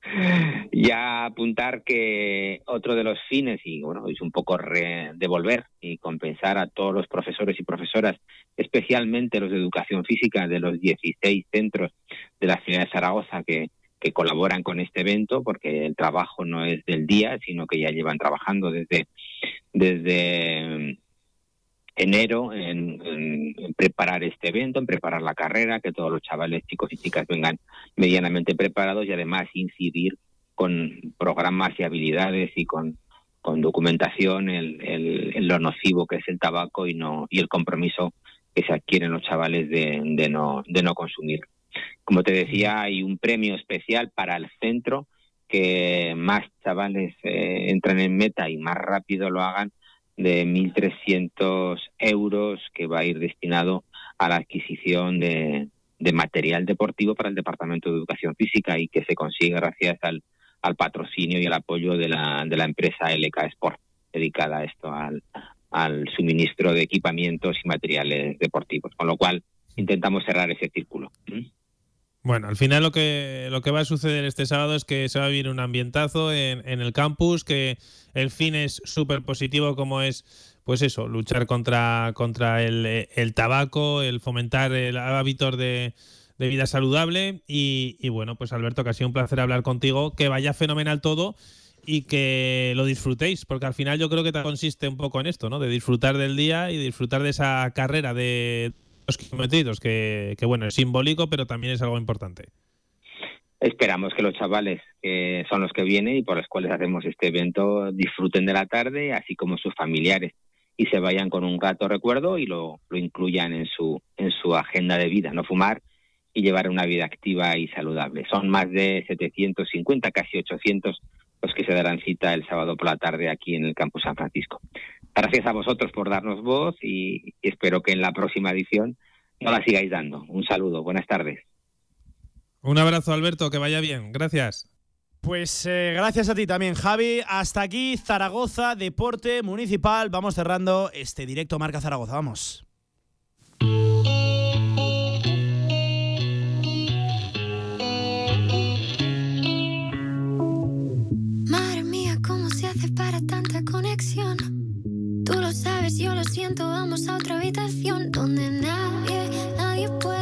Ya apuntar que otro de los fines, y bueno, es un poco devolver y compensar a todos los profesores y profesoras, especialmente los de educación física de los 16 centros de la ciudad de Zaragoza que, que colaboran con este evento, porque el trabajo no es del día, sino que ya llevan trabajando desde, desde enero en, preparar este evento, en preparar la carrera, que todos los chavales, chicos y chicas vengan medianamente preparados y además incidir con programas y habilidades y con, con documentación en, lo nocivo que es el tabaco y no y el compromiso que se adquieren los chavales de, de no de no consumir. Como te decía, hay un premio especial para el centro, que más chavales eh, entran en meta y más rápido lo hagan, de 1.300 euros que va a ir destinado a la adquisición de, material deportivo para el Departamento de Educación Física y que se consigue gracias al, patrocinio y al apoyo de la, de la empresa LK Sport, dedicada a esto, al, al suministro de equipamientos y materiales deportivos. Con lo cual, intentamos cerrar ese círculo.
Bueno, al final lo que, lo que va a suceder este sábado es que se va a vivir un ambientazo en, en el campus, que el fin es súper positivo como es, pues eso, luchar contra, contra el, el tabaco, el fomentar el hábito de, de vida saludable y, y, bueno, pues Alberto, que ha sido un placer hablar contigo, que vaya fenomenal todo y que lo disfrutéis, porque al final yo creo que consiste un poco en esto, ¿no? De disfrutar del día y disfrutar de esa carrera de kilómetros, que, que bueno, es simbólico, pero también es algo importante.
Esperamos que los chavales, que son los que vienen y por los cuales hacemos este evento, disfruten de la tarde, así como sus familiares, y se vayan con un grato recuerdo y lo, lo incluyan en su, en su agenda de vida, no fumar y llevar una vida activa y saludable. Son más de 750, casi 800 los que se darán cita el sábado por la tarde aquí en el Campus San Francisco. Gracias a vosotros por darnos voz y espero que en la próxima edición no la sigáis dando. Un saludo, buenas tardes.
Un abrazo, Alberto, que vaya bien. Gracias.
Pues eh, gracias a ti también, Javi. Hasta aquí, Zaragoza, Deporte Municipal. Vamos cerrando este directo Marca Zaragoza. Vamos.
Madre ¿cómo se hace para tanta conexión? Tú lo sabes, yo lo siento, vamos a otra habitación donde nadie, nadie puede.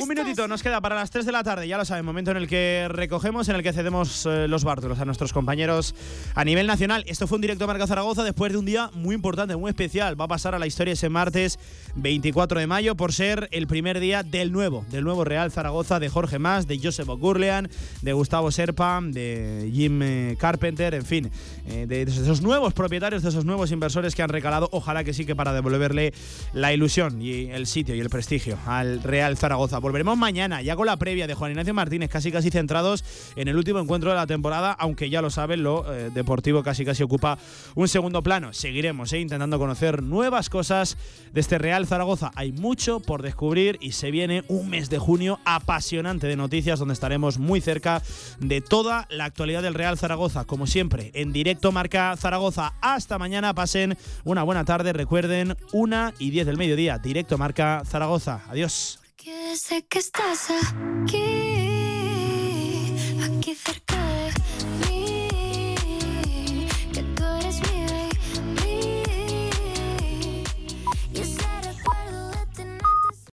Un minutito nos queda para las 3 de la tarde, ya lo saben, momento en el que recogemos, en el que cedemos eh, los bártulos a nuestros compañeros a nivel nacional. Esto fue un directo Marca Zaragoza después de un día muy importante, muy especial. Va a pasar a la historia ese martes 24 de mayo por ser el primer día del nuevo, del nuevo Real Zaragoza de Jorge Mas, de Josep O'Gurlean, de Gustavo Serpa, de Jim eh, Carpenter, en fin, eh, de esos nuevos propietarios, de esos nuevos inversores que han recalado, ojalá que sí que para devolverle la ilusión y el sitio y el prestigio al Real Zaragoza. Volveremos mañana, ya con la previa de Juan Ignacio Martínez, casi casi centrados en el último encuentro de la temporada, aunque ya lo saben, lo eh, deportivo casi casi ocupa un segundo plano. Seguiremos eh, intentando conocer nuevas cosas de este Real Zaragoza. Hay mucho por descubrir y se viene un mes de junio apasionante de noticias donde estaremos muy cerca de toda la actualidad del Real Zaragoza. Como siempre, en directo marca Zaragoza. Hasta mañana, pasen una buena tarde. Recuerden, una y 10 del mediodía, directo marca Zaragoza. Adiós.
Que sé que estás aquí, aquí cerca.